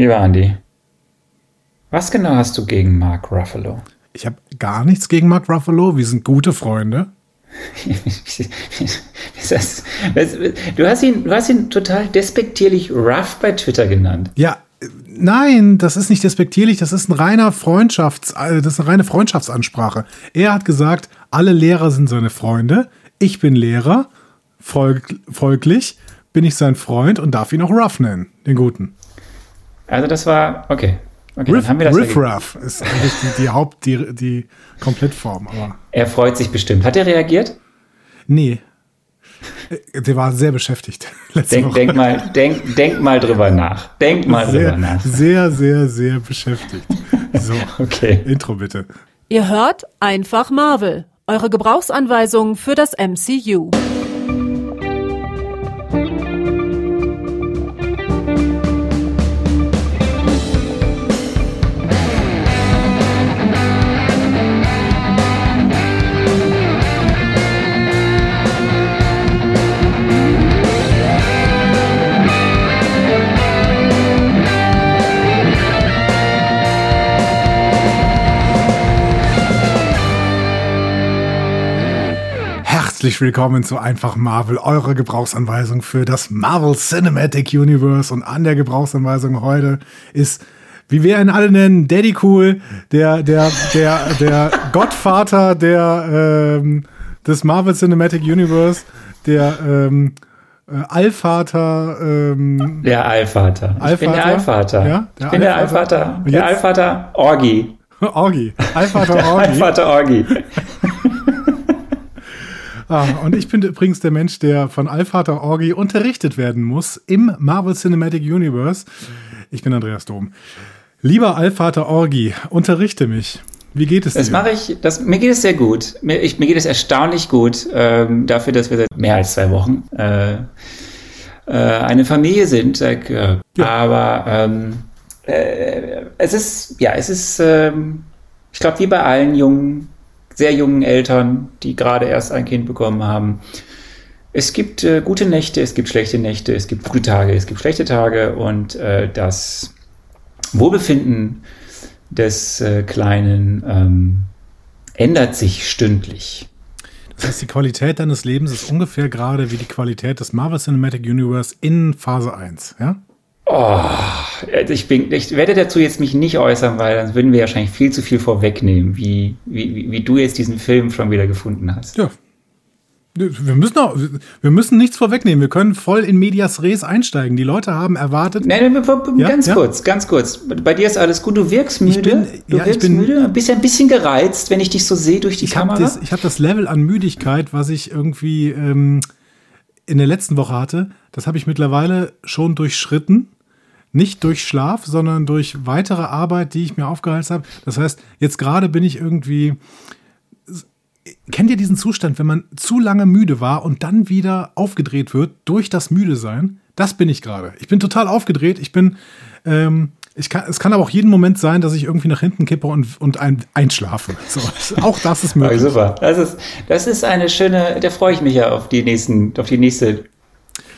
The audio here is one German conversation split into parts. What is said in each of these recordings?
Lieber Andy, was genau hast du gegen Mark Ruffalo? Ich habe gar nichts gegen Mark Ruffalo. Wir sind gute Freunde. du, hast ihn, du hast ihn total despektierlich rough bei Twitter genannt. Ja, nein, das ist nicht despektierlich, das ist ein reiner Freundschafts, äh, das ist eine reine Freundschaftsansprache. Er hat gesagt, alle Lehrer sind seine Freunde. Ich bin Lehrer, folg, folglich bin ich sein Freund und darf ihn auch rough nennen, den Guten. Also das war, okay, Okay, Riff, Riff Raff ist eigentlich die, die Haupt, die, die Komplettform. Aber. Er freut sich bestimmt. Hat er reagiert? Nee. Der war sehr beschäftigt. Denk, denk, mal, denk, denk mal drüber nach. Denk mal sehr, drüber nach. Sehr, sehr, sehr beschäftigt. So, okay. Intro bitte. Ihr hört einfach Marvel. Eure Gebrauchsanweisung für das MCU. Herzlich willkommen zu Einfach Marvel, eure Gebrauchsanweisung für das Marvel Cinematic Universe. Und an der Gebrauchsanweisung heute ist, wie wir ihn alle nennen, Daddy Cool, der, der, der, der Gottvater der, ähm, des Marvel Cinematic Universe, der, ähm, äh, Allvater. Ähm, der Allvater. Ich bin der Allvater. Ja, der ich bin der Allvater. Der Allvater Orgi. Orgi. Allvater Orgi. Allvater Orgi. Ah, und ich bin übrigens der Mensch, der von Allvater Orgi unterrichtet werden muss im Marvel Cinematic Universe. Ich bin Andreas Dom. Lieber Allvater Orgi, unterrichte mich. Wie geht es dir? Das mache ich, das, mir geht es sehr gut. Mir, ich, mir geht es erstaunlich gut, ähm, dafür, dass wir seit mehr als zwei Wochen äh, äh, eine Familie sind. Äh, ja. Aber ähm, äh, es ist, ja, es ist, ähm, ich glaube, wie bei allen jungen sehr jungen Eltern, die gerade erst ein Kind bekommen haben. Es gibt äh, gute Nächte, es gibt schlechte Nächte, es gibt gute Tage, es gibt schlechte Tage und äh, das Wohlbefinden des äh, Kleinen ähm, ändert sich stündlich. Das heißt, die Qualität deines Lebens ist ungefähr gerade wie die Qualität des Marvel Cinematic Universe in Phase 1, ja? Oh, ich, bin, ich werde dazu jetzt mich nicht äußern, weil dann würden wir wahrscheinlich viel zu viel vorwegnehmen, wie, wie, wie du jetzt diesen Film schon wieder gefunden hast. Ja. Wir müssen, auch, wir müssen nichts vorwegnehmen. Wir können voll in Medias Res einsteigen. Die Leute haben erwartet. Nein, nein ganz ja? kurz, ganz kurz. Bei dir ist alles gut. Du wirkst müde. Ich bin, du ja, wirkst bin, müde. Bist ja ein bisschen gereizt, wenn ich dich so sehe durch die ich Kamera. Hab das, ich habe das Level an Müdigkeit, was ich irgendwie ähm, in der letzten Woche hatte, das habe ich mittlerweile schon durchschritten nicht durch Schlaf, sondern durch weitere Arbeit, die ich mir aufgehalten habe. Das heißt, jetzt gerade bin ich irgendwie. Kennt ihr diesen Zustand, wenn man zu lange müde war und dann wieder aufgedreht wird durch das Müde sein? Das bin ich gerade. Ich bin total aufgedreht. Ich bin. Ähm, ich kann, es kann aber auch jeden Moment sein, dass ich irgendwie nach hinten kippe und, und ein, einschlafe. So, auch das ist möglich. super. Das ist, das ist eine schöne, da freue ich mich ja auf die nächsten, auf die nächste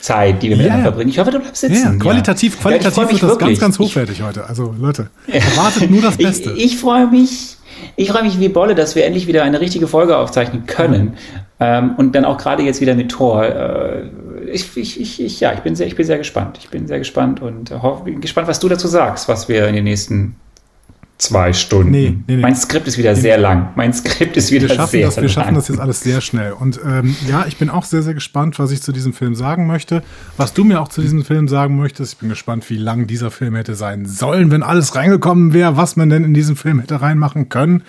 Zeit, die wir miteinander ja, verbringen. Ich hoffe, du bleibst sitzen. Ja, qualitativ, qualitativ ja, wird das wirklich. ganz, ganz hochwertig ich, heute. Also Leute, erwartet nur das Beste. Ich, ich freue mich, ich freue mich wie Bolle, dass wir endlich wieder eine richtige Folge aufzeichnen können. Mhm. Ähm, und dann auch gerade jetzt wieder mit Tor. Äh, ich, ich, ich, ich, ja, ich bin sehr, ich bin sehr gespannt. Ich bin sehr gespannt und äh, hoffe, bin gespannt, was du dazu sagst, was wir in den nächsten zwei Stunden. Nee, nee, nee. Mein Skript ist wieder sehr lang. Mein Skript ist wieder wir schaffen sehr, das, Wir schaffen das jetzt alles sehr schnell. Und ähm, ja, ich bin auch sehr, sehr gespannt, was ich zu diesem Film sagen möchte. Was du mir auch zu diesem Film sagen möchtest. Ich bin gespannt, wie lang dieser Film hätte sein sollen, wenn alles reingekommen wäre, was man denn in diesen Film hätte reinmachen können.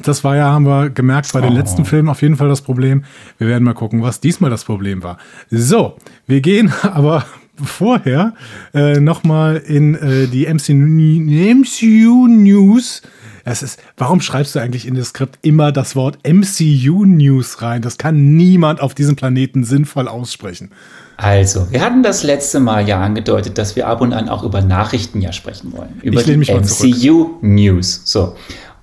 Das war ja, haben wir gemerkt, bei den oh. letzten Filmen auf jeden Fall das Problem. Wir werden mal gucken, was diesmal das Problem war. So, wir gehen aber vorher äh, nochmal in äh, die MCU News. Es ist, warum schreibst du eigentlich in das Skript immer das Wort MCU News rein? Das kann niemand auf diesem Planeten sinnvoll aussprechen. Also, wir hatten das letzte Mal ja angedeutet, dass wir ab und an auch über Nachrichten ja sprechen wollen. Über die MCU News. So.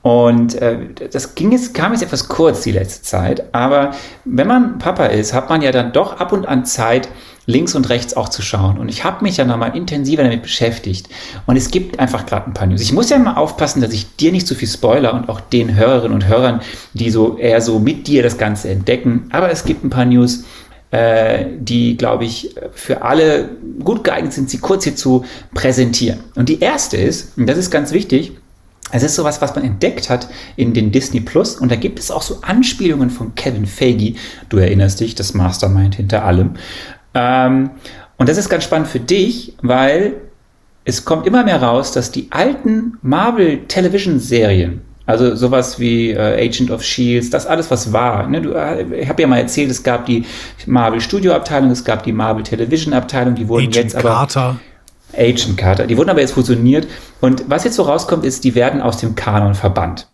Und äh, das ging jetzt, kam jetzt etwas kurz die letzte Zeit, aber wenn man Papa ist, hat man ja dann doch ab und an Zeit, links und rechts auch zu schauen. Und ich habe mich ja nochmal intensiver damit beschäftigt. Und es gibt einfach gerade ein paar News. Ich muss ja mal aufpassen, dass ich dir nicht zu so viel spoiler und auch den Hörerinnen und Hörern, die so eher so mit dir das Ganze entdecken. Aber es gibt ein paar News, äh, die, glaube ich, für alle gut geeignet sind, sie kurz hier zu präsentieren. Und die erste ist, und das ist ganz wichtig, es ist sowas, was man entdeckt hat in den Disney Plus und da gibt es auch so Anspielungen von Kevin Feige. Du erinnerst dich, das Mastermind hinter allem. Ähm, und das ist ganz spannend für dich, weil es kommt immer mehr raus, dass die alten Marvel Television Serien, also sowas wie äh, Agent of Shields, das alles was war. Ne? Du, äh, ich habe ja mal erzählt, es gab die Marvel Studio Abteilung, es gab die Marvel Television Abteilung, die wurden Agent jetzt aber Carter. Agent Carter, die wurden aber jetzt fusioniert und was jetzt so rauskommt, ist, die werden aus dem Kanon verbannt.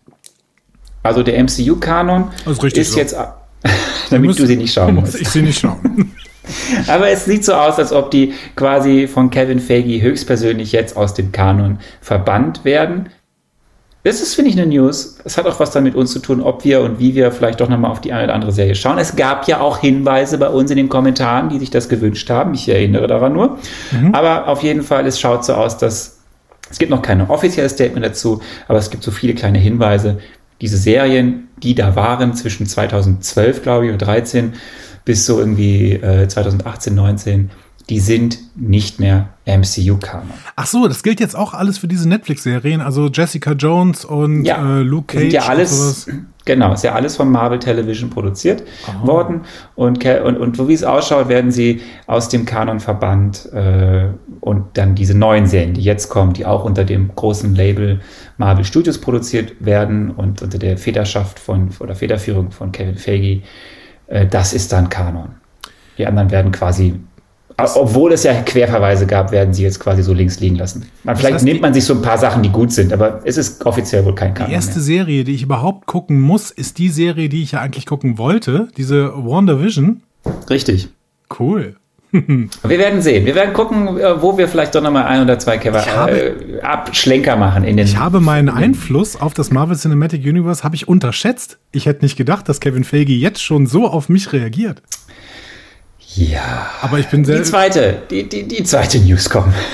Also der MCU Kanon ist, ist so. jetzt damit du sie nicht schauen musst. Ich sie nicht schauen. Aber es sieht so aus, als ob die quasi von Kevin Feige höchstpersönlich jetzt aus dem Kanon verbannt werden. Das ist, finde ich, eine News. Es hat auch was damit uns zu tun, ob wir und wie wir vielleicht doch nochmal auf die eine oder andere Serie schauen. Es gab ja auch Hinweise bei uns in den Kommentaren, die sich das gewünscht haben. Ich erinnere daran nur. Mhm. Aber auf jeden Fall, es schaut so aus, dass es gibt noch keine offizielle Statement dazu, aber es gibt so viele kleine Hinweise. Diese Serien, die da waren zwischen 2012, glaube ich, und 13, bis so irgendwie äh, 2018, 19, die sind nicht mehr MCU-Kanon. Ach so, das gilt jetzt auch alles für diese Netflix-Serien, also Jessica Jones und ja, äh, Luke Cage. Sind ja alles, genau, ist ja alles von Marvel Television produziert oh. worden und, und, und so wie es ausschaut, werden sie aus dem Kanon verbannt äh, und dann diese neuen Serien, die jetzt kommen, die auch unter dem großen Label Marvel Studios produziert werden und unter der Federschaft von oder Federführung von Kevin Feige das ist dann Kanon. Die anderen werden quasi, obwohl es ja Querverweise gab, werden sie jetzt quasi so links liegen lassen. Man, vielleicht heißt, nimmt man sich so ein paar Sachen, die gut sind, aber es ist offiziell wohl kein Kanon. Die erste mehr. Serie, die ich überhaupt gucken muss, ist die Serie, die ich ja eigentlich gucken wollte, diese WandaVision. Richtig. Cool. wir werden sehen. Wir werden gucken, äh, wo wir vielleicht doch nochmal ein oder zwei Cover äh, Abschlenker machen in den. Ich habe meinen Einfluss auf das Marvel Cinematic Universe habe ich unterschätzt. Ich hätte nicht gedacht, dass Kevin Feige jetzt schon so auf mich reagiert. Ja. Aber ich bin sehr. Die zweite, die, die, die zweite News kommt.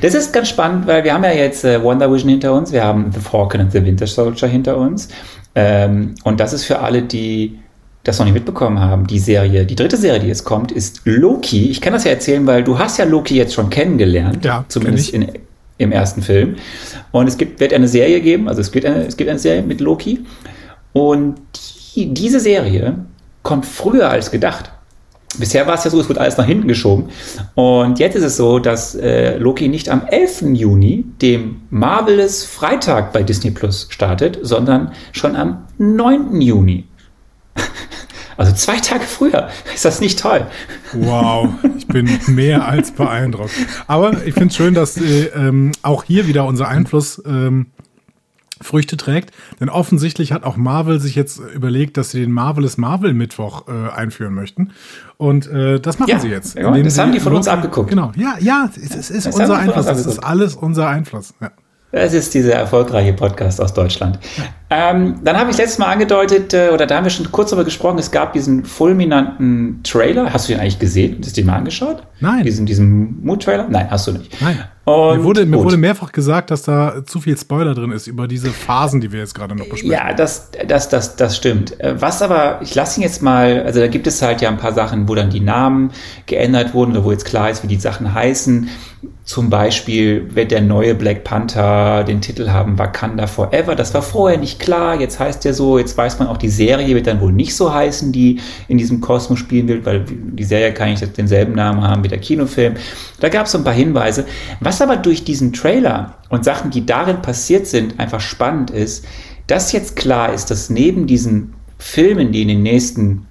Das ist ganz spannend, weil wir haben ja jetzt äh, Wonder Vision hinter uns, wir haben The Falcon and the Winter Soldier hinter uns. Ähm, und das ist für alle, die das noch nicht mitbekommen haben, die Serie, die dritte Serie, die jetzt kommt, ist Loki. Ich kann das ja erzählen, weil du hast ja Loki jetzt schon kennengelernt, ja, zumindest kenn in, im ersten Film. Und es gibt, wird eine Serie geben, also es gibt eine, es gibt eine Serie mit Loki. Und die, diese Serie kommt früher als gedacht. Bisher war es ja so, es wird alles nach hinten geschoben. Und jetzt ist es so, dass äh, Loki nicht am 11. Juni, dem Marvelous Freitag bei Disney Plus startet, sondern schon am 9. Juni. Also zwei Tage früher. Ist das nicht toll? Wow, ich bin mehr als beeindruckt. Aber ich finde es schön, dass äh, ähm, auch hier wieder unser Einfluss ähm, Früchte trägt. Denn offensichtlich hat auch Marvel sich jetzt überlegt, dass sie den Marvelous Marvel Mittwoch äh, einführen möchten. Und äh, das machen ja, sie jetzt. Ja, das haben die von uns abgeguckt. Genau. Ja, ja, es, es ist das unser Einfluss. Es ist alles unser Einfluss. Ja. Es ist dieser erfolgreiche Podcast aus Deutschland. Ähm, dann habe ich letztes Mal angedeutet, äh, oder da haben wir schon kurz darüber gesprochen, es gab diesen fulminanten Trailer. Hast du den eigentlich gesehen? Hast du den mal angeschaut? Nein. Diesen, diesen Mood-Trailer? Nein, hast du nicht. Nein. Und mir, wurde, mir wurde mehrfach gesagt, dass da zu viel Spoiler drin ist über diese Phasen, die wir jetzt gerade noch besprechen. Ja, das, das, das, das stimmt. Äh, was aber, ich lasse ihn jetzt mal, also da gibt es halt ja ein paar Sachen, wo dann die Namen geändert wurden oder wo jetzt klar ist, wie die Sachen heißen. Zum Beispiel wird der neue Black Panther den Titel haben Wakanda Forever. Das war vorher nicht klar. Jetzt heißt der so. Jetzt weiß man auch, die Serie wird dann wohl nicht so heißen, die in diesem Kosmos spielen will, weil die Serie kann nicht denselben Namen haben wie der Kinofilm. Da gab es so ein paar Hinweise. Was aber durch diesen Trailer und Sachen, die darin passiert sind, einfach spannend ist, dass jetzt klar ist, dass neben diesen Filmen, die in den nächsten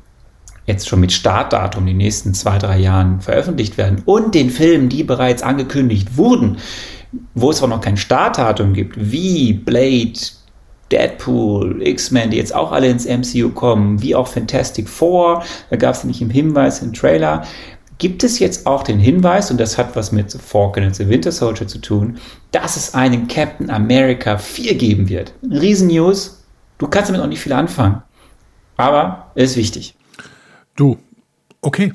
jetzt schon mit Startdatum die nächsten zwei, drei Jahren veröffentlicht werden und den Filmen, die bereits angekündigt wurden, wo es auch noch kein Startdatum gibt, wie Blade, Deadpool, X-Men, die jetzt auch alle ins MCU kommen, wie auch Fantastic Four, da gab es nämlich im Hinweis im Trailer, gibt es jetzt auch den Hinweis, und das hat was mit The Falcon and the Winter Soldier zu tun, dass es einen Captain America 4 geben wird. Riesen-News, du kannst damit auch nicht viel anfangen, aber es ist wichtig. Du, okay.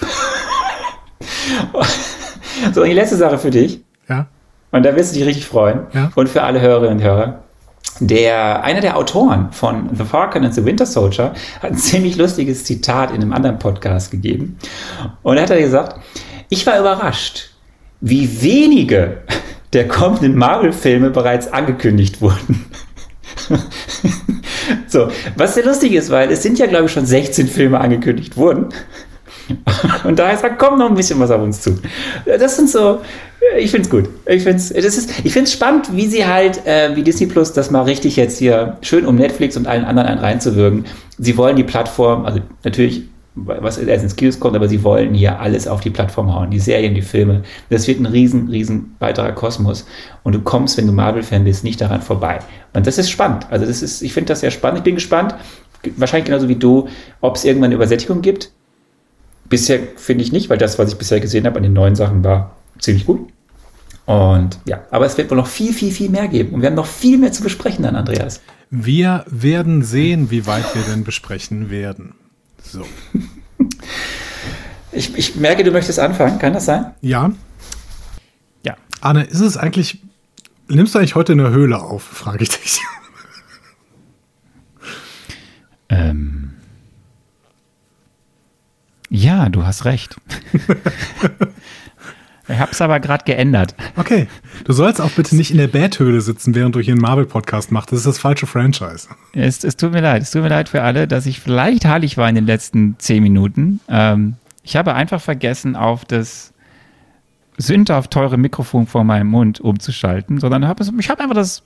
so, die letzte Sache für dich. Ja. Und da wirst du dich richtig freuen. Ja. Und für alle Hörerinnen und Hörer. Der, einer der Autoren von The Falcon and the Winter Soldier hat ein ziemlich lustiges Zitat in einem anderen Podcast gegeben. Und er hat gesagt, ich war überrascht, wie wenige der kommenden Marvel-Filme bereits angekündigt wurden. so, was sehr lustig ist, weil es sind ja, glaube ich, schon 16 Filme angekündigt worden. Und da da kommt noch ein bisschen was auf uns zu. Das sind so, ich finde es gut. Ich finde es spannend, wie sie halt, äh, wie Disney Plus, das mal richtig jetzt hier schön um Netflix und allen anderen einen reinzuwirken. Sie wollen die Plattform, also natürlich, was erst ins Kinos kommt, aber sie wollen hier alles auf die Plattform hauen. Die Serien, die Filme. Das wird ein riesen, riesen weiterer Kosmos. Und du kommst, wenn du Marvel-Fan bist, nicht daran vorbei. Und das ist spannend. Also das ist, ich finde das sehr spannend. Ich bin gespannt, wahrscheinlich genauso wie du, ob es irgendwann eine Übersättigung gibt. Bisher finde ich nicht, weil das, was ich bisher gesehen habe an den neuen Sachen, war ziemlich gut. Und ja, aber es wird wohl noch viel, viel, viel mehr geben. Und wir haben noch viel mehr zu besprechen dann, Andreas. Wir werden sehen, wie weit wir denn besprechen werden. So. Ich, ich merke, du möchtest anfangen. Kann das sein? Ja. Ja. Arne, ist es eigentlich. Nimmst du eigentlich heute eine Höhle auf, frage ich dich. Ähm. Ja, du hast recht. ich habe es aber gerade geändert. Okay. Du sollst auch bitte nicht in der Betthöhle sitzen, während du hier einen Marvel-Podcast machst. Das ist das falsche Franchise. Es, es tut mir leid. Es tut mir leid für alle, dass ich vielleicht heilig war in den letzten zehn Minuten. Ähm, ich habe einfach vergessen, auf das sündhaft teure Mikrofon vor meinem Mund umzuschalten, sondern hab es, ich habe einfach das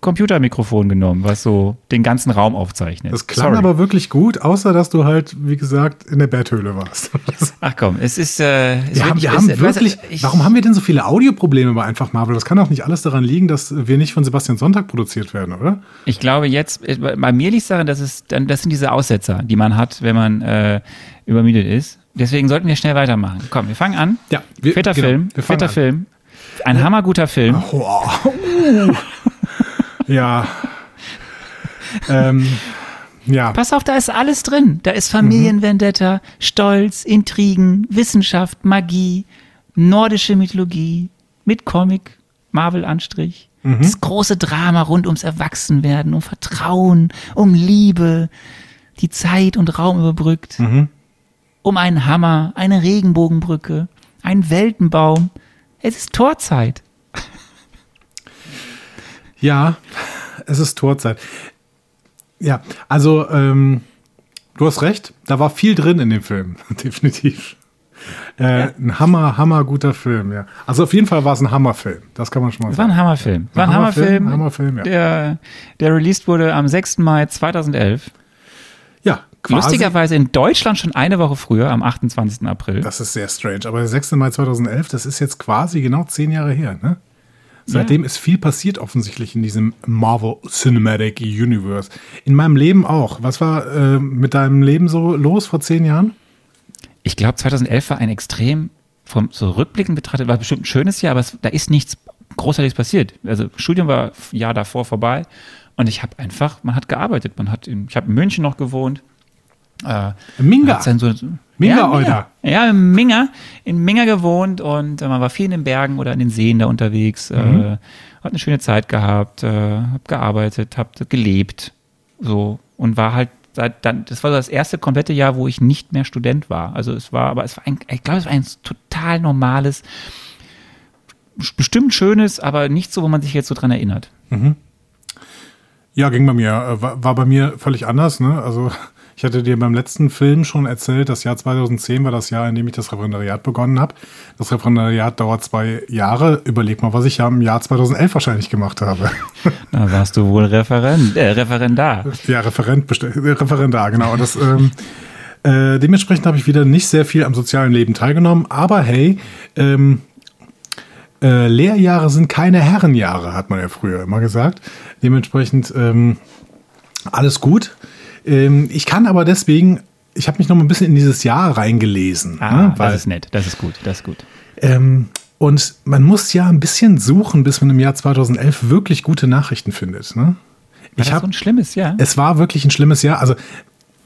Computermikrofon genommen, was so den ganzen Raum aufzeichnet. Das klang Sorry. aber wirklich gut, außer dass du halt, wie gesagt, in der Betthöhle warst. Ach komm, es ist. Äh, es Wir haben, wir haben weißt du, wirklich, ich- warum haben wir denn so viele Audioprobleme bei Einfach Marvel? Das kann doch nicht alles daran liegen, dass wir nicht von Sebastian Sonntag produziert werden, oder? Ich glaube jetzt, bei mir liegt es daran, dass es dann, das sind diese Aussetzer, die man hat, wenn man äh, übermüdet ist. Deswegen sollten wir schnell weitermachen. Komm, wir fangen an. Ja, wir- vierter genau, Film, vierter an. Film. Ein hammerguter Film. Oh. ja. ähm, ja. Pass auf, da ist alles drin. Da ist Familienvendetta, Stolz, Intrigen, Wissenschaft, Magie, nordische Mythologie mit Comic, Marvel-Anstrich. Das große Drama rund ums Erwachsenwerden, um Vertrauen, um Liebe, die Zeit und Raum überbrückt. Um einen Hammer, eine Regenbogenbrücke, einen Weltenbaum. Es ist Torzeit. Ja, es ist Torzeit. Ja, also, ähm, du hast recht, da war viel drin in dem Film, definitiv. Äh, Ein Hammer, hammer guter Film, ja. Also auf jeden Fall war es ein Hammerfilm, das kann man schon mal Es war ein sagen. Hammerfilm. War ein Hammerfilm, Hammerfilm, Hammerfilm, ja. der, der released wurde am 6. Mai 2011. Ja, quasi. Lustigerweise in Deutschland schon eine Woche früher, am 28. April. Das ist sehr strange, aber der 6. Mai 2011, das ist jetzt quasi genau zehn Jahre her, ne? Seitdem ist viel passiert offensichtlich in diesem Marvel Cinematic Universe. In meinem Leben auch. Was war äh, mit deinem Leben so los vor zehn Jahren? Ich glaube, 2011 war ein extrem, vom so rückblickend betrachtet, war bestimmt ein schönes Jahr, aber es, da ist nichts Großartiges passiert. Also Studium war ein Jahr davor vorbei und ich habe einfach, man hat gearbeitet. Man hat in, ich habe in München noch gewohnt. Äh, Minga. so, Minga, ja, Alter. Ja, in Minga, in Minga gewohnt und äh, man war viel in den Bergen oder in den Seen da unterwegs. Äh, hat eine schöne Zeit gehabt, äh, hab gearbeitet, hab gelebt, so und war halt seit dann. Das war so das erste komplette Jahr, wo ich nicht mehr Student war. Also es war, aber es war ein, ich glaube, es war ein total normales, bestimmt schönes, aber nicht so, wo man sich jetzt so dran erinnert. Ja, ging bei mir. Äh, War, war bei mir völlig anders. Ne? Also ich hatte dir beim letzten Film schon erzählt, das Jahr 2010 war das Jahr, in dem ich das Referendariat begonnen habe. Das Referendariat dauert zwei Jahre. Überleg mal, was ich ja im Jahr 2011 wahrscheinlich gemacht habe. Da warst du wohl Referent, äh, Referendar. Ja, Referent, Referendar, genau. Und das, ähm, äh, dementsprechend habe ich wieder nicht sehr viel am sozialen Leben teilgenommen. Aber hey, ähm, äh, Lehrjahre sind keine Herrenjahre, hat man ja früher immer gesagt. Dementsprechend ähm, alles gut. Ähm, ich kann aber deswegen, ich habe mich noch mal ein bisschen in dieses Jahr reingelesen. Ah, ne, weil, das ist nett, das ist gut, das ist gut. ähm, und man muss ja ein bisschen suchen, bis man im Jahr 2011 wirklich gute Nachrichten findet. Ne? War Ich habe so ein schlimmes Jahr? es war wirklich ein schlimmes Jahr. Also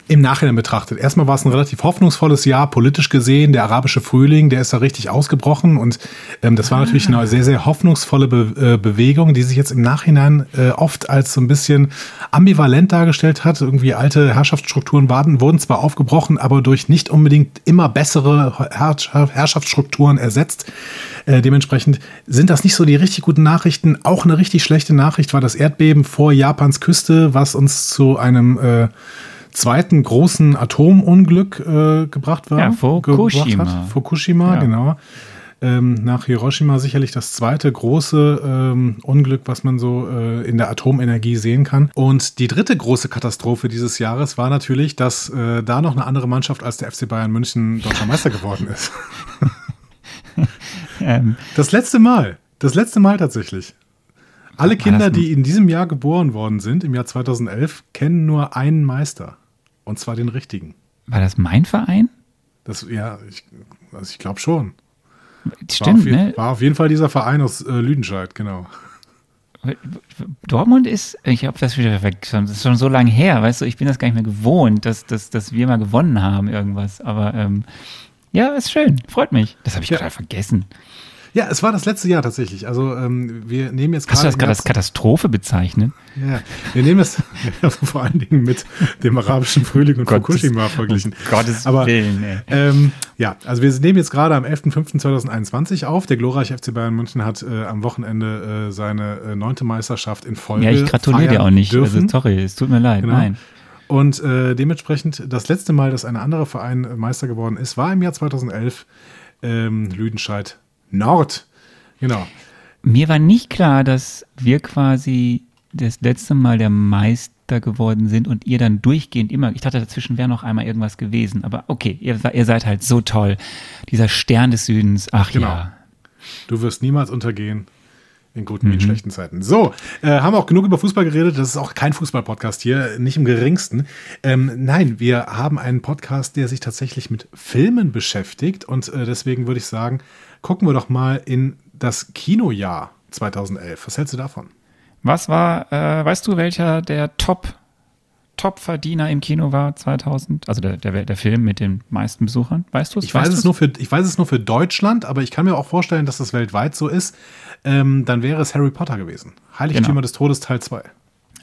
im Nachhinein betrachtet. Erstmal war es ein relativ hoffnungsvolles Jahr, politisch gesehen. Der arabische Frühling, der ist da richtig ausgebrochen. Und ähm, das war natürlich eine sehr, sehr hoffnungsvolle Be äh, Bewegung, die sich jetzt im Nachhinein äh, oft als so ein bisschen ambivalent dargestellt hat. Irgendwie alte Herrschaftsstrukturen waren, wurden zwar aufgebrochen, aber durch nicht unbedingt immer bessere Herrschaftsstrukturen ersetzt. Äh, dementsprechend sind das nicht so die richtig guten Nachrichten. Auch eine richtig schlechte Nachricht war das Erdbeben vor Japans Küste, was uns zu einem äh, zweiten großen Atomunglück äh, gebracht war. Ja, Fukushima. Fukushima, ja. genau. Ähm, nach Hiroshima sicherlich das zweite große ähm, Unglück, was man so äh, in der Atomenergie sehen kann. Und die dritte große Katastrophe dieses Jahres war natürlich, dass äh, da noch eine andere Mannschaft als der FC Bayern München deutscher Meister geworden ist. ähm. Das letzte Mal. Das letzte Mal tatsächlich. Alle Kinder, die in diesem Jahr geboren worden sind, im Jahr 2011, kennen nur einen Meister. Und zwar den richtigen. War das mein Verein? Das, ja, ich, also ich glaube schon. Stimmt, war auf, ne? War auf jeden Fall dieser Verein aus äh, Lüdenscheid, genau. Dortmund ist, ich habe das wieder vergessen, das ist schon so lange her, weißt du, ich bin das gar nicht mehr gewohnt, dass, dass, dass wir mal gewonnen haben, irgendwas. Aber ähm, ja, ist schön, freut mich. Das habe ich ja. gerade vergessen. Ja, es war das letzte Jahr tatsächlich. Also ähm, wir nehmen jetzt gerade. Hast du das gerade als Katastrophe bezeichnet? Ja, wir nehmen es also vor allen Dingen mit dem arabischen Frühling und Gottes, Fukushima verglichen. Gottes Aber, Willen, ey. Ähm, ja, also wir nehmen jetzt gerade am 11.05.2021 auf. Der glorreiche FC Bayern München hat äh, am Wochenende äh, seine äh, neunte Meisterschaft in Folge. Ja, ich gratuliere dir auch nicht. Dürfen. Also sorry, es tut mir leid. Genau. Nein. Und äh, dementsprechend das letzte Mal, dass ein anderer Verein Meister geworden ist, war im Jahr 2011 ähm, Lüdenscheid Nord. Genau. Mir war nicht klar, dass wir quasi das letzte Mal der Meister geworden sind und ihr dann durchgehend immer. Ich dachte, dazwischen wäre noch einmal irgendwas gewesen. Aber okay, ihr, ihr seid halt so toll. Dieser Stern des Südens, ach genau. ja. Du wirst niemals untergehen. In guten wie in mhm. schlechten Zeiten. So, äh, haben wir auch genug über Fußball geredet. Das ist auch kein Fußball-Podcast hier, nicht im geringsten. Ähm, nein, wir haben einen Podcast, der sich tatsächlich mit Filmen beschäftigt. Und äh, deswegen würde ich sagen, gucken wir doch mal in das Kinojahr 2011. Was hältst du davon? Was war, äh, weißt du, welcher der Top Top-Verdiener im Kino war 2000, also der, der, der Film mit den meisten Besuchern, weißt du es? Ich weiß, es nur für, ich weiß es nur für Deutschland, aber ich kann mir auch vorstellen, dass das weltweit so ist. Ähm, dann wäre es Harry Potter gewesen. Heiligtümer genau. des Todes Teil 2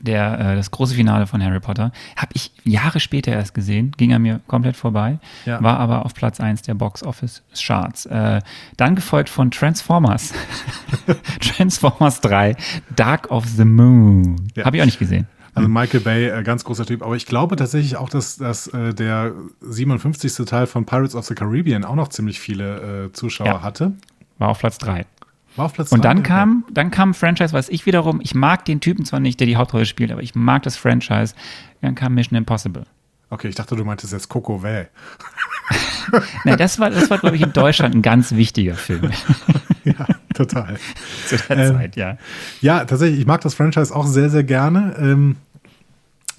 der, äh, das große Finale von Harry Potter. Habe ich Jahre später erst gesehen, ging er mir komplett vorbei, ja. war aber auf Platz 1 der Box Office Charts. Äh, dann gefolgt von Transformers. Transformers 3, Dark of the Moon. Ja. Habe ich auch nicht gesehen. Also Michael Bay, äh, ganz großer Typ. Aber ich glaube tatsächlich auch, dass, dass äh, der 57. Teil von Pirates of the Caribbean auch noch ziemlich viele äh, Zuschauer ja. hatte. War auf Platz 3. War auf Platz Und dann kam, dann kam ein Franchise, was ich wiederum, ich mag den Typen zwar nicht, der die Hauptrolle spielt, aber ich mag das Franchise. Dann kam Mission Impossible. Okay, ich dachte, du meintest jetzt Coco Vä. Nein, das war, das war, glaube ich, in Deutschland ein ganz wichtiger Film. ja, total. Zu der ähm, Zeit, ja. Ja, tatsächlich, ich mag das Franchise auch sehr, sehr gerne. Ähm,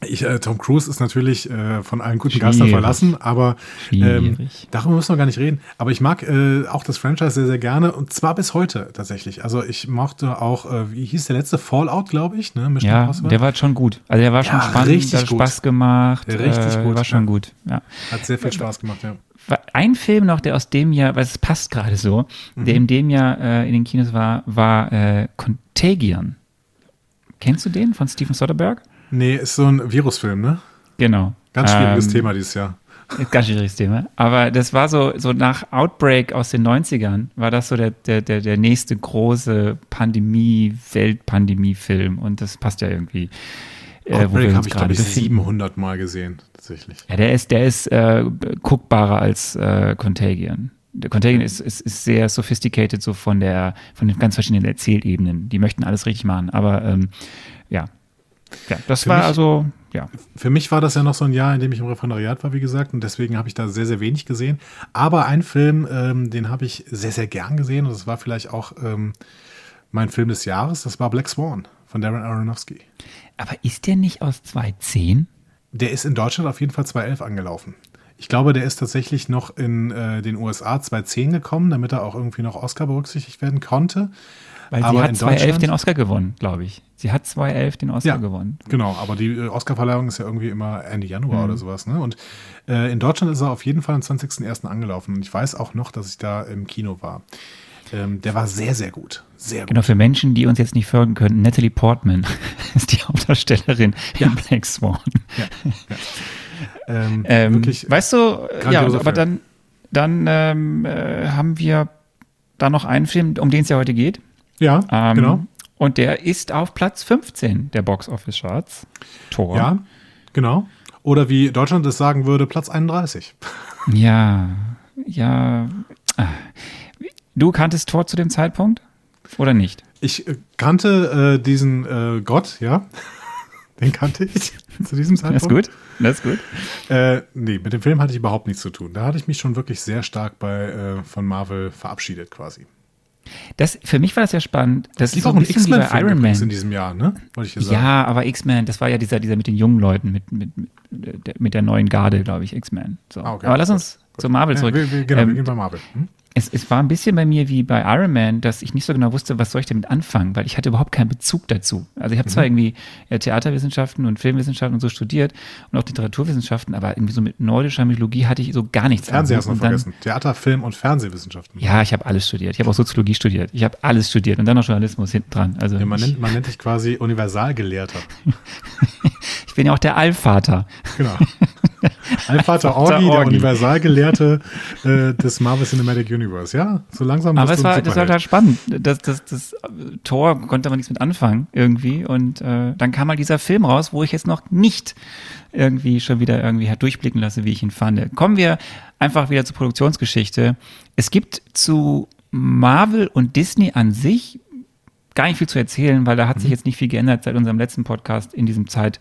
ich, äh, Tom Cruise ist natürlich äh, von allen guten Schwierig. Geistern verlassen, aber ähm, darüber müssen wir gar nicht reden. Aber ich mag äh, auch das Franchise sehr, sehr gerne und zwar bis heute tatsächlich. Also ich mochte auch, äh, wie hieß der letzte Fallout, glaube ich, ne? Mission ja, Impossible. der war schon gut. Also der war schon ja, spannend, richtig hat Spaß gemacht. Richtig äh, gut. War schon ja. gut. Ja. Hat sehr viel Spaß gemacht, ja. Ein Film noch, der aus dem Jahr, weil es passt gerade so, mhm. der in dem Jahr äh, in den Kinos war, war Contagion. Kennst du den von Steven Soderbergh? Nee, ist so ein Virusfilm, ne? Genau. Ganz schwieriges ähm, Thema dieses Jahr. Ganz schwieriges Thema. Aber das war so, so nach Outbreak aus den 90ern, war das so der, der, der, der nächste große Pandemie, Weltpandemie-Film. Und das passt ja irgendwie. Äh, Outbreak habe ich, glaube ich, 700 Mal gesehen, tatsächlich. Ja, der ist, der ist äh, guckbarer als äh, Contagion. Der Contagion ist, ist, ist sehr sophisticated, so von der, von den ganz verschiedenen Erzählebenen. Die möchten alles richtig machen. Aber ähm, ja, ja, das für war mich, also, ja. Für mich war das ja noch so ein Jahr, in dem ich im Referendariat war, wie gesagt, und deswegen habe ich da sehr, sehr wenig gesehen. Aber ein Film, ähm, den habe ich sehr, sehr gern gesehen und das war vielleicht auch ähm, mein Film des Jahres, das war Black Swan von Darren Aronofsky. Aber ist der nicht aus 2010? Der ist in Deutschland auf jeden Fall 2011 angelaufen. Ich glaube, der ist tatsächlich noch in äh, den USA 2010 gekommen, damit er auch irgendwie noch Oscar berücksichtigt werden konnte. Weil Aber sie hat in 2011 Deutschland- den Oscar gewonnen, glaube ich. Sie hat 2011 den Oscar Ja, gewonnen. genau. Aber die äh, Oscarverleihung ist ja irgendwie immer Ende Januar Mhm. oder sowas. Ne? Und äh, in Deutschland ist er auf jeden Fall am 20.01. angelaufen. Und ich weiß auch noch, dass ich da im Kino war. Ähm, der war sehr, sehr gut. Sehr gut. Genau, für Menschen, die uns jetzt nicht folgen können, Natalie Portman ist die Hauptdarstellerin in Black Swan. Ähm, Ähm, wirklich weißt du, äh, ja, aber Film. dann, dann ähm, äh, haben wir da noch einen Film, um den es ja heute geht. Ja, Ähm, genau. Und der ist auf Platz 15 der Box Office Charts. Tor. Ja, genau. Oder wie Deutschland es sagen würde, Platz 31. Ja, ja. Ah. Du kanntest Tor zu dem Zeitpunkt? Oder nicht? Ich äh, kannte äh, diesen äh, Gott, ja. Den kannte ich zu diesem Das ist Zeitpunkt. gut. Das ist gut. Äh, nee, mit dem Film hatte ich überhaupt nichts zu tun. Da hatte ich mich schon wirklich sehr stark bei äh, von Marvel verabschiedet quasi. Das, für mich war das ja spannend. Das ist so auch ein bisschen wie bei Iron übrigens in Man. diesem Jahr, ne? Wollte ich sagen. Ja, aber X-Men, das war ja dieser, dieser mit den jungen Leuten, mit, mit, mit, der- neuen Garde, glaube ich, X-Men. So. Ah, okay. Aber lass uns zu Marvel Ja, zurück. wir, wir, genau, Ähm, wir gehen bei Marvel. Hm? Es, es war ein bisschen bei mir wie bei Iron Man, dass ich nicht so genau wusste, was soll ich damit anfangen, weil ich hatte überhaupt keinen Bezug dazu. Also ich habe Mhm. zwar irgendwie äh, Theaterwissenschaften und Filmwissenschaften und so studiert und auch Literaturwissenschaften, aber irgendwie so mit nordischer Mythologie hatte ich so gar nichts. Fernsehen hast du vergessen. Theater, Film und Fernsehwissenschaften. Ja, ich habe alles studiert. Ich habe auch Soziologie studiert. Ich habe alles studiert und dann noch Journalismus hinten dran. Also Ja, man, ich, nennt, man nennt dich quasi Universalgelehrter. ich bin ja auch der Allvater. Genau. Allvater Vater Orgi, der Orgi. Universalgelehrte äh, des Marvel Cinematic Universe. Ja, so langsam Aber es war, das war halt spannend. Das, das, das äh, Tor konnte man nichts mit anfangen irgendwie. Und äh, dann kam mal dieser Film raus, wo ich jetzt noch nicht irgendwie schon wieder irgendwie halt durchblicken lasse, wie ich ihn fand. Kommen wir einfach wieder zur Produktionsgeschichte. Es gibt zu Marvel und Disney an sich gar nicht viel zu erzählen, weil da hat sich jetzt nicht viel geändert seit unserem letzten Podcast in diesem Zeit.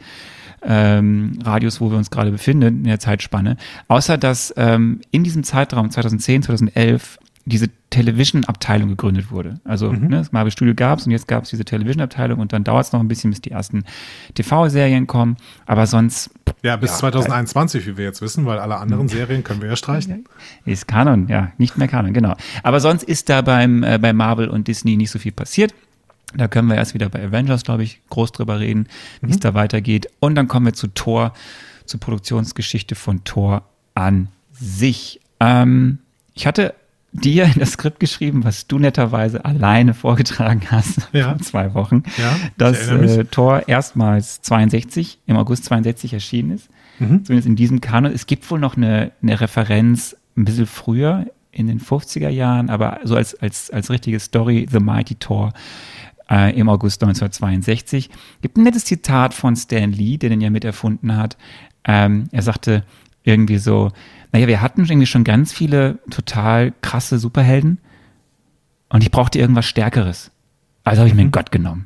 Ähm, Radius, wo wir uns gerade befinden, in der Zeitspanne. Außer dass ähm, in diesem Zeitraum 2010, 2011 diese Television-Abteilung gegründet wurde. Also ne, das Marvel Studio gab es und jetzt gab es diese Television-Abteilung und dann dauert es noch ein bisschen, bis die ersten TV-Serien kommen. Aber sonst Ja, bis Ja, 2021, wie wir jetzt wissen, weil alle anderen Serien können wir ja streichen. Ist Kanon, ja, nicht mehr Kanon, genau. Aber sonst ist da beim, äh, bei Marvel und Disney nicht so viel passiert. Da können wir erst wieder bei Avengers, glaube ich, groß drüber reden, wie es da weitergeht. Und dann kommen wir zu Thor, zur Produktionsgeschichte von Thor an sich. Ähm, ich hatte dir in das Skript geschrieben, was du netterweise alleine vorgetragen hast Ja. vor zwei Wochen, Ja, dass äh, Thor erstmals 62, im August 62 erschienen ist. Mhm. Zumindest in diesem Kanon. Es gibt wohl noch eine, eine Referenz ein bisschen früher, in den 50er Jahren, aber so als, als, als richtige Story, The Mighty Thor äh, im August 1962. Gibt ein nettes Zitat von Stan Lee, der den ja miterfunden hat. Ähm, er sagte irgendwie so, naja, wir hatten irgendwie schon ganz viele total krasse Superhelden und ich brauchte irgendwas Stärkeres. Also habe ich mir einen Gott genommen.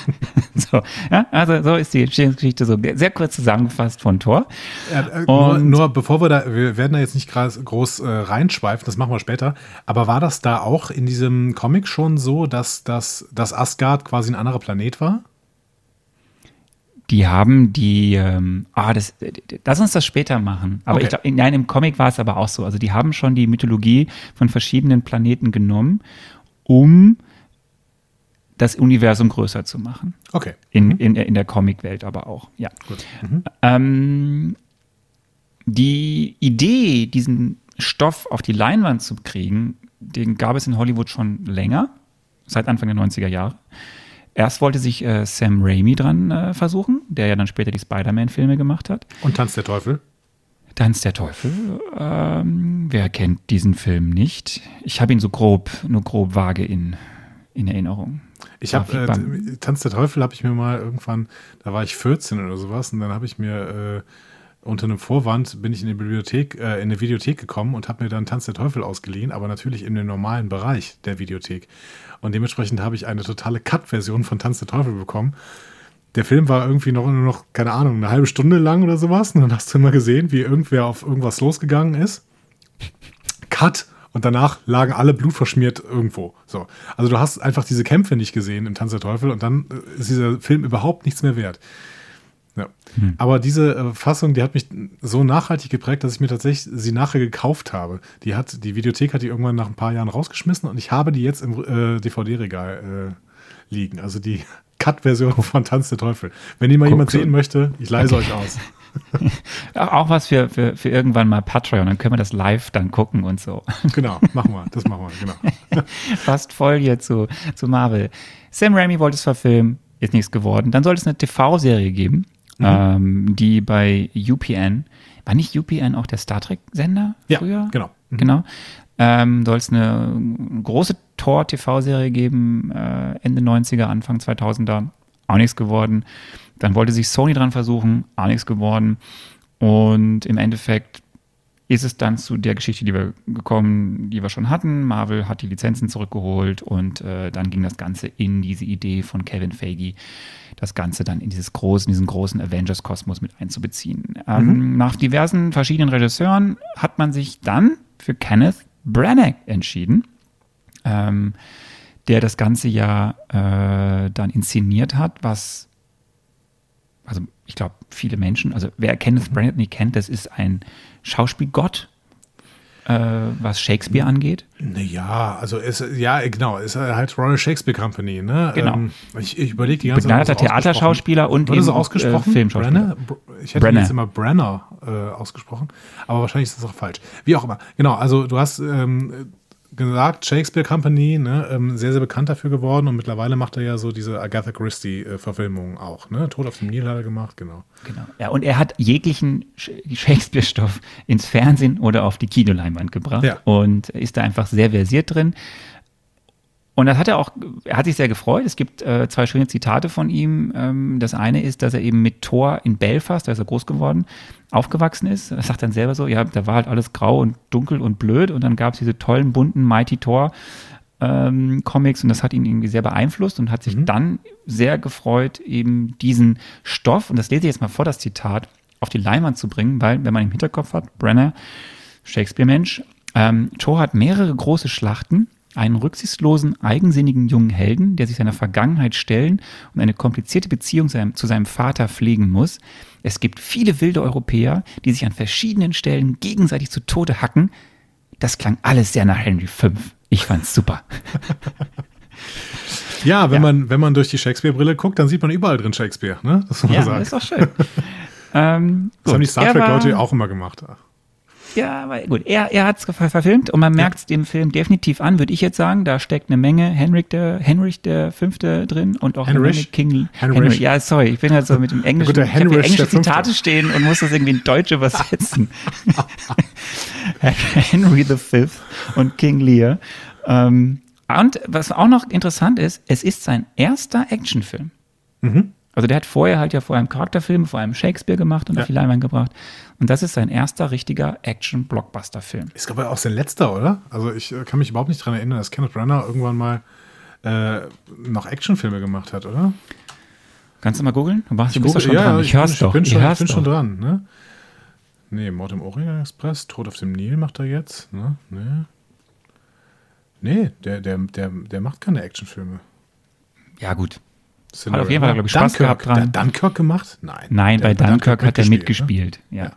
so, ja, also so ist die Entstehungsgeschichte so sehr kurz zusammengefasst von Thor. Äh, äh, nur, nur bevor wir da, wir werden da jetzt nicht groß, groß äh, reinschweifen, das machen wir später. Aber war das da auch in diesem Comic schon so, dass, dass, dass Asgard quasi ein anderer Planet war? Die haben die, ähm, ah, das, lass uns das später machen. Aber Okay. ich glaube, nein, im Comic war es aber auch so. Also die haben schon die Mythologie von verschiedenen Planeten genommen, um das Universum größer zu machen. Okay. In, in, in der Comicwelt aber auch, ja. Gut. Ähm, die Idee, diesen Stoff auf die Leinwand zu kriegen, den gab es in Hollywood schon länger, seit Anfang der 90er Jahre. Erst wollte sich äh, Sam Raimi dran äh, versuchen, der ja dann später die Spider-Man-Filme gemacht hat. Und Tanz der Teufel? Tanz der Teufel. Ähm, wer kennt diesen Film nicht? Ich habe ihn so grob, nur grob vage in, in Erinnerung. Ich habe äh, Tanz der Teufel habe ich mir mal irgendwann, da war ich 14 oder sowas, und dann habe ich mir äh, unter einem Vorwand bin ich in die Bibliothek, äh, in eine Videothek gekommen und habe mir dann Tanz der Teufel ausgeliehen, aber natürlich in dem normalen Bereich der Videothek. Und dementsprechend habe ich eine totale Cut-Version von Tanz der Teufel bekommen. Der Film war irgendwie noch, nur noch, keine Ahnung, eine halbe Stunde lang oder sowas. Und dann hast du immer gesehen, wie irgendwer auf irgendwas losgegangen ist. Cut und danach lagen alle blutverschmiert irgendwo. So. Also du hast einfach diese Kämpfe nicht gesehen im Tanz der Teufel und dann äh, ist dieser Film überhaupt nichts mehr wert. Ja. Aber diese äh, Fassung, die hat mich so nachhaltig geprägt, dass ich mir tatsächlich sie nachher gekauft habe. Die hat, die Videothek hat die irgendwann nach ein paar Jahren rausgeschmissen und ich habe die jetzt im äh, DVD-Regal äh, liegen. Also die Cut-Version von Tanz der Teufel. Wenn die mal Guck, jemand sehen möchte, ich leise euch aus. Auch, was für, für, für irgendwann mal Patreon, dann können wir das live dann gucken und so. Genau, machen wir. Das machen wir, genau. Fast voll hier zu, zu Marvel. Sam Raimi wollte es verfilmen, ist nichts geworden. Dann sollte es eine TV-Serie geben, ähm, die bei UPN, war nicht UPN auch der Star Trek-Sender Ja, früher? genau. Mhm. Genau. Ähm, soll es eine große Tor-TV-Serie geben, äh, Ende 90er, Anfang 2000er, auch nichts geworden. Dann wollte sich Sony dran versuchen, auch nichts geworden. Und im Endeffekt ist es dann zu der Geschichte, die wir gekommen, die wir schon hatten. Marvel hat die Lizenzen zurückgeholt und äh, dann ging das Ganze in diese Idee von Kevin Feige, das Ganze dann in dieses großen, diesen großen Avengers-Kosmos mit einzubeziehen. Ähm, nach diversen verschiedenen Regisseuren hat man sich dann für Kenneth Branagh entschieden, ähm, der das Ganze ja äh, dann inszeniert hat, was ich glaube, viele Menschen, also wer Kenneth Branagh nicht kennt, das ist ein Schauspielgott, äh, was Shakespeare angeht. Naja, also ist, ja, genau, ist halt Royal Shakespeare Company, ne? Genau. Ähm, ich, ich überlege die ganze Begnadeter das ausgesprochen- Theaterschauspieler und eben, ausgesprochen? äh, Filmschauspieler. Brenner? Br- Ich hätte Brenner. jetzt immer Brenner äh, ausgesprochen, aber wahrscheinlich ist das auch falsch. Wie auch immer. Genau, also du hast ähm, gesagt, Shakespeare Company, ne, ähm, sehr, sehr bekannt dafür geworden und mittlerweile macht er ja so diese Agatha Christie-Verfilmungen auch, ne? Tod auf dem Nil hat er gemacht, genau. Genau. Ja, und er hat jeglichen Sh- Shakespeare-Stoff ins Fernsehen oder auf die Kinoleinwand gebracht Ja. und ist da einfach sehr versiert drin. Und das hat er auch, er hat sich sehr gefreut. Es gibt äh, zwei schöne Zitate von ihm. Ähm, das eine ist, dass er eben mit Thor in Belfast, da ist er groß geworden, aufgewachsen ist. Er sagt dann selber so, ja, da war halt alles grau und dunkel und blöd und dann gab es diese tollen, bunten Mighty Thor ähm, Comics und das hat ihn irgendwie sehr beeinflusst und hat sich dann sehr gefreut, eben diesen Stoff, und das lese ich jetzt mal vor, das Zitat, auf die Leinwand zu bringen, weil, wenn man im Hinterkopf hat, Brenner, Shakespeare-Mensch, ähm, Thor hat mehrere große Schlachten, einen rücksichtslosen, eigensinnigen jungen Helden, der sich seiner Vergangenheit stellen und eine komplizierte Beziehung zu seinem Vater pflegen muss. Es gibt viele wilde Europäer, die sich an verschiedenen Stellen gegenseitig zu Tode hacken. Das klang alles sehr nach Henry V. Ich fand's super. Ja, wenn, Ja. Man, wenn man durch die Shakespeare-Brille guckt, dann sieht man überall drin Shakespeare, ne? Das muss man Ja, sagen. ist doch schön. ähm, das haben die. Star Trek-Leute auch immer gemacht. Ja, aber gut. Er, er hat es ver verfilmt und man merkt es dem Film definitiv an, würde ich jetzt sagen. Da steckt eine Menge Henrik der, Henrich der Fünfte drin und auch? Menge King Henrich. Henry. Ja, sorry, ich bin halt so mit dem Englischen. Gut, der ich habe englische. Zitate stehen und muss das irgendwie in Deutsch übersetzen. Henry the Fifth und King Lear. Ähm, und was auch noch interessant ist, es ist sein erster Actionfilm. Mhm. Also der hat vorher halt ja vor einem Charakterfilm, vor einem Shakespeare gemacht und Ja. auf die Leinwand gebracht. Und das ist sein erster richtiger Action-Blockbuster-Film. Ist, glaube ich, auch sein letzter, oder? Also ich äh, kann mich überhaupt nicht dran erinnern, dass Kenneth Branagh irgendwann mal äh, noch Actionfilme gemacht hat, oder? Kannst du mal googeln? Du, machst, du bist Google- schon dran. Ich, hör's bin, doch. bin ich schon, hör's bin schon doch. dran, ne? Nee, Mord im Orient Express, Tod auf dem Nil macht er jetzt, ne? Nee. Nee, der, der, der, der macht keine Actionfilme. Ja gut. Cinderella. auf jeden Fall, glaub ich, Spaß Dunkirk. gehabt dran. Hat Dunkirk gemacht? Nein. Nein, Der bei Dunkirk hat er Ne? mitgespielt. Ja, Ja.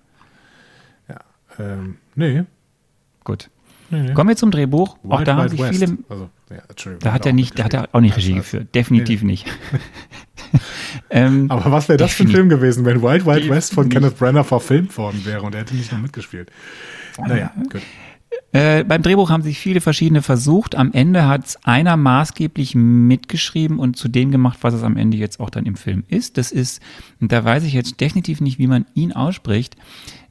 Ja. Ähm, nee. gut. nee, nee. Kommen wir zum Drehbuch. auch Wild da haben sich West. viele. Also, ja, Da hat auch er nicht, da hat er auch nicht Regie geführt. Definitiv nicht. ähm, Aber was wäre das für ein. Film gewesen, wenn Wild Wild. West von Kenneth Branagh verfilmt worden wäre und er hätte nicht noch mitgespielt? Naja, gut. Äh, beim Drehbuch haben sich viele verschiedene versucht. Am Ende hat einer maßgeblich mitgeschrieben und zu dem gemacht, was es am Ende jetzt auch dann im Film ist. Das ist, und da weiß ich jetzt definitiv nicht, wie man ihn ausspricht,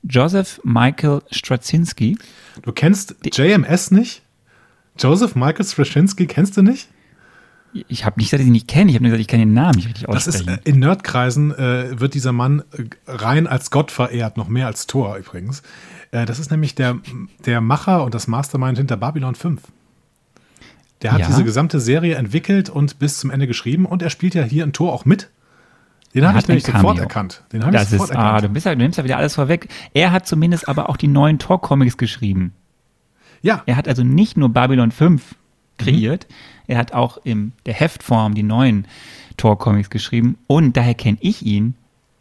Joseph Michael Straczynski. Du kennst JMS nicht? Joseph Michael Straczynski kennst du nicht? Ich habe nicht gesagt, dass ich ihn nicht kenne. Ich habe nur gesagt, ich kann den Namen nicht richtig Das ist aussprechen. äh, in Nerdkreisen äh, wird dieser Mann äh, rein als Gott verehrt, noch mehr als Thor übrigens. Äh, das ist nämlich der, der Macher und das Mastermind hinter Babylon 5. Der hat Ja. diese gesamte Serie entwickelt und bis zum Ende geschrieben und er spielt ja hier in Tor auch mit. Den habe ich nämlich ein sofort erkannt. Den habe ich sofort ist, ah, erkannt. du, bist ja, du nimmst ja wieder alles vorweg. Er hat zumindest aber auch die neuen Tor-Comics geschrieben. ja, Er hat also nicht nur Babylon 5 Mhm. kreiert, er hat auch in der Heftform die neuen Tor-Comics geschrieben und daher kenne ich ihn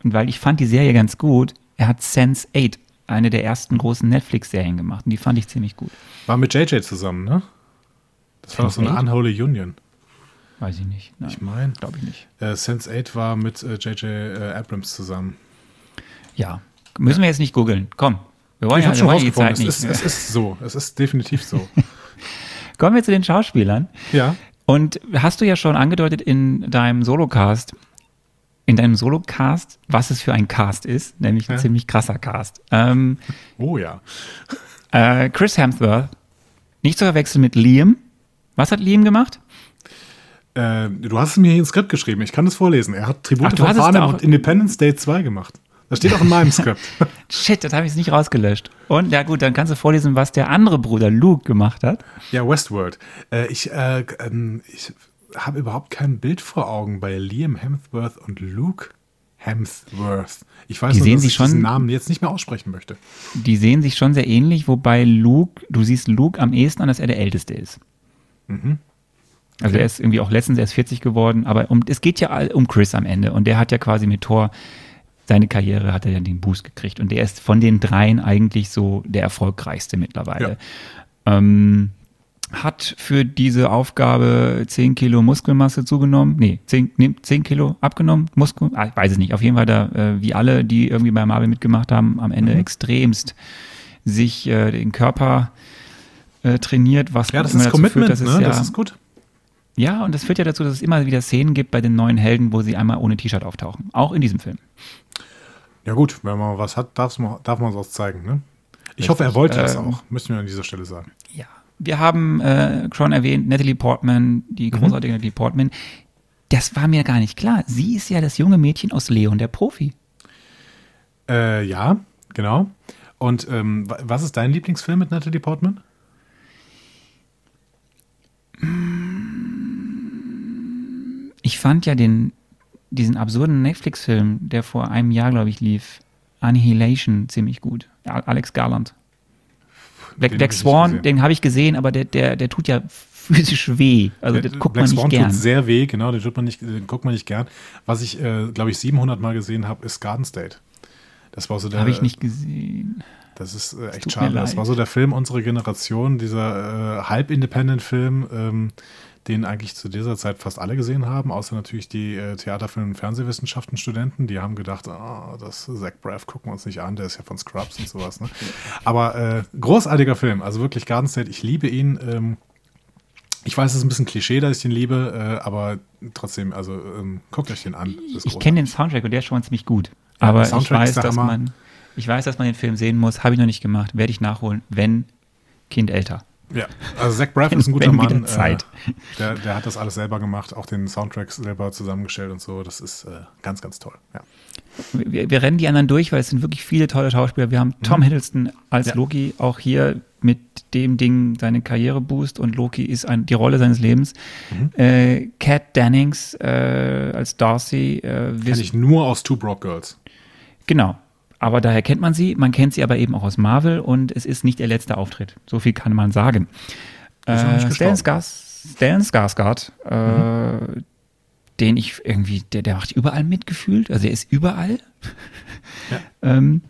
und weil ich fand die Serie ganz gut, er hat Sense 8, eine der ersten großen Netflix-Serien gemacht und die fand ich ziemlich gut. War mit JJ zusammen, ne? Das war doch so eine Sense8? Unholy Union. Weiß ich nicht. Nein, Ich meine, glaube ich nicht. äh, Sense 8 war mit äh, JJ äh, Abrams zusammen. Ja, müssen wir jetzt nicht googeln. Komm, wir wollen ich ja schon wollen die Zeit es nicht. ist, es ist so. Es ist definitiv so. Kommen wir zu den Schauspielern. ja. Und hast du ja schon angedeutet in deinem Solocast, in deinem Solocast, was es für ein Cast ist, nämlich ein Ja. ziemlich krasser Cast. Ähm, Oh ja. äh, Chris Hemsworth, nicht zu verwechseln mit Liam. Was hat Liam gemacht? Äh, du hast es mir hier ins Skript geschrieben. Ich kann es vorlesen. Er hat Tribute Ach, von Panem und Independence Day 2 gemacht. Das steht auch in meinem Skript. Shit, das habe ich nicht rausgelöscht. Und ja gut, dann kannst du vorlesen, was der andere Bruder Luke gemacht hat. ja, Westworld. Äh, ich äh, ähm, ich habe überhaupt kein Bild vor Augen bei Liam Hemsworth und Luke Hemsworth. Ich weiß Die nur, sehen dass sich ich diesen schon- Namen jetzt nicht mehr aussprechen möchte. Die sehen sich schon sehr ähnlich, wobei Luke, du siehst Luke am ehesten an, dass er der Älteste ist. Also er ist irgendwie auch letztens erst 40 geworden, aber um, es geht ja um Chris am Ende und der hat ja quasi mit Thor seine Karriere hat er ja den Boost gekriegt und der ist von den dreien eigentlich so der erfolgreichste mittlerweile. Ähm, hat für diese Aufgabe 10 Kilo Muskelmasse zugenommen, nee, 10, nee, 10 Kilo abgenommen, Muskel, ah, ich weiß es nicht, auf jeden Fall da, äh, wie alle, die irgendwie bei Marvel mitgemacht haben, am Ende extremst sich äh, den Körper äh, trainiert, was Ja, das ist dazu Commitment, führt, dass es ne? ja, Das ist gut. ja, und das führt ja dazu, dass es immer wieder Szenen gibt bei den neuen Helden, wo sie einmal ohne T-Shirt auftauchen. Auch in diesem Film. Ja gut, wenn man was hat, darf man es auch zeigen. Ne? Ich hoffe, er wollte das Ähm, auch. Müssen wir an dieser Stelle sagen. Wir haben äh, schon erwähnt, Natalie Portman, die großartige Natalie Portman. Das war mir gar nicht klar. Sie ist ja das junge Mädchen aus Leon, der Profi. Äh, ja, genau. Und ähm, wa- was ist dein Lieblingsfilm mit Natalie Portman? Ich fand ja den, diesen absurden Netflix-Film, der vor einem Jahr, glaube ich, lief, Annihilation, ziemlich gut. Alex Garland. Black, Den Black Swan, den habe ich gesehen, aber der, der, der tut ja physisch weh. Also das guckt Black man nicht Swan gern. tut sehr weh, genau, den, tut man nicht, den guckt man nicht gern. Was ich, äh, glaube ich, 700 Mal gesehen habe, ist Garden State. Das war so der. Habe ich nicht gesehen. Das ist äh, echt schade. Das war so der Film unserer Generation, dieser äh, halb-Independent-Film, ähm, den eigentlich zu dieser Zeit fast alle gesehen haben, außer natürlich die äh, Theaterfilm- und Fernsehwissenschaften-Studenten. Die haben gedacht, ah, das Zach Braff gucken wir uns nicht an, der ist ja von Scrubs und sowas. Ne? Aber äh, großartiger Film, also wirklich Garden State, ich liebe ihn. Ähm, ich weiß, es ist ein bisschen Klischee, dass ich den liebe, äh, aber trotzdem, also ähm, guckt euch den an. Ich kenne den Soundtrack und der ist schon ziemlich gut. Aber der ich weiß, dass Hammer. man, ich weiß, dass man den Film sehen muss. Habe ich noch nicht gemacht. Werde ich nachholen, wenn Kind älter. Ja, also Zach Braff ist ein guter Mann. Zeit. Der, der hat das alles selber gemacht, auch den Soundtrack selber zusammengestellt und so. Das ist äh, ganz, ganz toll. Ja. Wir, wir rennen die anderen durch, weil es sind wirklich viele tolle Schauspieler. Wir haben Tom Hiddleston als Mhm. Ja. Loki, auch hier mit dem Ding seine Karriere boost und Loki ist ein, die Rolle seines Lebens. Mhm. Äh, Kat Dennings äh, als Darcy. Äh, Kenn wiss- ich nur aus Two Broke Girls. Genau. Aber daher kennt man sie. Man kennt sie aber eben auch aus Marvel und es ist nicht ihr letzter Auftritt. So viel kann man sagen. Äh. Stellan, Skars, Stellan Skarsgård, äh, den ich irgendwie, der, der macht überall mitgefühlt. Also er ist überall. ähm,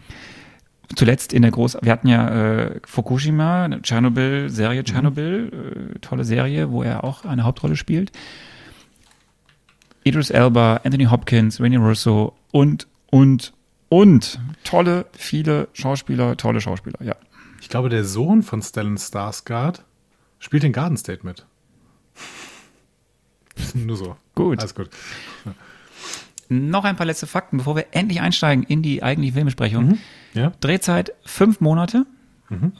zuletzt in der Groß, wir hatten ja äh, Fukushima, eine Tschernobyl, Serie Tschernobyl, äh, tolle Serie, wo er auch eine Hauptrolle spielt. Idris Elba, Anthony Hopkins, Rene Russo und, und, und tolle, viele Schauspieler, tolle Schauspieler, ja. Ich glaube, der Sohn von Stellan Skarsgård spielt in Garden State mit. nur so. Gut. Alles gut. Noch ein paar letzte Fakten, bevor wir endlich einsteigen in die eigentliche Filmbesprechung. Ja? Drehzeit fünf Monate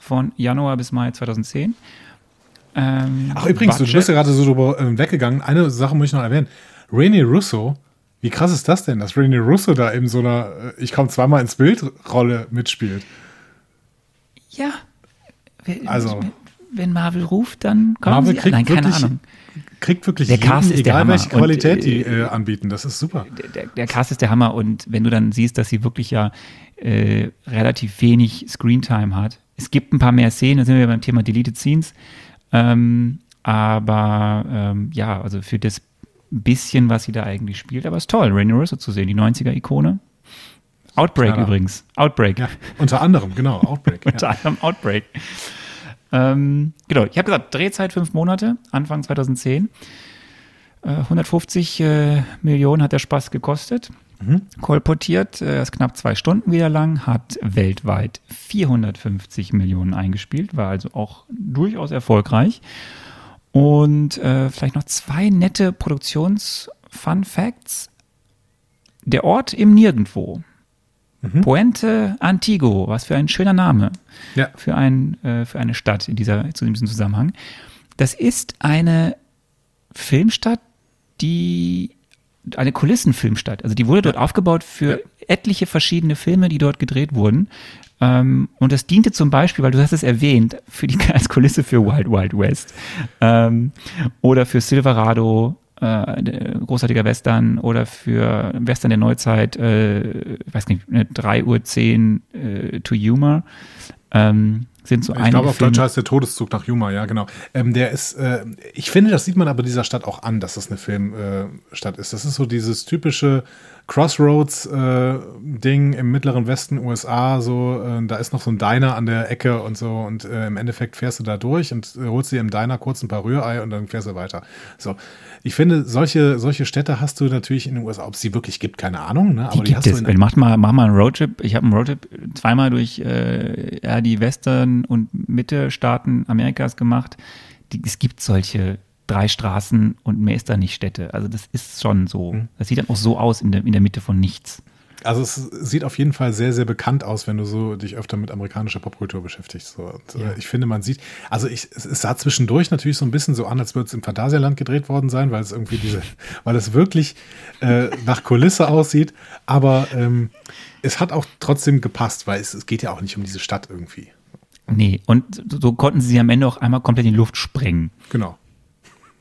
von Januar bis Mai 2010. Ähm, Ach, übrigens, du Budget- bist ja gerade so drüber äh, weggegangen. Eine Sache muss ich noch erwähnen. Rene Russo, wie krass ist das denn, dass Rene Russo da in so einer äh, Ich komme zweimal ins Bild Rolle mitspielt? Ja. Wenn- Also- Wenn Marvel ruft, dann kommen Marvel sie. kriegt Nein, keine Ahnung. Kriegt wirklich Der jeden, Cast ist der egal Hammer. welche Qualität Und, die äh, äh, anbieten. Das ist super. Der, der Cast ist der Hammer und wenn du dann siehst, dass sie wirklich ja äh, relativ wenig Screentime hat. Es gibt ein paar mehr Szenen, da sind wir beim Thema Deleted Scenes. Ähm, aber ähm, ja, also für das bisschen, was sie da eigentlich spielt, aber es ist toll, Rainy Russo zu sehen, die 90er-Ikone. Outbreak Klar. übrigens. Outbreak. Ja, unter anderem, genau, Outbreak. Unter ja. anderem Outbreak. Ähm, genau, ich habe gesagt, Drehzeit fünf Monate, Anfang 2010. Äh, 150 äh, Millionen hat der Spaß gekostet. Kolportiert, äh, ist knapp zwei Stunden wieder lang, hat weltweit 450 Millionen eingespielt, war also auch durchaus erfolgreich. Und äh, vielleicht noch zwei nette Produktions-Fun-Facts. Der Ort im Nirgendwo. Puente Antigo, was für ein schöner Name Ja. für, ein, äh, für eine Stadt in, dieser, zu diesem Zusammenhang. Das ist eine Filmstadt, die eine Kulissenfilmstadt. Also die wurde dort aufgebaut für etliche verschiedene Filme, die dort gedreht wurden. Ähm, und das diente zum Beispiel, weil du hast es erwähnt, für die als Kulisse für Wild Wild West ähm, oder für Silverado, äh, großartiger Western oder für Western der Neuzeit, äh, ich weiß nicht, eine 3 Uhr 10 äh, to Humor. Ähm, sind so Ich glaube, auf Deutsch heißt der Todeszug nach Yuma, ja, genau. Ähm, der ist, äh, ich finde, das sieht man aber dieser Stadt auch an, dass das eine Filmstadt äh, ist. Das ist so dieses typische Crossroads-Ding im mittleren Westen USA. So, äh, da ist noch so ein Diner an der Ecke und so. Und äh, im Endeffekt fährst du da durch und äh, holst dir im Diner kurz ein paar Rührei und dann fährst du weiter. So, ich finde, solche, solche Städte hast du natürlich in den USA. Ob es sie wirklich gibt, keine Ahnung. Ne? Die Aber die, gibt hast es. Mach mal, mach mal einen Roadtrip. Ich habe einen Roadtrip zweimal durch äh, ja, die Western- und Mitte-Staaten Amerikas gemacht. Die, es gibt solche drei Straßen und mehr ist da nicht Städte. Also das ist schon so. Hm. Das sieht dann auch so aus in der, in der Mitte von nichts. Also es sieht auf jeden Fall sehr, sehr bekannt aus, wenn du so dich öfter mit amerikanischer Popkultur beschäftigst. So. Und, äh, ich finde, man sieht, also ich, es, es sah zwischendurch natürlich so ein bisschen so an, als würde es im Phantasialand gedreht worden sein, weil es irgendwie diese, weil es wirklich äh, nach Kulisse aussieht. Aber ähm, es hat auch trotzdem gepasst, weil es, es geht ja auch nicht um diese Stadt irgendwie. Nee, und so, so konnten sie am Ende auch einmal komplett in die Luft sprengen. Genau.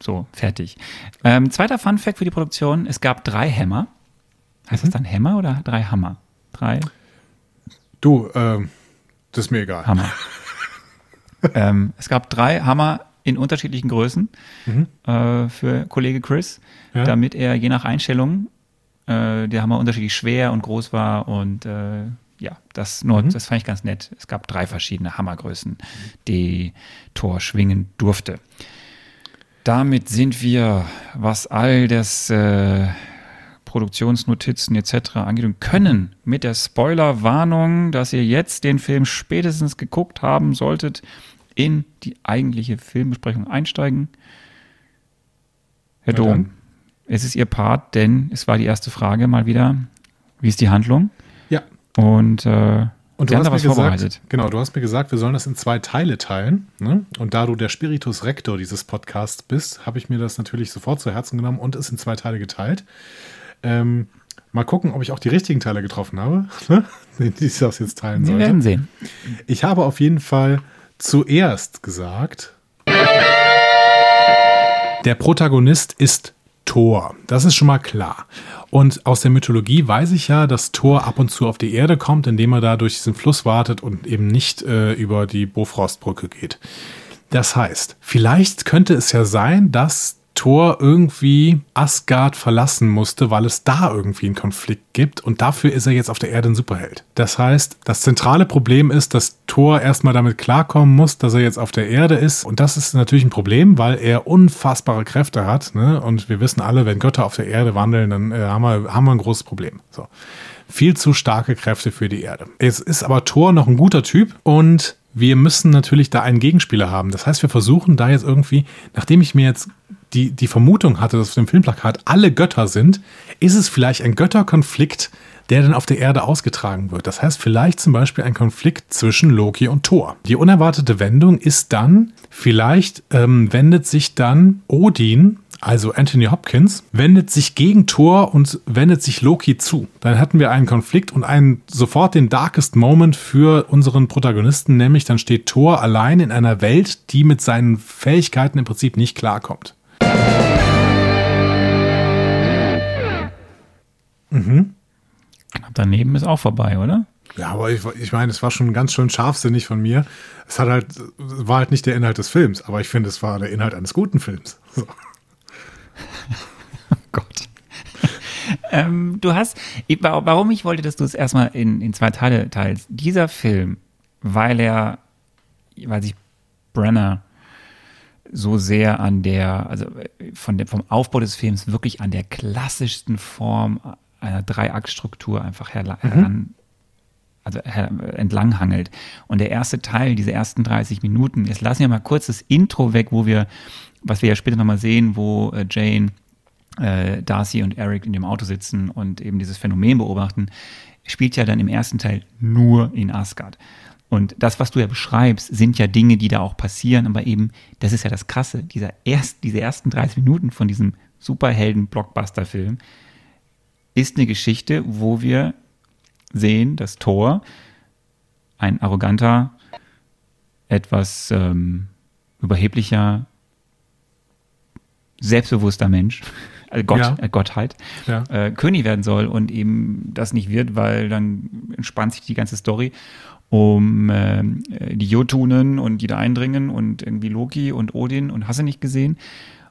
So, fertig. Ähm, zweiter Fun-Fact für die Produktion: Es gab drei Hämmer. Heißt das dann Hämmer oder drei Hammer? Drei Du, ähm, das ist mir egal. Hammer. ähm, es gab drei Hammer in unterschiedlichen Größen äh, für Kollege Chris, Ja. damit er je nach Einstellung äh, der Hammer unterschiedlich schwer und groß war und äh, ja, das nur, das fand ich ganz nett. Es gab drei verschiedene Hammergrößen, die Thor schwingen durfte. Damit sind wir, was all das äh, Produktionsnotizen etc. angeht und können mit der Spoilerwarnung, dass ihr jetzt den Film spätestens geguckt haben solltet, in die eigentliche Filmbesprechung einsteigen. Herr Na Dom, dann. es ist Ihr Part, denn es war die erste Frage mal wieder. Wie ist die Handlung? Ja. Und, äh, Und du hast mir gesagt, vorbereitet. genau, du hast mir gesagt, wir sollen das in zwei Teile teilen. Ne? Und da du der Spiritus Rector dieses Podcasts bist, habe ich mir das natürlich sofort zu Herzen genommen und es in zwei Teile geteilt. Ähm, mal gucken, ob ich auch die richtigen Teile getroffen habe, ne? die ich das jetzt teilen Sie sollte. werden sehen. Ich habe auf jeden Fall zuerst gesagt, der Protagonist ist Thor. Das ist schon mal klar. Und aus der Mythologie weiß ich ja, dass Thor ab und zu auf die Erde kommt, indem er da durch diesen Fluss wartet und eben nicht äh, über die Bofrostbrücke geht. Das heißt, vielleicht könnte es ja sein, dass Thor irgendwie Asgard verlassen musste, weil es da irgendwie einen Konflikt gibt und dafür ist er jetzt auf der Erde ein Superheld. Das heißt, das zentrale Problem ist, dass Thor erstmal damit klarkommen muss, dass er jetzt auf der Erde ist und das ist natürlich ein Problem, weil er unfassbare Kräfte hat ne? und wir wissen alle, wenn Götter auf der Erde wandeln, dann äh, haben, wir, haben wir ein großes Problem. So. Viel zu starke Kräfte für die Erde. Jetzt ist aber Thor noch ein guter Typ und wir müssen natürlich da einen Gegenspieler haben. Das heißt, wir versuchen da jetzt irgendwie, nachdem ich mir jetzt die, die Vermutung hatte, dass auf dem Filmplakat alle Götter sind, ist es vielleicht ein Götterkonflikt, der dann auf der Erde ausgetragen wird. Das heißt vielleicht zum Beispiel ein Konflikt zwischen Loki und Thor. Die unerwartete Wendung ist dann, vielleicht ähm, wendet sich dann Odin, also Anthony Hopkins, wendet sich gegen Thor und wendet sich Loki zu. Dann hatten wir einen Konflikt und einen sofort den darkest Moment für unseren Protagonisten, nämlich dann steht Thor allein in einer Welt, die mit seinen Fähigkeiten im Prinzip nicht klarkommt. Knapp daneben ist auch vorbei, oder? Ja, aber ich, ich meine, es war schon ganz schön scharfsinnig von mir. Es hat halt, war halt nicht der Inhalt des Films, aber ich finde, es war der Inhalt eines guten Films. So. Gott. ähm, du hast, warum ich wollte, dass du es erstmal in, in zwei Teile teilst. Dieser Film, weil er, weil sich Brenner so sehr an der, also von der, vom Aufbau des Films wirklich an der klassischsten Form einer Dreiaktstruktur einfach heran, mhm. also entlanghangelt. Und der erste Teil, diese ersten 30 Minuten, jetzt lassen wir mal kurz das Intro weg, wo wir, was wir ja später nochmal sehen, wo äh, Jane, äh, Darcy und Eric in dem Auto sitzen und eben dieses Phänomen beobachten, spielt ja dann im ersten Teil nur in Asgard. Und das, was du ja beschreibst, sind ja Dinge, die da auch passieren, aber eben, das ist ja das Krasse, dieser erst, diese ersten 30 Minuten von diesem Superhelden-Blockbuster-Film ist eine Geschichte, wo wir sehen, dass Thor, ein arroganter, etwas ähm, überheblicher, selbstbewusster Mensch, äh Gott, ja. äh Gottheit, ja. äh, König werden soll und eben das nicht wird, weil dann entspannt sich die ganze Story um äh, die Jotunen und die da eindringen und irgendwie Loki und Odin und hast du nicht gesehen.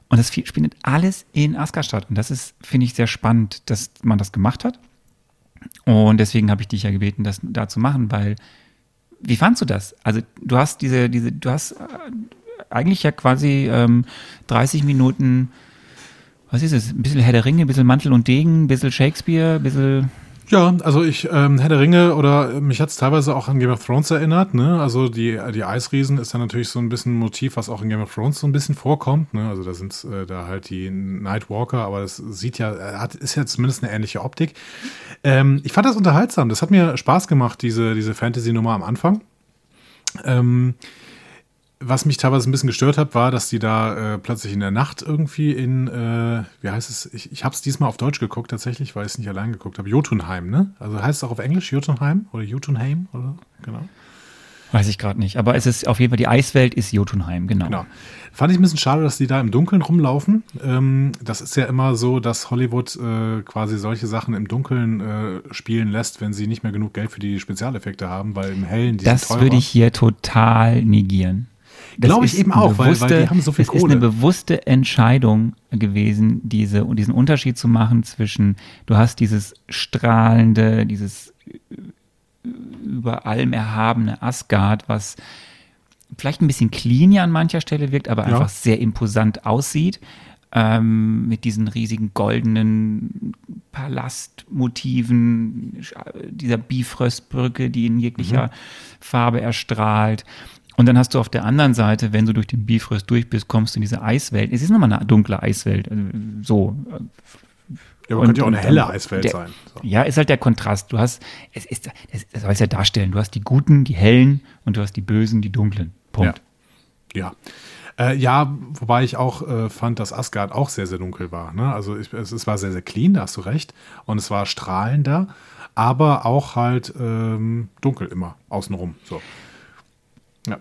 Und das findet alles in Asgard. Und das ist, finde ich, sehr spannend, dass man das gemacht hat. Und deswegen habe ich dich ja gebeten, das da zu machen, weil wie fandst du das? Also du hast diese, diese, du hast äh, eigentlich ja quasi ähm, 30 Minuten, was ist es? Ein bisschen Herr der Ringe, ein bisschen Mantel und Degen, ein bisschen Shakespeare, ein bisschen ja, also ich, ähm, Herr der Ringe oder äh, mich hat es teilweise auch an Game of Thrones erinnert, ne? Also die, die Eisriesen ist ja natürlich so ein bisschen ein Motiv, was auch in Game of Thrones so ein bisschen vorkommt, ne? Also da sind äh, da halt die Nightwalker, aber das sieht ja, äh, hat, ist ja zumindest eine ähnliche Optik. Ähm, ich fand das unterhaltsam, das hat mir Spaß gemacht, diese, diese Fantasy-Nummer am Anfang. Ähm, was mich teilweise ein bisschen gestört hat, war, dass die da äh, plötzlich in der Nacht irgendwie in, äh, wie heißt es, ich, ich habe es diesmal auf Deutsch geguckt tatsächlich, weil ich es nicht allein geguckt habe, Jotunheim, ne? Also heißt es auch auf Englisch Jotunheim oder Jotunheim oder genau? Weiß ich gerade nicht, aber es ist auf jeden Fall, die Eiswelt ist Jotunheim, genau. genau. Fand ich ein bisschen schade, dass die da im Dunkeln rumlaufen. Ähm, das ist ja immer so, dass Hollywood äh, quasi solche Sachen im Dunkeln äh, spielen lässt, wenn sie nicht mehr genug Geld für die Spezialeffekte haben, weil im Hellen die Das würde ich hier total negieren. Glaube ich eben auch, bewusste, weil, weil die haben so viel es Kohle. Ist eine bewusste Entscheidung gewesen, diese, diesen Unterschied zu machen zwischen, du hast dieses strahlende, dieses über allem erhabene Asgard, was vielleicht ein bisschen clean ja an mancher Stelle wirkt, aber ja. einfach sehr imposant aussieht. Ähm, mit diesen riesigen goldenen Palastmotiven, dieser Bifröstbrücke, die in jeglicher mhm. Farbe erstrahlt. Und dann hast du auf der anderen Seite, wenn du durch den Bifröst durch bist, kommst du in diese Eiswelt. Es ist nochmal eine dunkle Eiswelt. Also so. Ja, aber könnte ja auch eine helle Eiswelt der, sein. So. Ja, ist halt der Kontrast. Du hast, es ist, das soll es ja darstellen. Du hast die Guten, die Hellen und du hast die Bösen, die Dunklen. Punkt. Ja. Ja, äh, ja wobei ich auch äh, fand, dass Asgard auch sehr, sehr dunkel war. Ne? Also ich, es, es, war sehr, sehr clean, da hast du recht. Und es war strahlender, aber auch halt ähm, dunkel immer außenrum. So. Ja.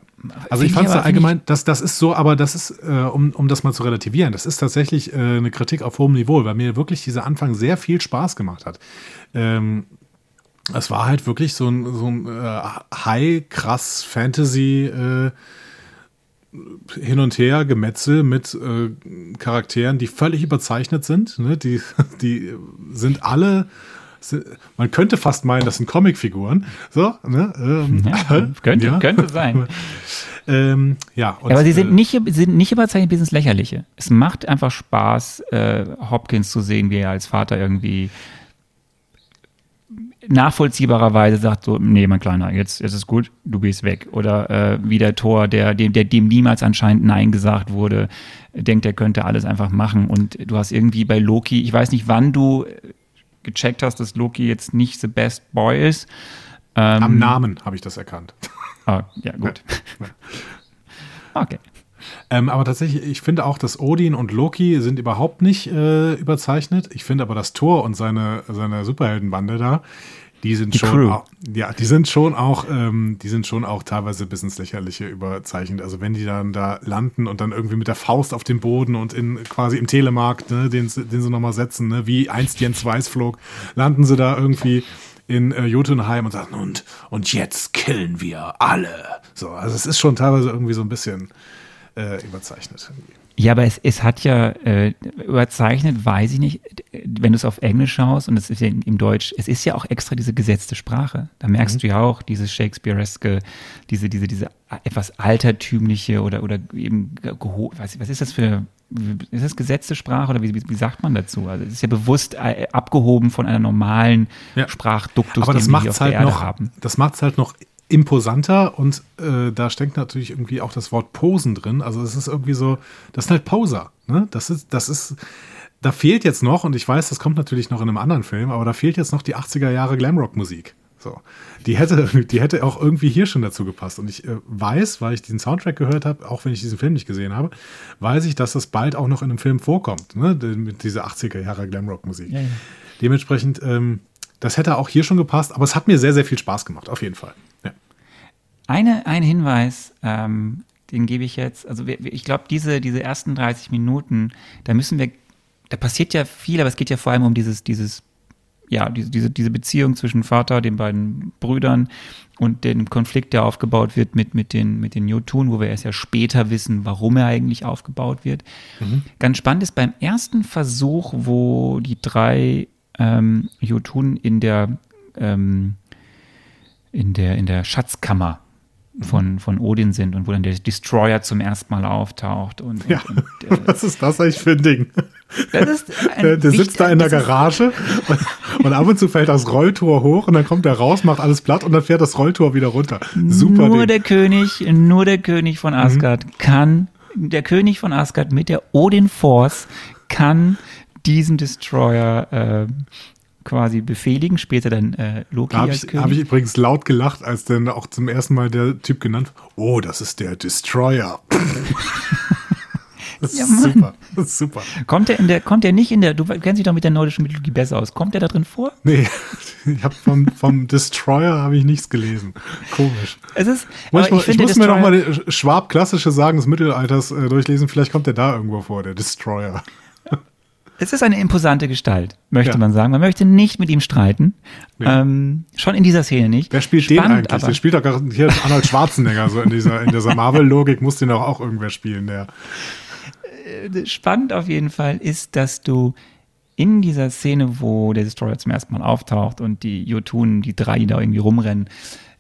Also ich fand es allgemein, das, das ist so, aber das ist, äh, um, um das mal zu relativieren, das ist tatsächlich äh, eine Kritik auf hohem Niveau, weil mir wirklich dieser Anfang sehr viel Spaß gemacht hat. Ähm, es war halt wirklich so ein, so ein äh, high, krass Fantasy äh, hin und her Gemetzel mit äh, Charakteren, die völlig überzeichnet sind. Ne? Die, die sind alle man könnte fast meinen, das sind Comicfiguren. So, ne? Ähm, ja, könnte, ja. könnte sein. ähm, ja, und, aber sie sind, äh, nicht, sind nicht überzeichnet bis ins Lächerliche. Es macht einfach Spaß, äh, Hopkins zu sehen, wie er als Vater irgendwie nachvollziehbarerweise sagt so, nee, mein Kleiner, jetzt, jetzt ist gut, du gehst weg. Oder äh, wie der Tor, der dem, der dem niemals anscheinend Nein gesagt wurde, denkt, er könnte alles einfach machen. Und du hast irgendwie bei Loki, ich weiß nicht, wann du gecheckt hast, dass Loki jetzt nicht the best boy ist. Ähm, Am Namen habe ich das erkannt. Ah, ja, gut. okay. Ähm, aber tatsächlich, ich finde auch, dass Odin und Loki sind überhaupt nicht äh, überzeichnet. Ich finde aber, dass Thor und seine, seine Superheldenbande da, die sind die schon, auch, ja, die sind schon auch, ähm, die sind schon auch teilweise bis ins Lächerliche überzeichnet. Also wenn die dann da landen und dann irgendwie mit der Faust auf dem Boden und in quasi im Telemarkt, ne, den, den sie nochmal setzen, ne, wie einst Jens Weiß flog, landen sie da irgendwie in äh, Jotunheim und sagen, und, und jetzt killen wir alle. So, also es ist schon teilweise irgendwie so ein bisschen äh, überzeichnet. Ja, aber es, es hat ja äh, überzeichnet, weiß ich nicht. wenn du es auf Englisch schaust und es ist ja im Deutsch, es ist ja auch extra diese gesetzte Sprache. Da merkst mhm. du ja auch dieses Shakespeareske, diese, diese, diese etwas altertümliche oder, oder eben, was, was ist das für, ist das gesetzte Sprache oder wie, wie, wie sagt man dazu? Also es ist ja bewusst äh, abgehoben von einer normalen ja. Sprachduktus, Aber das den wir hier auf halt der Erde noch, haben. Das macht es halt noch imposanter und äh, da steckt natürlich irgendwie auch das Wort Posen drin. Also es ist irgendwie so, das sind halt Poser. Ne? Das ist, das ist, da fehlt jetzt noch, und ich weiß, das kommt natürlich noch in einem anderen Film, aber da fehlt jetzt noch die 80er Jahre Glamrock-Musik. So. Die hätte, die hätte auch irgendwie hier schon dazu gepasst. Und ich äh, weiß, weil ich diesen Soundtrack gehört habe, auch wenn ich diesen Film nicht gesehen habe, weiß ich, dass das bald auch noch in einem Film vorkommt, ne? mit dieser 80er Jahre Glamrock-Musik. Ja, ja. Dementsprechend, ähm, das hätte auch hier schon gepasst, aber es hat mir sehr, sehr viel Spaß gemacht, auf jeden Fall. Eine, ein Hinweis, ähm, den gebe ich jetzt, also ich glaube, diese, diese ersten 30 Minuten, da müssen wir, da passiert ja viel, aber es geht ja vor allem um dieses, dieses, ja, diese, diese, diese Beziehung zwischen Vater, den beiden Brüdern und dem Konflikt, der aufgebaut wird mit, mit den, mit den Jotun, wo wir erst ja später wissen, warum er eigentlich aufgebaut wird. Mhm. Ganz spannend ist beim ersten Versuch, wo die drei ähm, Jotun in der, ähm, in der, in der Schatzkammer von, von Odin sind und wo dann der Destroyer zum ersten Mal auftaucht. Und, ja, und, und äh, was ist das eigentlich für ein Ding? Ein der, der sitzt da in der Garage und, und, ab und zu fällt das Rolltor hoch und dann kommt er raus, macht alles platt und dann fährt das Rolltor wieder runter. Super. Nur Ding. der König, nur der König von Asgard mhm. kann, der König von Asgard mit der Odin Force kann diesen Destroyer äh, quasi befehligen, später dann äh, Loki da hab als ich, König. Habe ich übrigens laut gelacht, als dann auch zum ersten Mal der Typ genannt, oh, das ist der Destroyer. Das ja, ist super. Das ist super. Kommt er in der, kommt er nicht in der, du kennst dich doch mit der nordischen Mythologie besser aus. Kommt er da drin vor? Nee, ich habe vom, vom Destroyer habe ich nichts gelesen. Komisch. Es ist, ich, ich, ich muss mir noch mal Schwab klassische Sagen des Mittelalters äh, durchlesen. Vielleicht kommt er da irgendwo vor, der Destroyer. Es ist eine imposante Gestalt, möchte ja. man sagen. Man möchte nicht mit ihm streiten. Ja. Ähm, schon in dieser Szene nicht. Wer spielt Spannend, den eigentlich? Aber der spielt doch garantiert Arnold Schwarzenegger. so in dieser, in dieser Marvel-Logik muss den doch auch irgendwer spielen, der. Äh, spannend auf jeden Fall ist, dass du in dieser Szene, wo der Destroyer zum ersten Mal auftaucht und die Jotun, die drei, die da irgendwie rumrennen,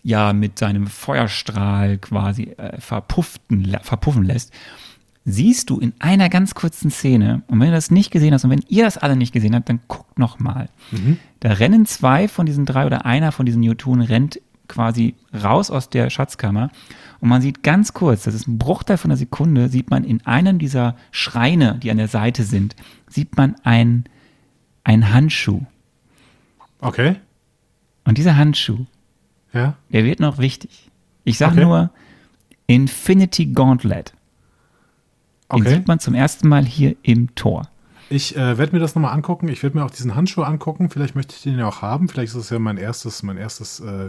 ja mit seinem Feuerstrahl quasi äh, verpufften, verpuffen lässt siehst du in einer ganz kurzen Szene, und wenn du das nicht gesehen hast und wenn ihr das alle nicht gesehen habt, dann guckt noch mal. Mhm. Da rennen zwei von diesen drei oder einer von diesen Newtonen rennt quasi raus aus der Schatzkammer und man sieht ganz kurz, das ist ein Bruchteil von einer Sekunde, sieht man in einem dieser Schreine, die an der Seite sind, sieht man ein, ein Handschuh. Okay. Und dieser Handschuh, ja. der wird noch wichtig. Ich sage okay. nur Infinity Gauntlet. Den okay. sieht man zum ersten Mal hier im Tor. Ich äh, werde mir das nochmal angucken. Ich werde mir auch diesen Handschuh angucken. Vielleicht möchte ich den ja auch haben. Vielleicht ist das ja mein erstes, mein erstes äh,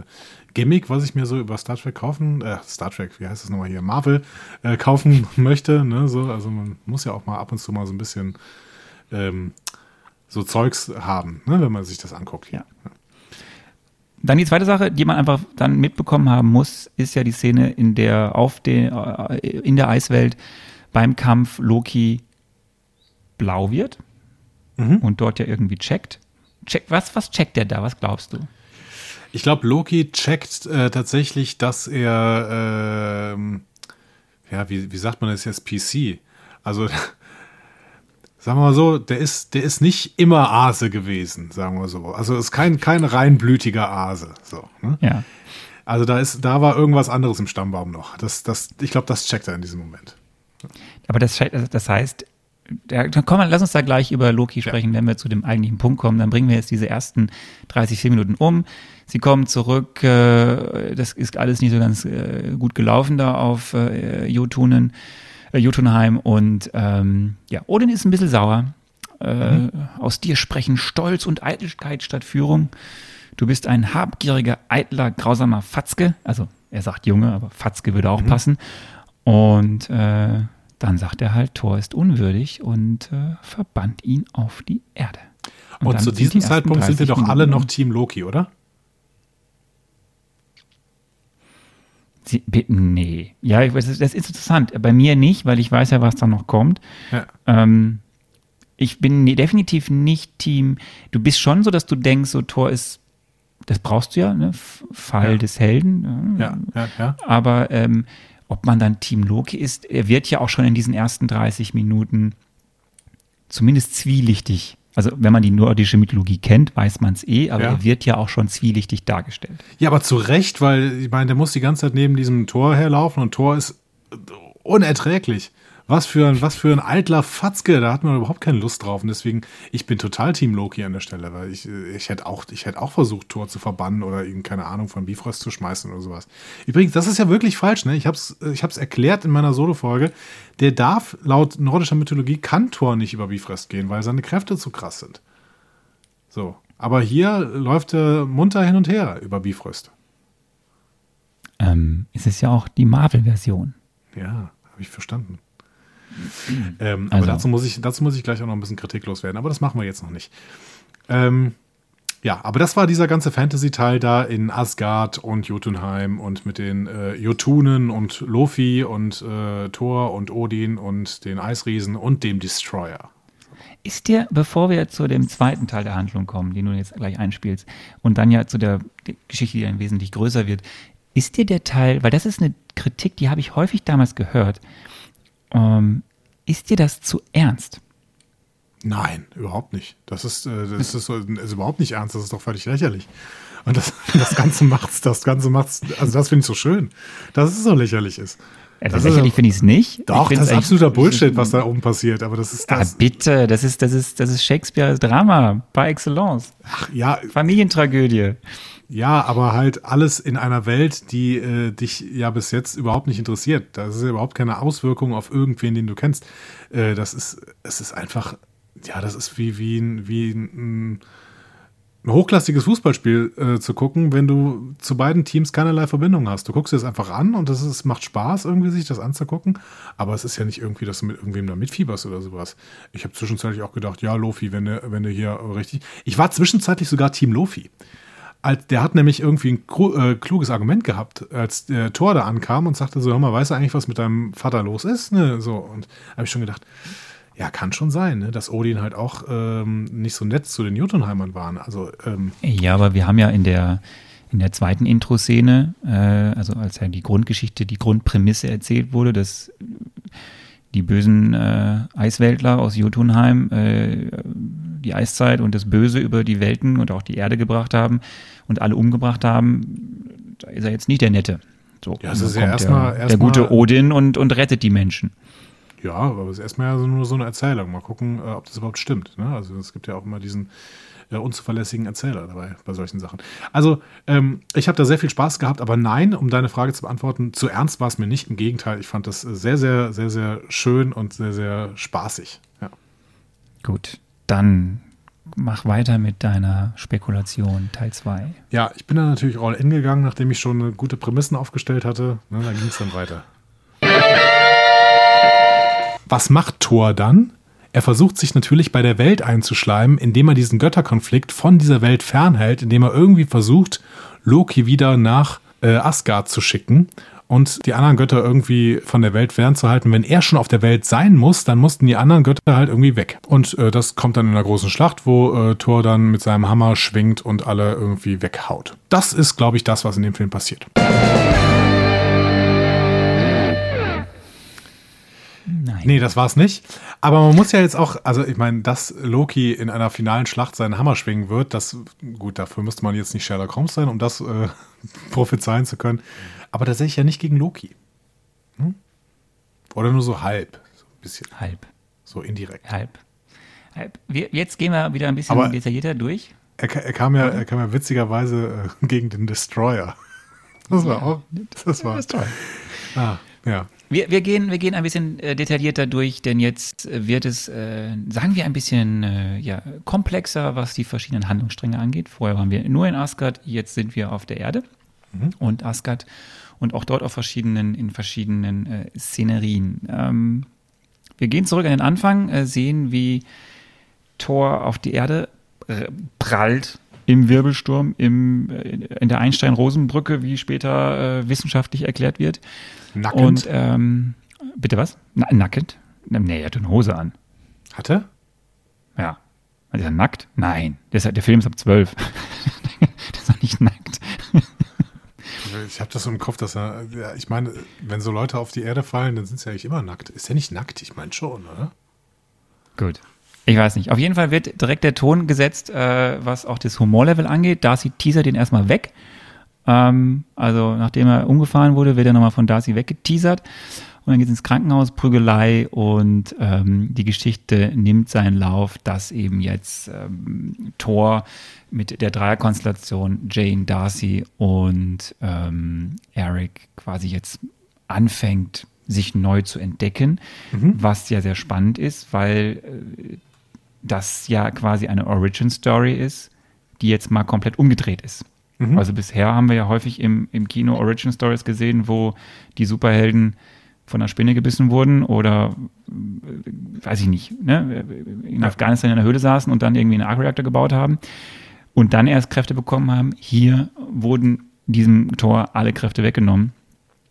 Gimmick, was ich mir so über Star Trek kaufen, äh, Star Trek, wie heißt das nochmal hier, Marvel äh, kaufen möchte. Ne? So, also man muss ja auch mal ab und zu mal so ein bisschen ähm, so Zeugs haben, ne? wenn man sich das anguckt. Ja. ja. Dann die zweite Sache, die man einfach dann mitbekommen haben muss, ist ja die Szene, in der auf den, äh, in der Eiswelt beim Kampf Loki blau wird mhm. und dort ja irgendwie checkt. Check, was, was checkt der da? Was glaubst du? Ich glaube, Loki checkt äh, tatsächlich, dass er, äh, ja, wie, wie sagt man das jetzt, PC? Also, sagen wir mal so, der ist, der ist nicht immer Ase gewesen, sagen wir so. Also ist kein, kein reinblütiger Ase. So, ne? Ja. Also da ist, da war irgendwas anderes im Stammbaum noch. Das, das, ich glaube, das checkt er in diesem Moment. Aber das, das heißt, da, komm, lass uns da gleich über Loki sprechen, ja. wenn wir zu dem eigentlichen Punkt kommen. Dann bringen wir jetzt diese ersten 30, 4 Minuten um. Sie kommen zurück. Äh, das ist alles nicht so ganz äh, gut gelaufen da auf äh, Jotunen, äh, Jotunheim. Und ähm, ja, Odin ist ein bisschen sauer. Äh, mhm. Aus dir sprechen Stolz und Eitelkeit statt Führung. Du bist ein habgieriger, eitler, grausamer Fatzke. Also er sagt Junge, aber Fatzke würde auch mhm. passen. Und äh, dann sagt er halt, Thor ist unwürdig und äh, verbannt ihn auf die Erde. Und, und zu diesem Zeitpunkt sind wir doch alle noch Team Loki, oder? Sie, nee. Ja, das ist interessant. Bei mir nicht, weil ich weiß ja, was da noch kommt. Ja. Ähm, ich bin definitiv nicht Team. Du bist schon so, dass du denkst, so Thor ist, das brauchst du ja, ne? Fall Ja. des Helden. Ja, ja, ja. Aber ähm, ob man dann Team Loki ist, er wird ja auch schon in diesen ersten 30 Minuten zumindest zwielichtig. Also wenn man die nordische Mythologie kennt, weiß man es eh, aber Ja. er wird ja auch schon zwielichtig dargestellt. Ja, aber zu Recht, weil ich meine, der muss die ganze Zeit neben diesem Tor herlaufen und Tor ist unerträglich. Was für ein, was für ein eitler Fatzke, da hat man überhaupt keine Lust drauf. Und deswegen, ich bin total Team Loki an der Stelle, weil ich, ich hätte auch, ich hätte auch versucht, Tor zu verbannen oder ihm, keine Ahnung, von Bifrost zu schmeißen oder sowas. Übrigens, das ist ja wirklich falsch, ne? Ich hab's, ich hab's erklärt in meiner Solo-Folge. Der darf, laut nordischer Mythologie, kann Tor nicht über Bifrost gehen, weil seine Kräfte zu krass sind. So. Aber hier läuft er munter hin und her über Bifrost. Ähm, es ist ja auch die Marvel-Version. Ja, habe ich verstanden. Ähm, Also- Aber dazu muss, ich, dazu muss ich gleich auch noch ein bisschen kritiklos werden. Aber das machen wir jetzt noch nicht. Ähm, ja, aber das war dieser ganze Fantasy-Teil da in Asgard und Jotunheim und mit den äh, Jotunen und Lofi und äh, Thor und Odin und den Eisriesen und dem Destroyer. Ist dir, bevor wir zu dem zweiten Teil der Handlung kommen, den du jetzt gleich einspielst, und dann ja zu der Geschichte, die dann wesentlich größer wird, ist dir der Teil, weil das ist eine Kritik, die habe ich häufig damals gehört, ähm, ist dir das zu ernst? Nein, überhaupt nicht. Das ist, äh, das ist, so- ist überhaupt nicht ernst, das ist doch völlig lächerlich. Und das, das Ganze macht's, das Ganze macht's, also das finde ich so schön, dass es so lächerlich ist. Also Das lächerlich finde ich es nicht. Doch, das ist absoluter Bullshit, was da oben passiert, aber das ist Ah, das. bitte, das ist, das ist, das ist Shakespeares Drama par excellence. Ach, ja, Familientragödie. Ja, aber halt alles in einer Welt, die äh, dich ja bis jetzt überhaupt nicht interessiert. Das ist ja überhaupt keine Auswirkung auf irgendwen, den du kennst. Äh, das ist, es ist einfach, ja, das ist wie, wie, ein, wie ein, ein hochklassiges Fußballspiel äh, zu gucken, wenn du zu beiden Teams keinerlei Verbindung hast. Du guckst dir das einfach an und ist, macht Spaß, irgendwie sich das anzugucken. Aber es ist ja nicht irgendwie, dass du mit irgendwem da mitfieberst oder sowas. Ich habe zwischenzeitlich auch gedacht, ja, Lofi, wenn du, wenn du hier richtig. Ich war zwischenzeitlich sogar Team Lofi. Als, der hat nämlich irgendwie ein äh, kluges Argument gehabt, als der Tor da ankam und sagte so, hör mal, weißt du eigentlich, was mit deinem Vater los ist? Ne? So, und habe ich schon gedacht, ja, kann schon sein, ne? dass Odin halt auch ähm, nicht so nett zu den Jotunheimern waren. Also, ähm, Ja, aber wir haben ja in der, in der zweiten Intro-Szene, äh, also als ja die Grundgeschichte, die Grundprämisse erzählt wurde, dass die bösen äh, Eisweltler aus Jotunheim äh, die Eiszeit und das Böse über die Welten und auch die Erde gebracht haben und alle umgebracht haben, da ist er jetzt nicht der Nette. So, Ja, es ist ja kommt erstmal- der, der gute Odin und, und rettet die Menschen. ja, aber es ist erstmal nur so eine Erzählung. Mal gucken, äh, ob das überhaupt stimmt. Ne? Also es gibt ja auch immer diesen äh, unzuverlässigen Erzähler dabei bei solchen Sachen. Also ähm, ich habe da sehr viel Spaß gehabt, aber nein, um deine Frage zu beantworten, zu ernst war es mir nicht. Im Gegenteil, ich fand das sehr, sehr, sehr, sehr schön und sehr, sehr spaßig. Ja. Gut, dann mach weiter mit deiner Spekulation, Teil 2. Ja, ich bin dann natürlich all in gegangen, nachdem ich schon eine gute Prämissen aufgestellt hatte. Ne, dann ging es dann weiter. Was macht Thor dann? Er versucht sich natürlich bei der Welt einzuschleimen, indem er diesen Götterkonflikt von dieser Welt fernhält, indem er irgendwie versucht, Loki wieder nach äh, Asgard zu schicken und die anderen Götter irgendwie von der Welt fernzuhalten. Wenn er schon auf der Welt sein muss, dann mussten die anderen Götter halt irgendwie weg. Und äh, das kommt dann in einer großen Schlacht, wo äh, Thor dann mit seinem Hammer schwingt und alle irgendwie weghaut. Das ist, glaube ich, das, was in dem Film passiert. Nein. Nee, das war's nicht. Aber man muss ja jetzt auch, also ich meine, dass Loki in einer finalen Schlacht seinen Hammer schwingen wird, das, gut, dafür müsste man jetzt nicht Sherlock Holmes sein, um das äh, prophezeien zu können. Aber da sehe ich ja nicht gegen Loki. Hm? Oder nur so halb. So ein bisschen. Halb. So indirekt. Halb. Halb. Wir, jetzt gehen wir wieder ein bisschen Aber- detaillierter durch. Er, er, kam, ja, er kam ja witzigerweise äh, gegen den Destroyer. Das war auch. Das war. toll. Ah, ja. Wir, wir, gehen, wir gehen ein bisschen äh, detaillierter durch, denn jetzt äh, wird es, äh, sagen wir, ein bisschen äh, ja, komplexer, was die verschiedenen Handlungsstränge angeht. Vorher waren wir nur in Asgard, jetzt sind wir auf der Erde und Asgard und auch dort auf verschiedenen, in verschiedenen äh, Szenerien. Ähm, wir gehen zurück an den Anfang, äh, sehen, wie Thor auf die Erde äh, prallt im Wirbelsturm, im, in der Einstein-Rosen-Brücke, wie später äh, wissenschaftlich erklärt wird. Nackend. Und ähm, bitte was? Na, nackend? Nee, er hat eine Hose an. Hatte? Ja. Ist er nackt? Nein. Der, ist, der Film ist ab 12. der ist doch nicht nackt. Ich habe das so im Kopf, dass er, ja, ich meine, wenn so Leute auf die Erde fallen, dann sind sie eigentlich immer nackt. Ist er nicht nackt? Ich meine schon, oder? Gut. Ich weiß nicht. Auf jeden Fall wird direkt der Ton gesetzt, äh, was auch das Humorlevel angeht. Darcy teasert den erstmal weg. Ähm, also nachdem er umgefahren wurde, wird er nochmal von Darcy weggeteasert. Und dann geht es ins Krankenhaus, Prügelei und ähm, die Geschichte nimmt seinen Lauf, dass eben jetzt ähm, Thor mit der Dreierkonstellation Jane, Darcy und ähm, Eric quasi jetzt anfängt, sich neu zu entdecken, mhm. was ja sehr spannend ist, weil äh, das ja quasi eine Origin Story ist, die jetzt mal komplett umgedreht ist. Mhm. Also bisher haben wir ja häufig im, im Kino Origin Stories gesehen, wo die Superhelden von einer Spinne gebissen wurden oder äh, weiß ich nicht, ne, in Afghanistan in einer Höhle saßen und dann irgendwie einen Arc-Reactor gebaut haben und dann erst Kräfte bekommen haben. Hier wurden diesem Tor alle Kräfte weggenommen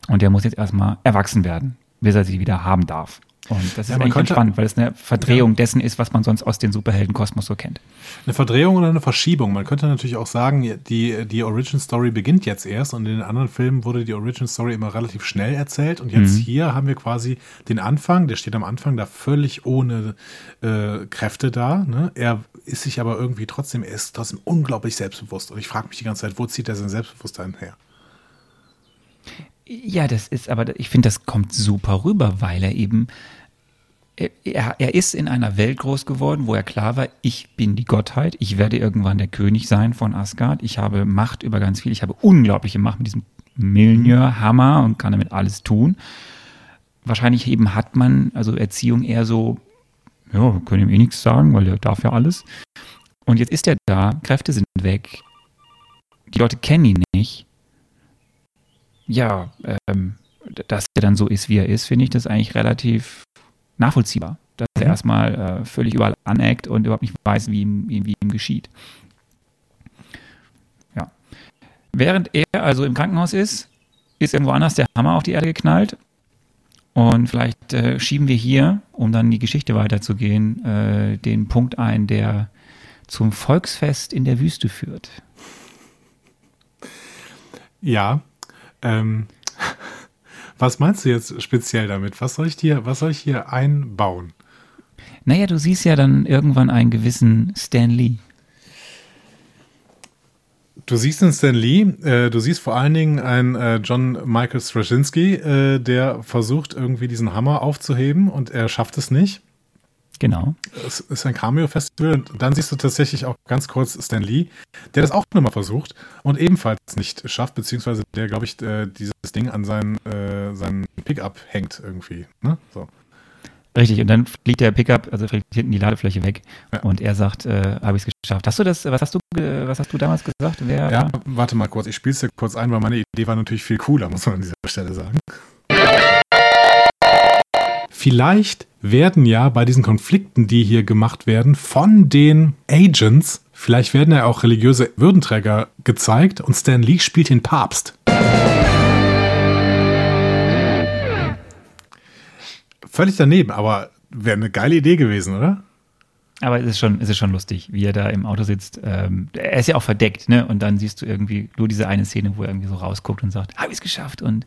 und der muss jetzt erstmal erwachsen werden, bis er sie wieder haben darf. Und das ist ja, eigentlich könnte, spannend, weil es eine Verdrehung ja. dessen ist, was man sonst aus den Superheldenkosmos so kennt. Eine Verdrehung oder eine Verschiebung. Man könnte natürlich auch sagen, die, die Origin Story beginnt jetzt erst und in den anderen Filmen wurde die Origin Story immer relativ schnell erzählt und jetzt mhm. hier haben wir quasi den Anfang, der steht am Anfang da völlig ohne äh, Kräfte da. Ne? Er ist sich aber irgendwie trotzdem, er ist trotzdem unglaublich selbstbewusst und ich frage mich die ganze Zeit, wo zieht er sein Selbstbewusstsein her? Ja, das ist, aber ich finde, das kommt super rüber, weil er eben er, er ist in einer Welt groß geworden, wo er klar war, ich bin die Gottheit, ich werde irgendwann der König sein von Asgard, ich habe Macht über ganz viel, ich habe unglaubliche Macht mit diesem Milnir-Hammer und kann damit alles tun. Wahrscheinlich eben hat man, also Erziehung eher so, ja, wir können ihm eh nichts sagen, weil er darf ja alles. Und jetzt ist er da, Kräfte sind weg, die Leute kennen ihn nicht. Ja, ähm, dass er dann so ist, wie er ist, finde ich das eigentlich relativ nachvollziehbar, dass mhm. er erstmal äh, völlig überall aneckt und überhaupt nicht weiß, wie ihm, wie ihm geschieht. Ja. Während er also im Krankenhaus ist, ist irgendwo anders der Hammer auf die Erde geknallt. Und vielleicht äh, schieben wir hier, um dann die Geschichte weiterzugehen, äh, den Punkt ein, der zum Volksfest in der Wüste führt. Ja, ähm, was meinst du jetzt speziell damit? Was soll ich hier, was soll ich hier einbauen? Naja, du siehst ja dann irgendwann einen gewissen Stan Lee. Du siehst einen Stan Lee, äh, du siehst vor allen Dingen einen äh, John Michael Straczynski, äh, der versucht irgendwie diesen Hammer aufzuheben und er schafft es nicht. Genau. Es ist ein Cameo-Festival und dann siehst du tatsächlich auch ganz kurz Stan Lee, der das auch nochmal versucht und ebenfalls nicht schafft, beziehungsweise der, glaube ich, äh, dieses Ding an seinen, äh, seinen Pickup hängt irgendwie. Ne? So. Richtig, und dann fliegt der Pickup, also fliegt hinten die Ladefläche weg ja. und er sagt, äh, habe ich es geschafft. Hast du das, was hast du, was hast du damals gesagt? Wer, ja, warte mal kurz, ich spiele es dir kurz ein, weil meine Idee war natürlich viel cooler, muss man an dieser Stelle sagen. Vielleicht werden ja bei diesen Konflikten, die hier gemacht werden, von den Agents, vielleicht werden ja auch religiöse Würdenträger gezeigt und Stan Lee spielt den Papst. Völlig daneben, aber wäre eine geile Idee gewesen, oder? Aber es ist schon, es ist schon lustig, wie er da im Auto sitzt. Ähm, er ist ja auch verdeckt, ne? Und dann siehst du irgendwie nur diese eine Szene, wo er irgendwie so rausguckt und sagt, habe ich es geschafft und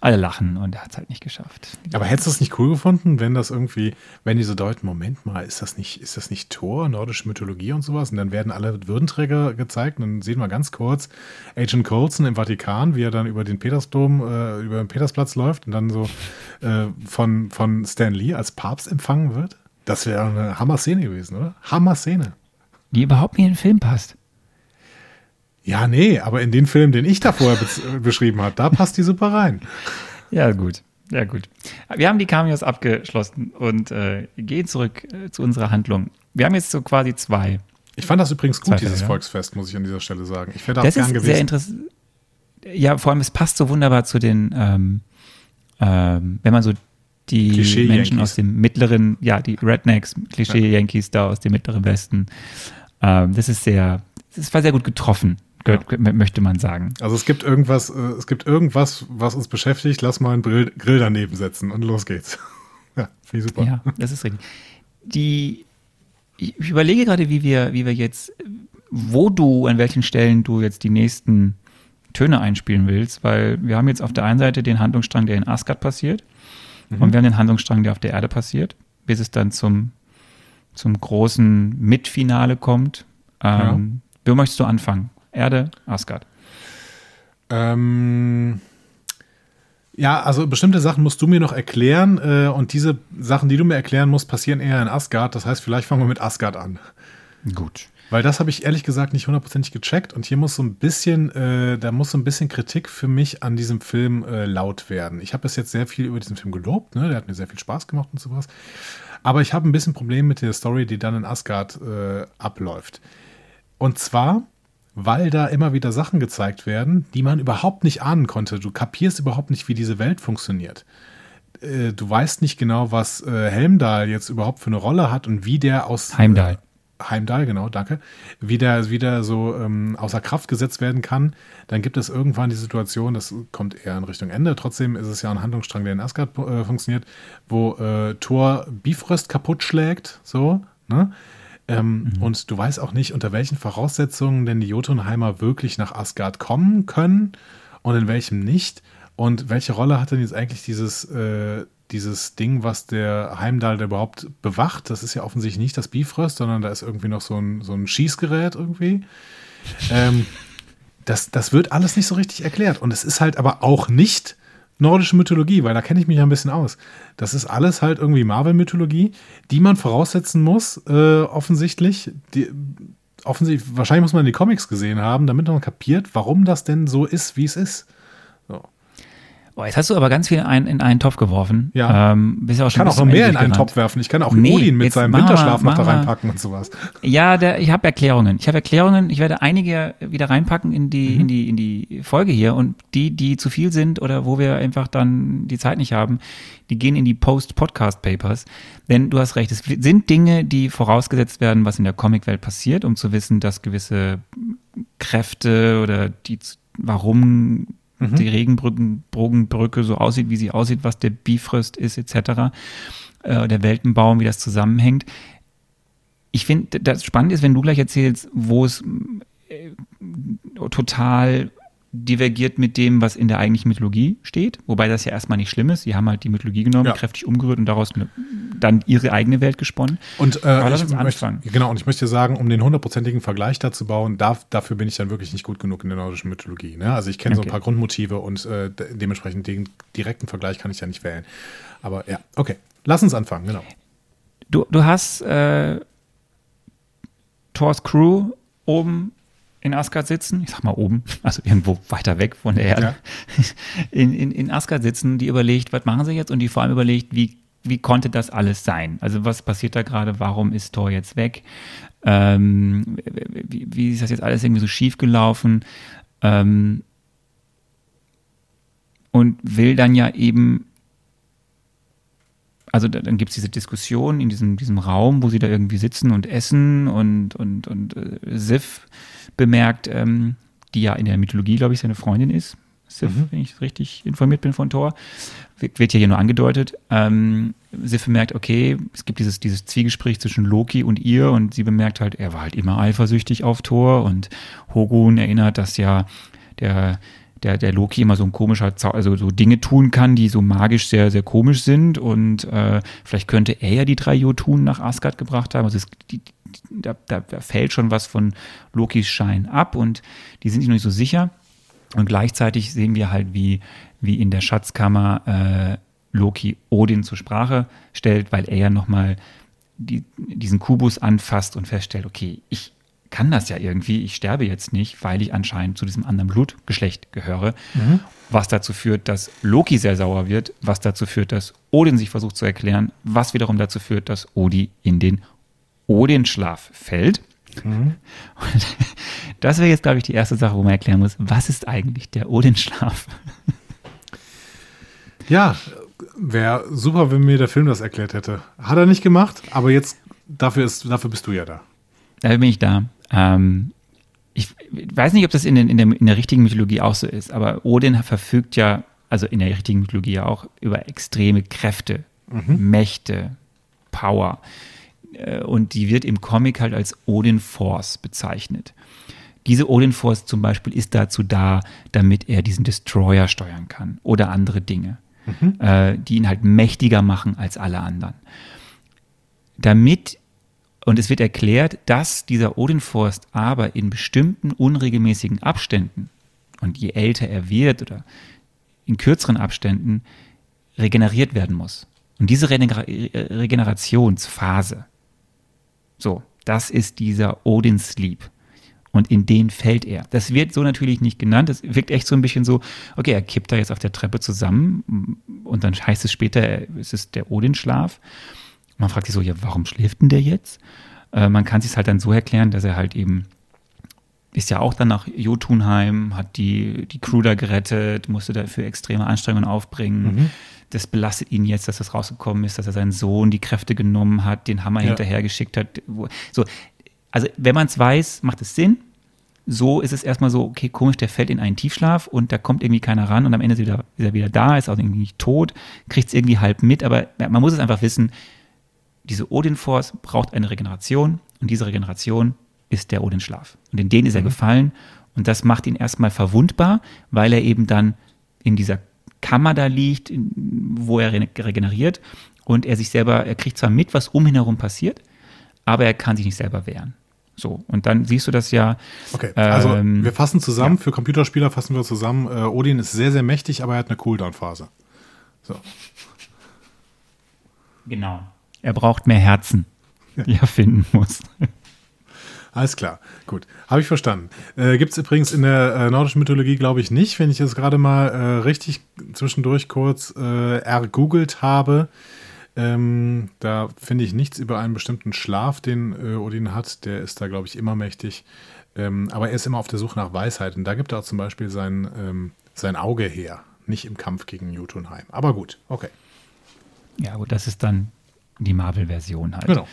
alle lachen und er hat es halt nicht geschafft. Aber hättest du es nicht cool gefunden, wenn das irgendwie, wenn die so deuten, Moment mal, ist das nicht, ist das nicht Thor, nordische Mythologie und sowas? Und dann werden alle Würdenträger gezeigt und dann sehen wir ganz kurz Agent Colson im Vatikan, wie er dann über den Petersdom, äh, über den Petersplatz läuft und dann so äh, von, von Stan Lee als Papst empfangen wird. Das wäre eine Hammer-Szene gewesen, oder? Hammer-Szene. Die überhaupt nicht in den Film passt. Ja, nee, aber in den Film, den ich da vorher be beschrieben habe, da passt die super rein. Ja, gut. Ja, gut. Wir haben die Cameos abgeschlossen und äh, gehen zurück äh, zu unserer Handlung. Wir haben jetzt so quasi zwei. Ich fand das übrigens gut, dieses. Volksfest, muss ich an dieser Stelle sagen. Ich wäre da das gern ist gewesen. Sehr interessant. Ja, vor allem, es passt so wunderbar zu den, ähm, ähm, wenn man so die Menschen aus dem mittleren, ja, die Rednecks, Klischee-Yankees da aus dem mittleren Westen. Ähm, das ist sehr, das war sehr gut getroffen gehört, ja. möchte man sagen. Also es gibt irgendwas, äh, es gibt irgendwas, was uns beschäftigt, lass mal einen Grill, Grill daneben setzen und los geht's. ja, finde ich super. Ja, das ist richtig. Die ich, überlege gerade, wie wir, wie wir jetzt, wo du, an welchen Stellen du jetzt die nächsten Töne einspielen willst, weil wir haben jetzt auf der einen Seite den Handlungsstrang, der in Asgard passiert, mhm. und wir haben den Handlungsstrang, der auf der Erde passiert, bis es dann zum, zum großen Mitfinale kommt. Ähm, ja. Wo möchtest du anfangen? Erde, Asgard. Ähm, ja, also bestimmte Sachen musst du mir noch erklären äh, und diese Sachen, die du mir erklären musst, passieren eher in Asgard. Das heißt, vielleicht fangen wir mit Asgard an. Gut. Weil das habe ich ehrlich gesagt nicht hundertprozentig gecheckt und hier muss so ein bisschen, äh, da muss so ein bisschen Kritik für mich an diesem Film äh, laut werden. Ich habe bis jetzt sehr viel über diesen Film gelobt, ne? der hat mir sehr viel Spaß gemacht und sowas. Aber ich habe ein bisschen Problem mit der Story, die dann in Asgard äh, abläuft. Und zwar weil da immer wieder Sachen gezeigt werden, die man überhaupt nicht ahnen konnte. Du kapierst überhaupt nicht, wie diese Welt funktioniert. Äh, du weißt nicht genau, was äh, Helmdahl jetzt überhaupt für eine Rolle hat und wie der aus. Heimdall. Äh, Heimdall, genau, danke. Wie der wieder so ähm, außer Kraft gesetzt werden kann. Dann gibt es irgendwann die Situation, das kommt eher in Richtung Ende. Trotzdem ist es ja ein Handlungsstrang, der in Asgard äh, funktioniert, wo Thor Bifrost kaputt schlägt, so, ne? Ähm, mhm. Und du weißt auch nicht, unter welchen Voraussetzungen denn die Jotunheimer wirklich nach Asgard kommen können und in welchem nicht. Und welche Rolle hat denn jetzt eigentlich dieses, äh, dieses Ding, was der Heimdall da überhaupt bewacht? Das ist ja offensichtlich nicht das Bifrost, sondern da ist irgendwie noch so ein, so ein Schießgerät irgendwie. Ähm, das, das wird alles nicht so richtig erklärt. Und es ist halt aber auch nicht nordische Mythologie, weil da kenne ich mich ja ein bisschen aus. Das ist alles halt irgendwie Marvel-Mythologie, die man voraussetzen muss, äh, offensichtlich. Die, offensichtlich, wahrscheinlich muss man die Comics gesehen haben, damit man kapiert, warum das denn so ist, wie es ist. So. Boah, jetzt hast du aber ganz viel ein, in einen Topf geworfen. Ja. Ähm, bist ja auch ich kann auch noch mehr in einen Topf werfen. Ich kann auch nee, Odin mit seinem Winterschlaf noch da reinpacken und sowas. Ja, der, ich habe Erklärungen. Ich habe Erklärungen. Ich werde einige wieder reinpacken in die, mhm. in, die, in die Folge hier. Und die, die zu viel sind oder wo wir einfach dann die Zeit nicht haben, die gehen in die Post-Podcast-Papers. Denn du hast recht, es sind Dinge, die vorausgesetzt werden, was in der Comicwelt passiert, um zu wissen, dass gewisse Kräfte oder die, warum mhm. die Regenbrückenbrücke so aussieht, wie sie aussieht, was der Bifrost ist, etc. Äh, der Weltenbaum, wie das zusammenhängt. Ich finde, das Spannende ist, wenn du gleich erzählst, wo es äh, total divergiert mit dem, was in der eigentlichen Mythologie steht, wobei das ja erstmal nicht schlimm ist. Sie haben halt die Mythologie genommen, ja. kräftig umgerührt und daraus dann ihre eigene Welt gesponnen. Und äh, lass uns anfangen. Möchte, genau, und ich möchte sagen, um den hundertprozentigen Vergleich dazu bauen, darf, dafür bin ich dann wirklich nicht gut genug in der nordischen Mythologie. Ne? Also ich kenne okay. so ein paar Grundmotive und äh, dementsprechend den direkten Vergleich kann ich ja nicht wählen. Aber ja, okay. Lass uns anfangen, genau. Du, du hast äh, Thor's Crew oben in Asgard sitzen, ich sag mal oben, also irgendwo weiter weg von der Erde, ja. in, in, in Asgard sitzen, die überlegt, was machen sie jetzt und die vor allem überlegt, wie, wie konnte das alles sein? Also was passiert da gerade, warum ist Thor jetzt weg? Ähm, wie, wie, ist das jetzt alles irgendwie so schief gelaufen? Ähm, und will dann ja eben also dann gibt es diese Diskussion in diesem, diesem Raum, wo sie da irgendwie sitzen und essen und, und, und äh, Sif bemerkt, ähm, die ja in der Mythologie, glaube ich, seine Freundin ist. Sif, mhm. wenn ich richtig informiert bin von Thor, wird, wird ja hier nur angedeutet. Ähm, Sif bemerkt, okay, es gibt dieses, dieses Zwiegespräch zwischen Loki und ihr und sie bemerkt halt, er war halt immer eifersüchtig auf Thor und Hogun erinnert, dass ja der der, der Loki immer so ein komischer, also so Dinge tun kann, die so magisch sehr, sehr komisch sind. Und äh, vielleicht könnte er ja die drei Jotun nach Asgard gebracht haben. Also es, die, da, da fällt schon was von Lokis Schein ab und die sind sich noch nicht so sicher. Und gleichzeitig sehen wir halt, wie, wie in der Schatzkammer äh, Loki Odin zur Sprache stellt, weil er ja nochmal die, diesen Kubus anfasst und feststellt, okay, ich, kann das ja irgendwie, ich sterbe jetzt nicht, weil ich anscheinend zu diesem anderen Blutgeschlecht gehöre. Mhm. Was dazu führt, dass Loki sehr sauer wird, was dazu führt, dass Odin sich versucht zu erklären, was wiederum dazu führt, dass Odi in den Odin-Schlaf fällt. Mhm. das wäre jetzt, glaube ich, die erste Sache, wo man erklären muss, was ist eigentlich der Odin-Schlaf? Ja, wäre super, wenn mir der Film das erklärt hätte. Hat er nicht gemacht, aber jetzt, dafür, ist, dafür bist du ja da. Dafür bin ich da. Ähm, ich weiß nicht, ob das in, den, in, der, in der richtigen Mythologie auch so ist, aber Odin verfügt ja, also in der richtigen Mythologie ja auch, über extreme Kräfte, mhm. Mächte, Power, äh, und die wird im Comic halt als Odin Force bezeichnet. Diese Odin Force zum Beispiel ist dazu da, damit er diesen Destroyer steuern kann oder andere Dinge, mhm. äh, die ihn halt mächtiger machen als alle anderen. Damit, und es wird erklärt, dass dieser Odin Force aber in bestimmten unregelmäßigen Abständen, und je älter er wird oder in kürzeren Abständen, regeneriert werden muss. Und diese Regener Regenerationsphase, so, das ist dieser Odin Sleep. Und in den fällt er. Das wird so natürlich nicht genannt. Das wirkt echt so ein bisschen so, okay, er kippt da jetzt auf der Treppe zusammen und dann heißt es später, es ist der Odin-Schlaf. Man fragt sich so, ja, warum schläft denn der jetzt? Äh, man kann sich halt dann so erklären, dass er halt eben ist ja auch dann nach Jotunheim, hat die, die Crew da gerettet, musste dafür extreme Anstrengungen aufbringen. Mhm. Das belastet ihn jetzt, dass das rausgekommen ist, dass er seinen Sohn die Kräfte genommen hat, den Hammer ja. hinterhergeschickt hat. So, also wenn man es weiß, macht es Sinn. So ist es erstmal so, okay, komisch, der fällt in einen Tiefschlaf und da kommt irgendwie keiner ran und am Ende ist, wieder, ist er wieder da, ist auch irgendwie nicht tot, kriegt es irgendwie halb mit, aber man muss es einfach wissen, diese Odin Force braucht eine Regeneration und diese Regeneration ist der Odin Schlaf. Und in den ist er mhm. gefallen und das macht ihn erstmal verwundbar, weil er eben dann in dieser Kammer da liegt, wo er regeneriert und er sich selber, er kriegt zwar mit, was um ihn herum passiert, aber er kann sich nicht selber wehren. So, und dann siehst du das ja. Okay, also ähm, wir fassen zusammen, ja. für Computerspieler fassen wir zusammen, äh, Odin ist sehr, sehr mächtig, aber er hat eine Cooldown-Phase. So. Genau. Er braucht mehr Herzen, die er finden muss. Alles klar, gut. Habe ich verstanden. Äh, Gibt es übrigens in der äh, nordischen Mythologie, glaube ich, nicht. Wenn ich es gerade mal äh, richtig zwischendurch kurz äh, ergoogelt habe, ähm, da finde ich nichts über einen bestimmten Schlaf, den äh, Odin hat. Der ist da, glaube ich, immer mächtig. Ähm, aber er ist immer auf der Suche nach Weisheit. Und da gibt er auch zum Beispiel sein, ähm, sein Auge her. Nicht im Kampf gegen Jotunheim. Aber gut, okay. Ja, gut, das ist dann die Marvel-Version halt. Genau.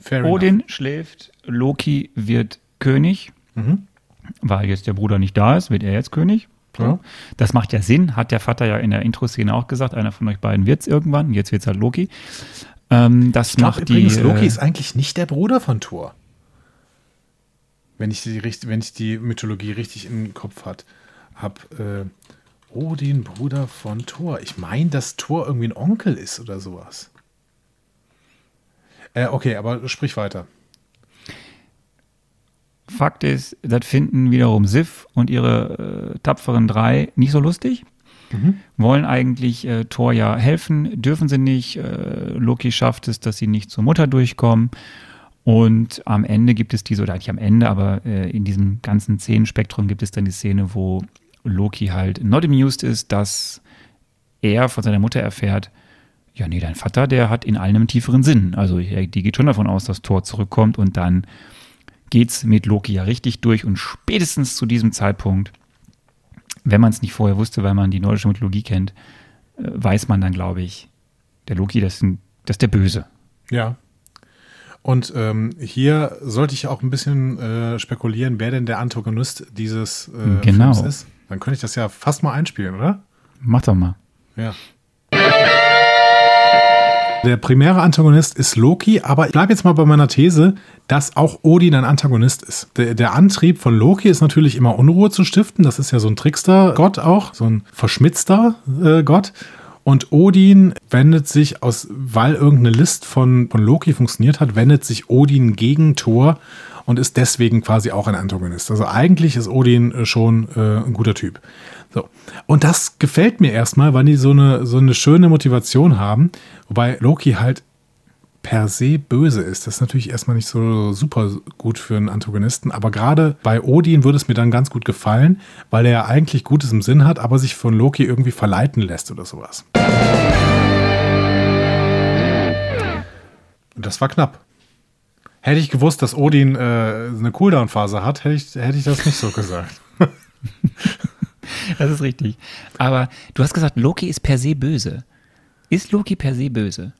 Fair Odin enough. schläft, Loki wird König. Mhm. Weil jetzt der Bruder nicht da ist, wird er jetzt König. Ja. Das macht ja Sinn, hat der Vater ja in der Intro-Szene auch gesagt, einer von euch beiden wird es irgendwann, jetzt wird es halt Loki. Ähm, das ich macht übrigens, die, Loki äh, ist eigentlich nicht der Bruder von Thor. Wenn ich die, wenn ich die Mythologie richtig im Kopf habe. Äh, Odin, Bruder von Thor. Ich meine, dass Thor irgendwie ein Onkel ist oder sowas. Äh, okay, aber sprich weiter. Fakt ist, das finden wiederum Sif und ihre äh, tapferen drei nicht so lustig. Mhm. Wollen eigentlich äh, Thor ja helfen, dürfen sie nicht. Äh, Loki schafft es, dass sie nicht zur Mutter durchkommen. Und am Ende gibt es diese, oder eigentlich am Ende, aber äh, in diesem ganzen Szenenspektrum gibt es dann die Szene, wo Loki halt not amused ist, dass er von seiner Mutter erfährt, ja, nee, dein Vater, der hat in allem einen tieferen Sinn. Also die geht schon davon aus, dass Thor zurückkommt und dann geht's mit Loki ja richtig durch und spätestens zu diesem Zeitpunkt, wenn man es nicht vorher wusste, weil man die nordische Mythologie kennt, äh, weiß man dann, glaube ich, der Loki, das ist, ein, das ist der Böse. Ja. Und ähm, hier sollte ich auch ein bisschen äh, spekulieren, wer denn der Antagonist dieses äh, genau. Films ist. Dann könnte ich das ja fast mal einspielen, oder? Mach doch mal. Ja. Der primäre Antagonist ist Loki, aber ich bleibe jetzt mal bei meiner These, dass auch Odin ein Antagonist ist. Der, der, Antrieb von Loki ist natürlich immer Unruhe zu stiften. Das ist ja so ein Trickster-Gott auch, so ein verschmitzter äh, Gott. Und Odin wendet sich aus, weil irgendeine List von, von Loki funktioniert hat, wendet sich Odin gegen Thor und ist deswegen quasi auch ein Antagonist. Also eigentlich ist Odin äh, schon äh, ein guter Typ. So. Und das gefällt mir erstmal, weil die so eine, so eine schöne Motivation haben. Wobei Loki halt per se böse ist. Das ist natürlich erstmal nicht so super gut für einen Antagonisten, aber gerade bei Odin würde es mir dann ganz gut gefallen, weil er ja eigentlich Gutes im Sinn hat, aber sich von Loki irgendwie verleiten lässt oder sowas. Und das war knapp. Hätte ich gewusst, dass Odin äh, eine Cooldown-Phase hat, hätte ich, hätte ich das nicht so gesagt. das ist richtig. Aber du hast gesagt, Loki ist per se böse. Ist Loki per se böse?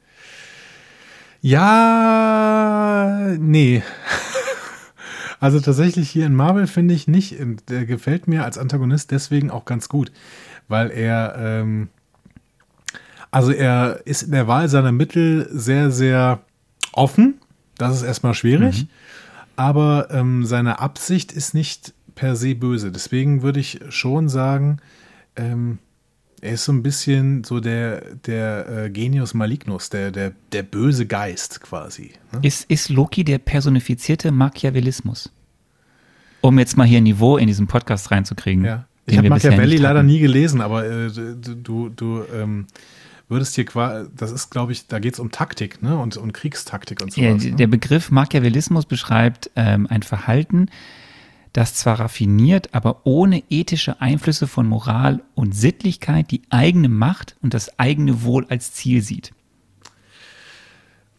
Ja, nee. Also tatsächlich hier in Marvel finde ich nicht, der gefällt mir als Antagonist deswegen auch ganz gut, weil er, ähm, Also er ist in der Wahl seiner Mittel sehr, sehr offen. Das ist erstmal schwierig. Mhm. Aber ähm, seine Absicht ist nicht per se böse. Deswegen würde ich schon sagen, ähm, er ist so ein bisschen so der, der äh, Genius Malignus, der, der, der böse Geist quasi. Ne? Ist, ist Loki der personifizierte Machiavellismus? Um jetzt mal hier ein Niveau in diesen Podcast reinzukriegen. Ja. Ich habe Machiavelli leider nie gelesen, aber äh, du, du ähm, würdest hier quasi, das ist, glaube ich, da geht es um Taktik ne? und, und Kriegstaktik und so. Ja, ne? Der Begriff Machiavellismus beschreibt ähm, ein Verhalten, das zwar raffiniert, aber ohne ethische Einflüsse von Moral und Sittlichkeit die eigene Macht und das eigene Wohl als Ziel sieht.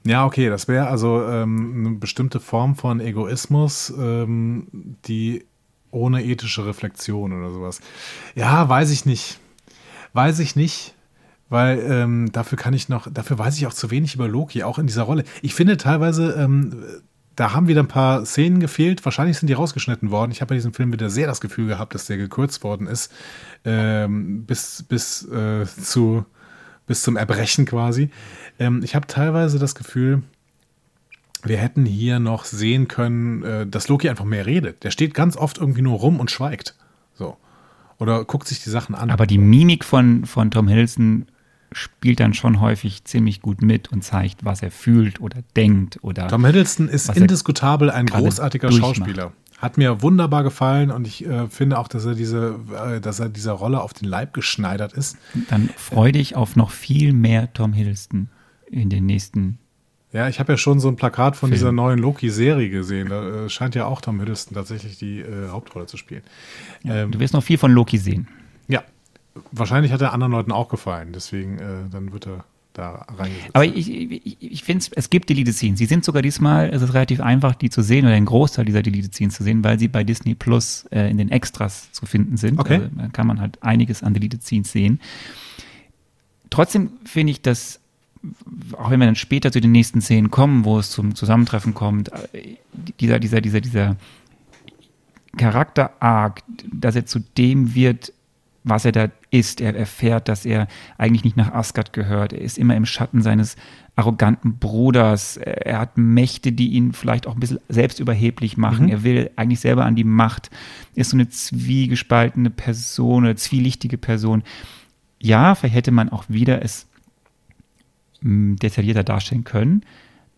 Ja, okay, das wäre also ähm, eine bestimmte Form von Egoismus, ähm, die ohne ethische Reflexion oder sowas. Ja, weiß ich nicht. Weiß ich nicht, weil ähm, dafür kann ich noch, dafür weiß ich auch zu wenig über Loki, auch in dieser Rolle. Ich finde teilweise, ähm, da haben wieder ein paar Szenen gefehlt. Wahrscheinlich sind die rausgeschnitten worden. Ich habe bei diesem Film wieder sehr das Gefühl gehabt, dass der gekürzt worden ist. Ähm, bis bis, äh, zu, bis zum Erbrechen quasi. Ähm, ich habe teilweise das Gefühl, wir hätten hier noch sehen können, äh, dass Loki einfach mehr redet. Der steht ganz oft irgendwie nur rum und schweigt. So. Oder guckt sich die Sachen an. Aber die Mimik von, von Tom Hiddleston spielt dann schon häufig ziemlich gut mit und zeigt, was er fühlt oder denkt oder. Tom Hiddleston ist indiskutabel ein großartiger Schauspieler. Hat mir wunderbar gefallen und ich äh, finde auch, dass er diese, äh, dass er dieser Rolle auf den Leib geschneidert ist. Dann freue dich auf noch viel mehr Tom Hiddleston in den nächsten. Ja, ich habe ja schon so ein Plakat von Film. dieser neuen Loki-Serie gesehen. Da äh, scheint ja auch Tom Hiddleston tatsächlich die äh, Hauptrolle zu spielen. Ja, ähm, du wirst noch viel von Loki sehen. Ja, wahrscheinlich hat er anderen Leuten auch gefallen, deswegen äh, dann wird er da reingesetzt. Aber ich, ich, ich finde, es gibt Deleted Scenes. Sie sind sogar diesmal, es ist relativ einfach, die zu sehen oder einen Großteil dieser Deleted Scenes zu sehen, weil sie bei Disney Plus äh, in den Extras zu finden sind. Okay. Also, da kann man halt einiges an Deleted Scenes sehen. Trotzdem finde ich, dass auch wenn wir dann später zu den nächsten Szenen kommen, wo es zum Zusammentreffen kommt, äh, dieser, dieser, dieser, dieser Charakter-Arc, dass er zu dem wird, was er da ist. Er erfährt, dass er eigentlich nicht nach Asgard gehört. Er ist immer im Schatten seines arroganten Bruders. Er hat Mächte, die ihn vielleicht auch ein bisschen selbstüberheblich machen. Mhm. Er will eigentlich selber an die Macht. Er ist so eine zwiegespaltene Person, eine zwielichtige Person. Ja, vielleicht hätte man auch wieder es hm, detaillierter darstellen können.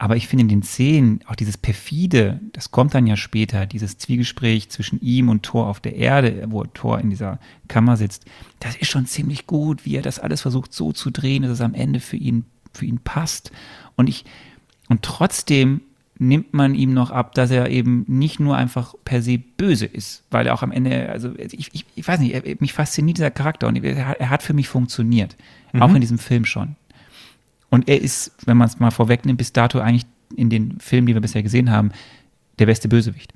Aber ich finde in den Szenen auch dieses perfide, das kommt dann ja später, dieses Zwiegespräch zwischen ihm und Thor auf der Erde, wo Thor in dieser Kammer sitzt, das ist schon ziemlich gut, wie er das alles versucht so zu drehen, dass es am Ende für ihn, für ihn passt. Und ich, und trotzdem nimmt man ihm noch ab, dass er eben nicht nur einfach per se böse ist, weil er auch am Ende, also ich, ich, ich weiß nicht, er, mich fasziniert dieser Charakter und er, er hat für mich funktioniert, mhm. auch in diesem Film schon. Und er ist, wenn man es mal vorwegnimmt, bis dato eigentlich in den Filmen, die wir bisher gesehen haben, der beste Bösewicht.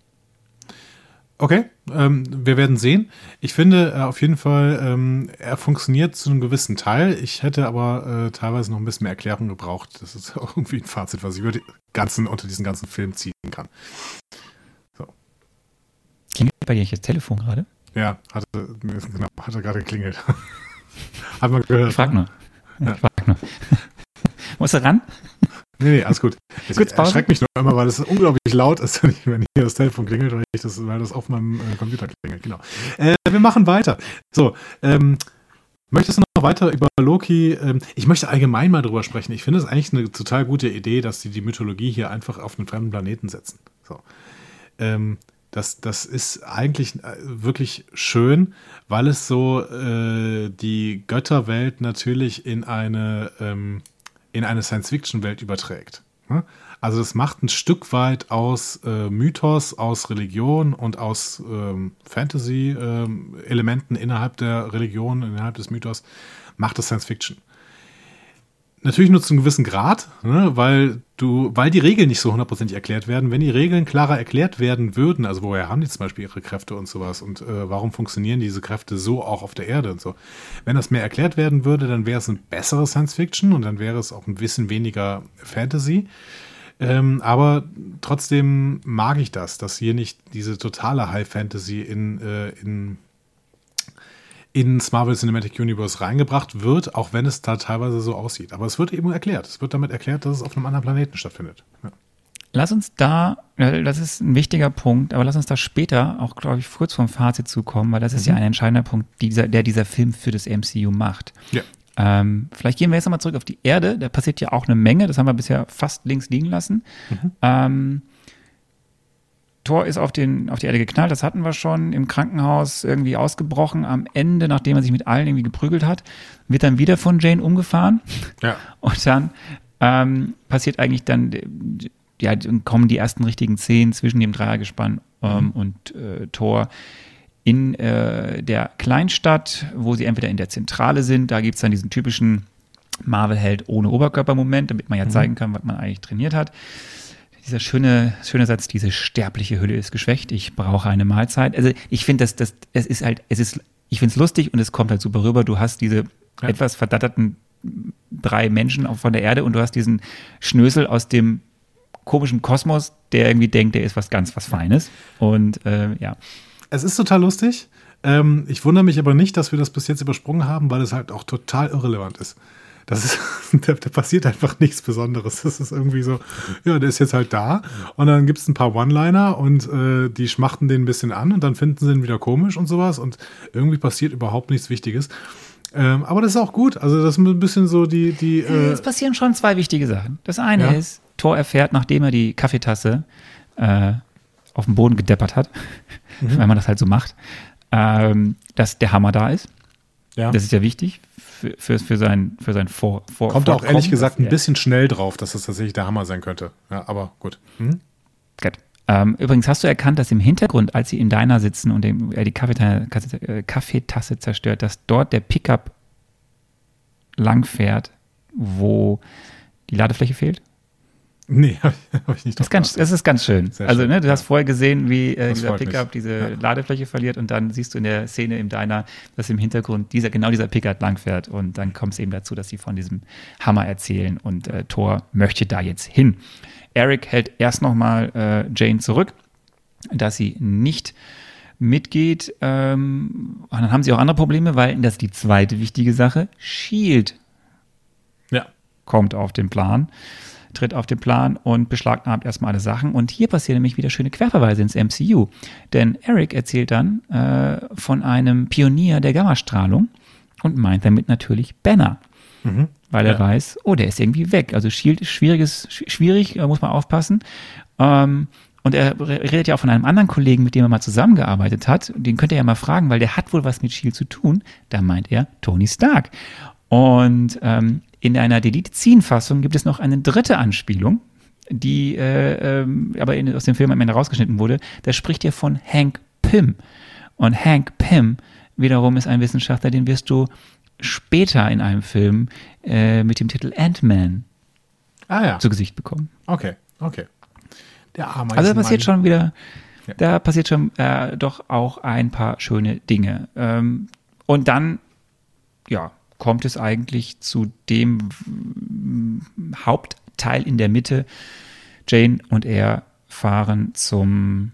Okay, ähm, wir werden sehen. Ich finde äh, auf jeden Fall, ähm, er funktioniert zu einem gewissen Teil. Ich hätte aber äh, teilweise noch ein bisschen mehr Erklärung gebraucht. Das ist auch irgendwie ein Fazit, was ich über die ganzen, unter diesen ganzen Film ziehen kann. So. Klingelt bei dir jetzt das Telefon gerade? Ja, hatte, genau, hatte gerade geklingelt. Hat man gehört. Ich frag nur. Ja. Ich frag nur. Musst du ran? Nee, nee, alles gut. Es erschreckt mich nur immer, weil es unglaublich laut ist, wenn hier das Telefon klingelt, weil, ich das, weil das auf meinem äh, Computer klingelt. Genau. Äh, wir machen weiter. So, ähm, möchtest du noch weiter über Loki? Ähm, ich möchte allgemein mal drüber sprechen. Ich finde es eigentlich eine total gute Idee, dass sie die Mythologie hier einfach auf einen fremden Planeten setzen. So. Ähm, das, das ist eigentlich äh, wirklich schön, weil es so äh, die Götterwelt natürlich in eine ähm, in eine Science-Fiction-Welt überträgt. Also das macht ein Stück weit aus äh, Mythos, aus Religion und aus ähm, Fantasy-Elementen ähm, innerhalb der Religion, innerhalb des Mythos, macht es Science-Fiction. Natürlich nur zu einem gewissen Grad, ne, weil du, weil die Regeln nicht so hundertprozentig erklärt werden. Wenn die Regeln klarer erklärt werden würden, also woher haben die zum Beispiel ihre Kräfte und sowas und äh, warum funktionieren diese Kräfte so auch auf der Erde und so. Wenn das mehr erklärt werden würde, dann wäre es ein besseres Science Fiction und dann wäre es auch ein bisschen weniger Fantasy. Ähm, aber trotzdem mag ich das, dass hier nicht diese totale High Fantasy in, äh, in ins Marvel Cinematic Universe reingebracht wird, auch wenn es da teilweise so aussieht. Aber es wird eben erklärt. Es wird damit erklärt, dass es auf einem anderen Planeten stattfindet. Ja. Lass uns da, das ist ein wichtiger Punkt, aber lass uns da später auch, glaube ich, kurz vom Fazit zukommen, weil das ist ja ein entscheidender Punkt, dieser, der dieser Film für das MCU macht. Ja. Ähm, vielleicht gehen wir jetzt nochmal zurück auf die Erde. Da passiert ja auch eine Menge. Das haben wir bisher fast links liegen lassen. Ähm, Thor ist auf, den, auf die Erde geknallt, das hatten wir schon, im Krankenhaus irgendwie ausgebrochen. Am Ende, nachdem er sich mit allen irgendwie geprügelt hat, wird dann wieder von Jane umgefahren. Ja. Und dann ähm, passiert eigentlich dann, ja, kommen die ersten richtigen Szenen zwischen dem Dreiergespann ähm, und äh, Thor in äh, der Kleinstadt, wo sie entweder in der Zentrale sind, da gibt es dann diesen typischen Marvel-Held ohne Oberkörper-Moment, damit man ja zeigen kann, was man eigentlich trainiert hat. Dieser schöne, schöne Satz, diese sterbliche Hülle ist geschwächt, ich brauche eine Mahlzeit. Also ich finde, das, das, es ist halt, es ist, ich finde es lustig und es kommt halt super rüber. Du hast diese Ja. etwas verdatterten drei Menschen von der Erde und du hast diesen Schnösel aus dem komischen Kosmos, der irgendwie denkt, der ist was ganz was Feines. Und äh, ja. Es ist total lustig. Ähm, ich wundere mich aber nicht, dass wir das bis jetzt übersprungen haben, weil es halt auch total irrelevant ist. Das ist, da, da passiert einfach nichts Besonderes. Das ist irgendwie so, ja, der ist jetzt halt da und dann gibt es ein paar One-Liner und äh, die schmachten den ein bisschen an und dann finden sie ihn wieder komisch und sowas und irgendwie passiert überhaupt nichts Wichtiges. Ähm, aber das ist auch gut. Also das ist ein bisschen so die, die äh, es passieren schon zwei wichtige Sachen. Das eine Ja. ist, Thor erfährt, nachdem er die Kaffeetasse äh, auf den Boden gedeppert hat, Mhm. weil man das halt so macht, ähm, dass der Hammer da ist. ja. Das ist ja wichtig für, für, für sein, für sein Vor, Vor kommt auch ehrlich gesagt ein bisschen schnell drauf, dass das tatsächlich der Hammer sein könnte. Ja, aber gut. Hm? Gut. Ähm, übrigens hast du erkannt, dass im Hintergrund, als sie in Diner sitzen und dem, er die Kaffeetasse, äh, Kaffeetasse zerstört, dass dort der Pickup langfährt, wo die Ladefläche fehlt? Nee, habe ich, hab ich nicht Das ist ganz, das ist ganz schön. Sehr also, ne, du ja. hast vorher gesehen, wie äh, dieser freut mich. Pickup diese Ja. Ladefläche verliert und dann siehst du in der Szene im Diner, dass im Hintergrund dieser, genau dieser Pickup langfährt und dann kommt es eben dazu, dass sie von diesem Hammer erzählen und äh, Thor möchte da jetzt hin. Eric hält erst nochmal äh, Jane zurück, dass sie nicht mitgeht. Ähm, und dann haben sie auch andere Probleme, weil das ist die zweite wichtige Sache. Shield Ja. kommt auf den Plan, tritt auf den Plan und beschlagnahmt erstmal alle Sachen. Und hier passieren nämlich wieder schöne Querverweise ins MCU. Denn Eric erzählt dann äh, von einem Pionier der Gammastrahlung und meint damit natürlich Banner. Weil er Ja. weiß, oh, der ist irgendwie weg. Also Shield ist schwieriges, sch- schwierig, muss man aufpassen. Ähm, und er re- redet ja auch von einem anderen Kollegen, mit dem er mal zusammengearbeitet hat. Den könnt ihr ja mal fragen, weil der hat wohl was mit Shield zu tun. Da meint er Tony Stark. Und ähm, in einer Delete-Scene-Fassung gibt es noch eine dritte Anspielung, die äh, ähm, aber in, aus dem Film am Ende rausgeschnitten wurde. Da spricht er von Hank Pym. Und Hank Pym wiederum ist ein Wissenschaftler, den wirst du später in einem Film äh, mit dem Titel Ant-Man Ah ja. zu Gesicht bekommen. Okay, okay. Der Ameisen Also da passiert schon wieder, Ja. da passiert schon äh, doch auch ein paar schöne Dinge. Ähm, und dann, ja, kommt es eigentlich zu dem mm, Hauptteil in der Mitte. Jane und er fahren zum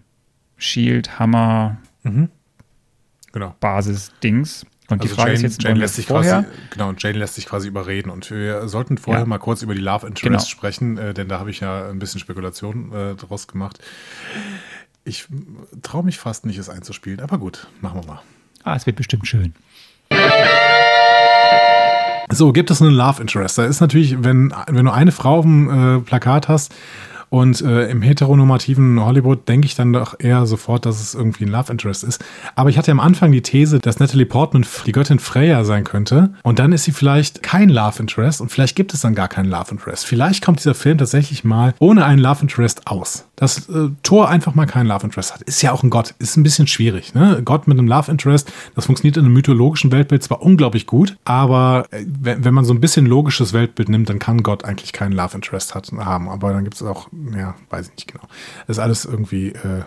Shield Hammer Genau. Basis Dings. Und die Also Frage Jane, ist jetzt, Jane lässt sich vorher? quasi, genau, Jane lässt sich quasi überreden. Und wir sollten vorher Ja. mal kurz über die Love Interest Genau. sprechen, äh, denn da habe ich ja ein bisschen Spekulation äh, draus gemacht. Ich traue mich fast nicht, es einzuspielen, aber gut, machen wir mal. Ah, es wird bestimmt schön. So, gibt es einen Love Interest? Da ist natürlich, wenn, wenn du eine Frau auf dem äh, Plakat hast und äh, im heteronormativen Hollywood denke ich dann doch eher sofort, dass es irgendwie ein Love Interest ist. Aber ich hatte am Anfang die These, dass Natalie Portman die Göttin Freya sein könnte und dann ist sie vielleicht kein Love Interest und vielleicht gibt es dann gar keinen Love Interest. Vielleicht kommt dieser Film tatsächlich mal ohne einen Love Interest aus. Dass äh, Thor einfach mal keinen Love Interest hat. Ist ja auch ein Gott. Ist ein bisschen schwierig. Ne? Gott mit einem Love Interest, das funktioniert in einem mythologischen Weltbild zwar unglaublich gut, aber äh, wenn, wenn man so ein bisschen logisches Weltbild nimmt, dann kann Gott eigentlich keinen Love Interest hat, haben. Aber dann gibt es auch, ja, weiß ich nicht genau. Das ist alles irgendwie, äh,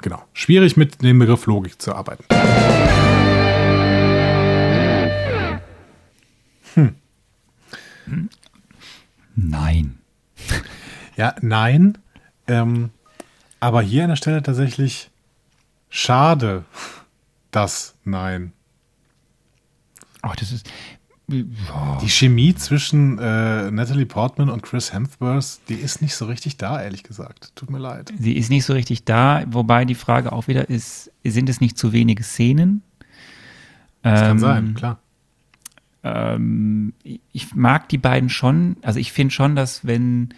genau, schwierig mit dem Begriff Logik zu arbeiten. Nein. Ja, nein. Ähm, aber hier an der Stelle tatsächlich schade, dass nein. Ach, das ist. Die Chemie zwischen äh, Natalie Portman und Chris Hemsworth, die ist nicht so richtig da, ehrlich gesagt. Tut mir leid. Sie ist nicht so richtig da, wobei die Frage auch wieder ist, sind es nicht zu wenige Szenen? Das kann sein, klar. Ähm, ich mag die beiden schon. Also ich finde schon, dass wenn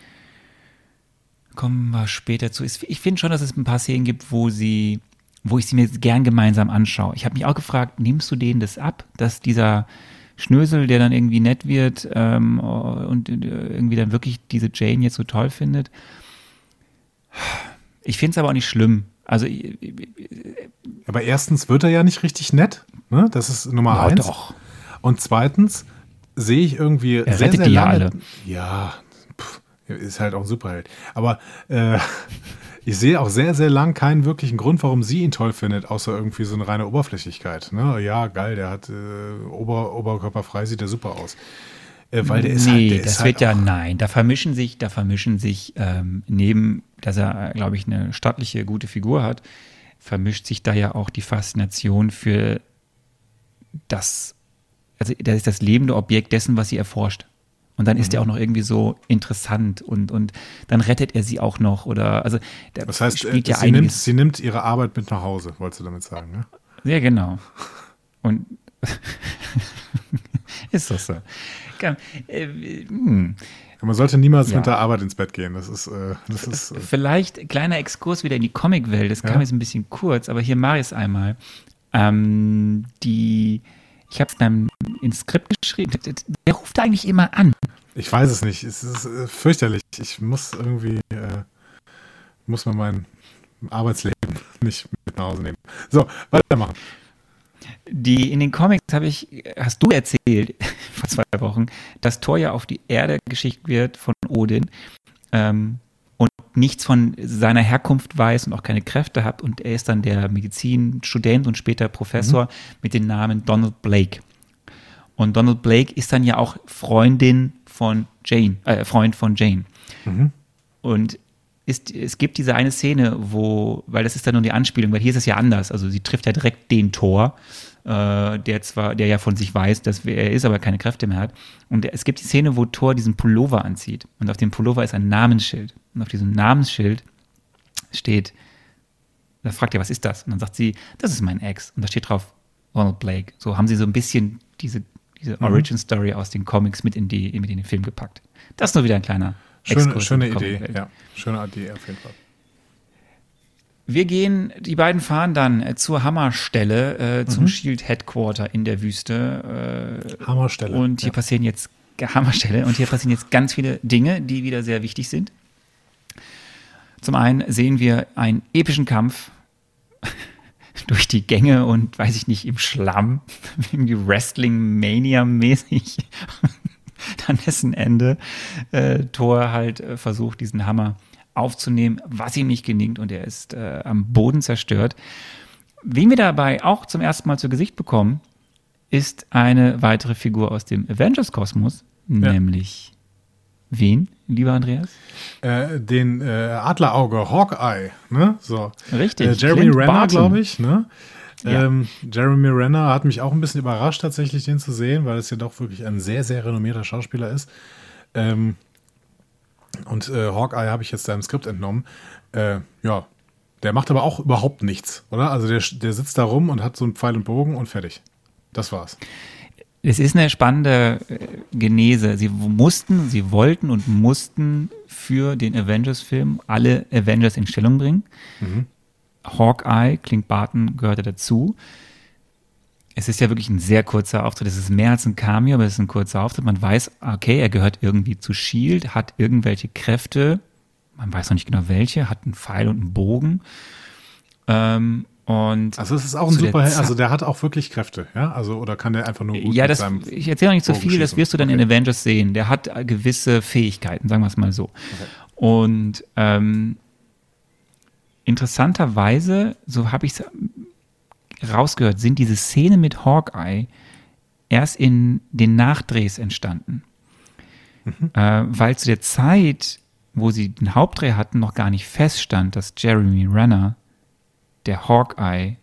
kommen wir später zu. Ich finde schon, dass es ein paar Szenen gibt, wo sie, wo ich sie mir gern gemeinsam anschaue. Ich habe mich auch gefragt, nimmst du denen das ab, dass dieser Schnösel, der dann irgendwie nett wird ähm, und irgendwie dann wirklich diese Jane jetzt so toll findet. Ich finde es aber auch nicht schlimm. Also, aber erstens wird er ja nicht richtig nett. Ne? Das ist Nummer ja, eins. Doch. Und zweitens sehe ich irgendwie er sehr, sehr lange. Ja, ist halt auch ein Superheld. Aber äh, ich sehe auch sehr, sehr lang keinen wirklichen Grund, warum sie ihn toll findet, außer irgendwie so eine reine Oberflächlichkeit. Ne? Ja, geil, der hat äh, Ober, Oberkörper sieht der super aus. Äh, weil der ist nee, halt, der das ist halt wird ja, nein, da vermischen sich, da vermischen sich ähm, neben, dass er, glaube ich, eine stattliche, gute Figur hat, vermischt sich da ja auch die Faszination für das, also das ist das lebende Objekt dessen, was sie erforscht. Und dann ist mhm. er auch noch irgendwie so interessant und, und dann rettet er sie auch noch oder also das heißt, spielt ja sie, nimmt, sie nimmt ihre Arbeit mit nach Hause, wolltest du damit sagen, ne? Ja, genau. Und ist das so. Äh, hm. Man sollte niemals ja. mit der Arbeit ins Bett gehen. Das ist, äh, das ist äh Vielleicht kleiner Exkurs wieder in die Comicwelt. Das ja? kam jetzt ein bisschen kurz, aber hier mache ich es einmal. Ähm, die ich habe es dann ins Skript geschrieben. Wer ruft eigentlich immer an? Ich weiß es nicht. Es ist äh, fürchterlich. Ich muss irgendwie, äh, muss man mein Arbeitsleben nicht mit nach Hause nehmen. So, weitermachen. Die in den Comics habe ich, hast du erzählt vor zwei Wochen, dass Thor ja auf die Erde geschickt wird von Odin. Ähm, und nichts von seiner Herkunft weiß und auch keine Kräfte hat. Und er ist dann der Medizinstudent und später Professor mhm. mit dem Namen Donald Blake. Und Donald Blake ist dann ja auch Freundin von Jane, äh, Freund von Jane. Mhm. Und ist, es gibt diese eine Szene, wo, weil das ist dann nur die Anspielung, weil hier ist es ja anders. Also sie trifft ja direkt den Tor äh, der zwar, der ja von sich weiß, dass er ist, aber keine Kräfte mehr hat. Und es gibt die Szene, wo Thor diesen Pullover anzieht. Und auf dem Pullover ist ein Namensschild. Und auf diesem Namensschild steht, da fragt er, was ist das? Und dann sagt sie, das ist mein Ex. Und da steht drauf Ronald Blake. So haben sie so ein bisschen diese, diese mhm. Origin Story aus den Comics mit in, die, mit in den Film gepackt. Das ist nur wieder ein kleiner Schöne, schöne Idee, ja. Schöne Idee auf jeden Fall. Wir gehen, die beiden fahren dann äh, zur Hammerstelle, äh, zum mhm. Shield Headquarter in der Wüste. Äh, Hammerstelle. Und hier ja. passieren jetzt Hammerstelle und hier passieren jetzt ganz viele Dinge, die wieder sehr wichtig sind. Zum einen sehen wir einen epischen Kampf durch die Gänge und weiß ich nicht, im Schlamm, irgendwie Wrestling-Mania-mäßig. Dann dessen Ende äh, Thor halt äh, versucht, diesen Hammer aufzunehmen, was ihm nicht gelingt und er ist äh, am Boden zerstört. Wen wir dabei auch zum ersten Mal zu Gesicht bekommen, ist eine weitere Figur aus dem Avengers-Kosmos, ja. nämlich wen, lieber Andreas? Äh, den äh, Adlerauge, Hawkeye, ne? So. Richtig. Äh, Jeremy Renner, glaube ich, ne? Ja. Ähm, Jeremy Renner hat mich auch ein bisschen überrascht, tatsächlich den zu sehen, weil es ja doch wirklich ein sehr, sehr renommierter Schauspieler ist. Ähm, und äh, Hawkeye habe ich jetzt seinem Skript entnommen. Äh, ja, der macht aber auch überhaupt nichts, oder? Also der, der sitzt da rum und hat so einen Pfeil und Bogen und fertig. Das war's. Es ist eine spannende äh, Genese. Sie mussten, sie wollten und mussten für den Avengers-Film alle Avengers in Stellung bringen. Mhm. Hawkeye, Clint Barton gehörte dazu es ist ja wirklich ein sehr kurzer Auftritt. Es ist mehr als ein Cameo, aber es ist ein kurzer Auftritt. Man weiß, okay, er gehört irgendwie zu Shield, hat irgendwelche Kräfte. Man weiß noch nicht genau welche, hat einen Pfeil und einen Bogen. Ähm, und also es ist auch ein Superheld, also der hat auch wirklich Kräfte, ja? Also oder kann der einfach nur gut Ja, das, ich erzähle noch nicht so viel, das wirst du dann okay. in Avengers sehen. Der hat gewisse Fähigkeiten, sagen wir es mal so. Okay. Und ähm, interessanterweise, so habe ich es rausgehört, sind diese Szenen mit Hawkeye erst in den Nachdrehs entstanden. Mhm. Äh, weil zu der Zeit, wo sie den Hauptdreh hatten, noch gar nicht feststand, dass Jeremy Renner der Hawkeye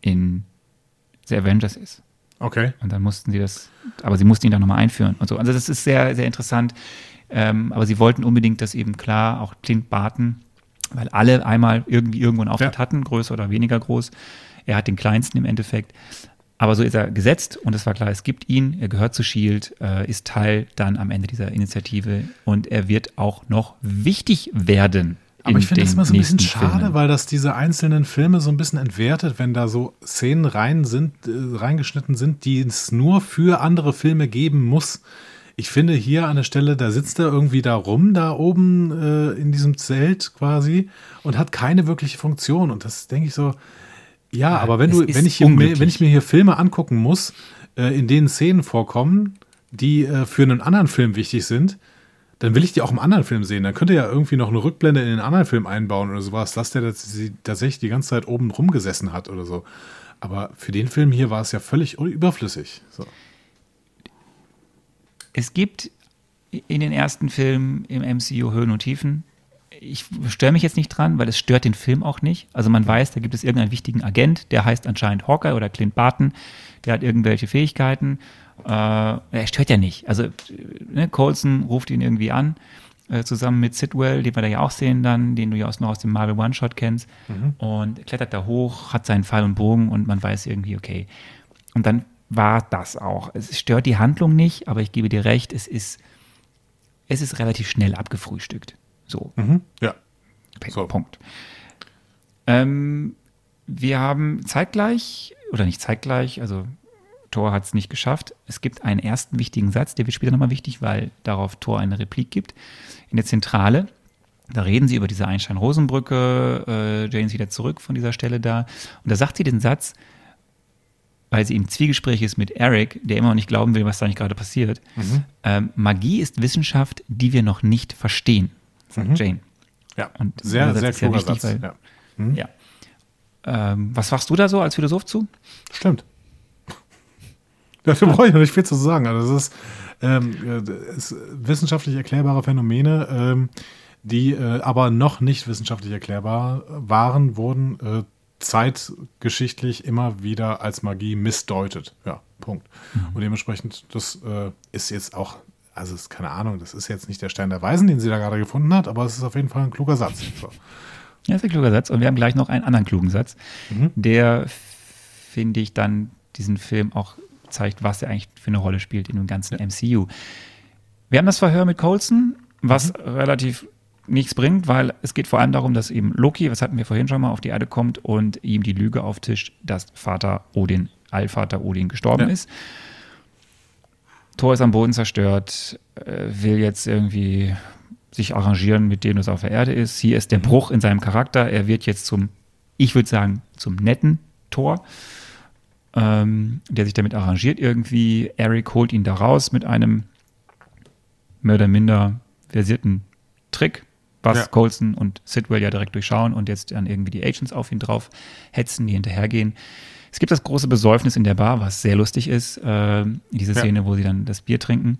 in The Avengers ist. Okay. Und dann mussten sie das, aber sie mussten ihn dann nochmal einführen und so. Also das ist sehr, sehr interessant. Ähm, aber sie wollten unbedingt, dass eben klar auch Clint Barton, weil alle einmal irgendwie irgendwo einen Auftritt Ja. hatten, größer oder weniger groß. Er hat den kleinsten im Endeffekt. Aber so ist er gesetzt und es war klar, es gibt ihn, er gehört zu Shield, äh, ist Teil dann am Ende dieser Initiative und er wird auch noch wichtig werden. Aber ich finde das immer so ein bisschen schade, Filmen. weil das diese einzelnen Filme so ein bisschen entwertet, wenn da so Szenen rein sind, äh, reingeschnitten sind, die es nur für andere Filme geben muss. Ich finde hier an der Stelle, da sitzt er irgendwie da rum, da oben äh, in diesem Zelt quasi und hat keine wirkliche Funktion. Und das denke ich so, ja, aber wenn du, wenn ich, hier, wenn ich mir hier Filme angucken muss, äh, in denen Szenen vorkommen, die äh, für einen anderen Film wichtig sind, dann will ich die auch im anderen Film sehen. Dann könnt ihr ja irgendwie noch eine Rückblende in den anderen Film einbauen oder sowas, dass der tatsächlich die ganze Zeit oben rumgesessen hat oder so. Aber für den Film hier war es ja völlig überflüssig. So. Es gibt in den ersten Filmen im MCU Höhen und Tiefen. Ich störe mich jetzt nicht dran, weil es stört den Film auch nicht. Also man weiß, da gibt es irgendeinen wichtigen Agent, der heißt anscheinend Hawkeye oder Clint Barton, der hat irgendwelche Fähigkeiten. Äh, er stört ja nicht. Also ne, Coulson ruft ihn irgendwie an, äh, zusammen mit Sidwell, den wir da ja auch sehen dann, den du ja auch noch aus dem Marvel One-Shot kennst. Und klettert da hoch, hat seinen Pfeil und Bogen und man weiß irgendwie, okay. Und dann war das auch. Es stört die Handlung nicht, aber ich gebe dir recht, es ist, es ist relativ schnell abgefrühstückt. So, Ja. P- So. Punkt. Ähm, wir haben zeitgleich, oder nicht zeitgleich, also Thor hat es nicht geschafft. Es gibt einen ersten wichtigen Satz, der wird später nochmal wichtig, weil darauf Thor eine Replik gibt. In der Zentrale, da reden sie über diese Einstein-Rosenbrücke, äh, Jane ist wieder zurück von dieser Stelle da. Und da sagt sie den Satz, weil sie im Zwiegespräch ist mit Eric, der immer noch nicht glauben will, was da eigentlich gerade passiert. Ähm, Magie ist Wissenschaft, die wir noch nicht verstehen, sagt Jane. Ja. Und sehr, sehr ist ja kluger wichtig, Satz. weil- Ja. Ja. Ähm, was sagst du da so als Philosoph zu? Stimmt. Dafür brauche ich noch nicht viel zu sagen. Also das ist, ähm, äh, ist wissenschaftlich erklärbare Phänomene, ähm, die äh, aber noch nicht wissenschaftlich erklärbar waren, wurden äh, zeitgeschichtlich immer wieder als Magie missdeutet. Ja, Punkt. Und dementsprechend, das äh, ist jetzt auch, also ist keine Ahnung, das ist jetzt nicht der Stein der Weisen, den sie da gerade gefunden hat, aber es ist auf jeden Fall ein kluger Satz. So. Ja, ist ein kluger Satz. Und wir haben gleich noch einen anderen klugen Satz, der, finde ich, dann diesen Film auch zeigt, was er eigentlich für eine Rolle spielt in dem ganzen MCU. Wir haben das Verhör mit Coulson, was relativ nichts bringt, weil es geht vor allem darum, dass eben Loki, was hatten wir vorhin schon mal, auf die Erde kommt und ihm die Lüge auftischt, dass Vater Odin, Allvater Odin gestorben Ja. ist. Thor ist am Boden zerstört, äh, will jetzt irgendwie sich arrangieren mit dem, was auf der Erde ist. Hier ist der Bruch in seinem Charakter. Er wird jetzt zum, ich würde sagen, zum netten Thor, ähm, der sich damit arrangiert irgendwie. Eric holt ihn da raus mit einem mehr oder minder versierten Trick, was Ja. Coulson und Sidwell ja direkt durchschauen und jetzt dann irgendwie die Agents auf ihn drauf hetzen, die hinterhergehen. Es gibt das große Besäufnis in der Bar, was sehr lustig ist. Äh, diese Ja. Szene, wo sie dann das Bier trinken.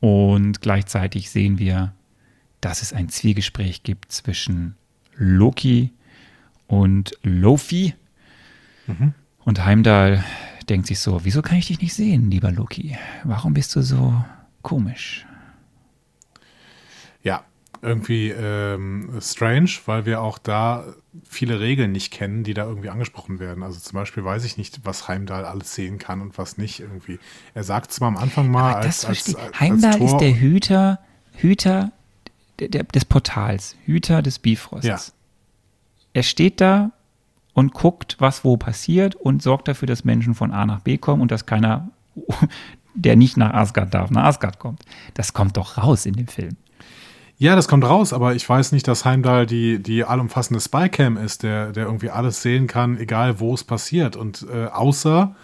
Und gleichzeitig sehen wir, dass es ein Zwiegespräch gibt zwischen Loki und Lofi. Und Heimdall denkt sich so, wieso kann ich dich nicht sehen, lieber Loki? Warum bist du so komisch? Ja, irgendwie ähm, strange, weil wir auch da viele Regeln nicht kennen, die da irgendwie angesprochen werden. Also zum Beispiel weiß ich nicht, was Heimdall alles sehen kann und was nicht irgendwie. Er sagt zwar am Anfang mal, Aber als, das als, verstehe als, Heimdall Tor, ist der Hüter, Hüter des Portals, Hüter des Bifrosts. Ja. Er steht da und guckt, was wo passiert und sorgt dafür, dass Menschen von A nach B kommen und dass keiner, der nicht nach Asgard darf, nach Asgard kommt. Das kommt doch raus in dem Film. Ja, das kommt raus, aber ich weiß nicht, dass Heimdall die, die allumfassende Spycam ist, der, der irgendwie alles sehen kann, egal wo es passiert. Und äh, außer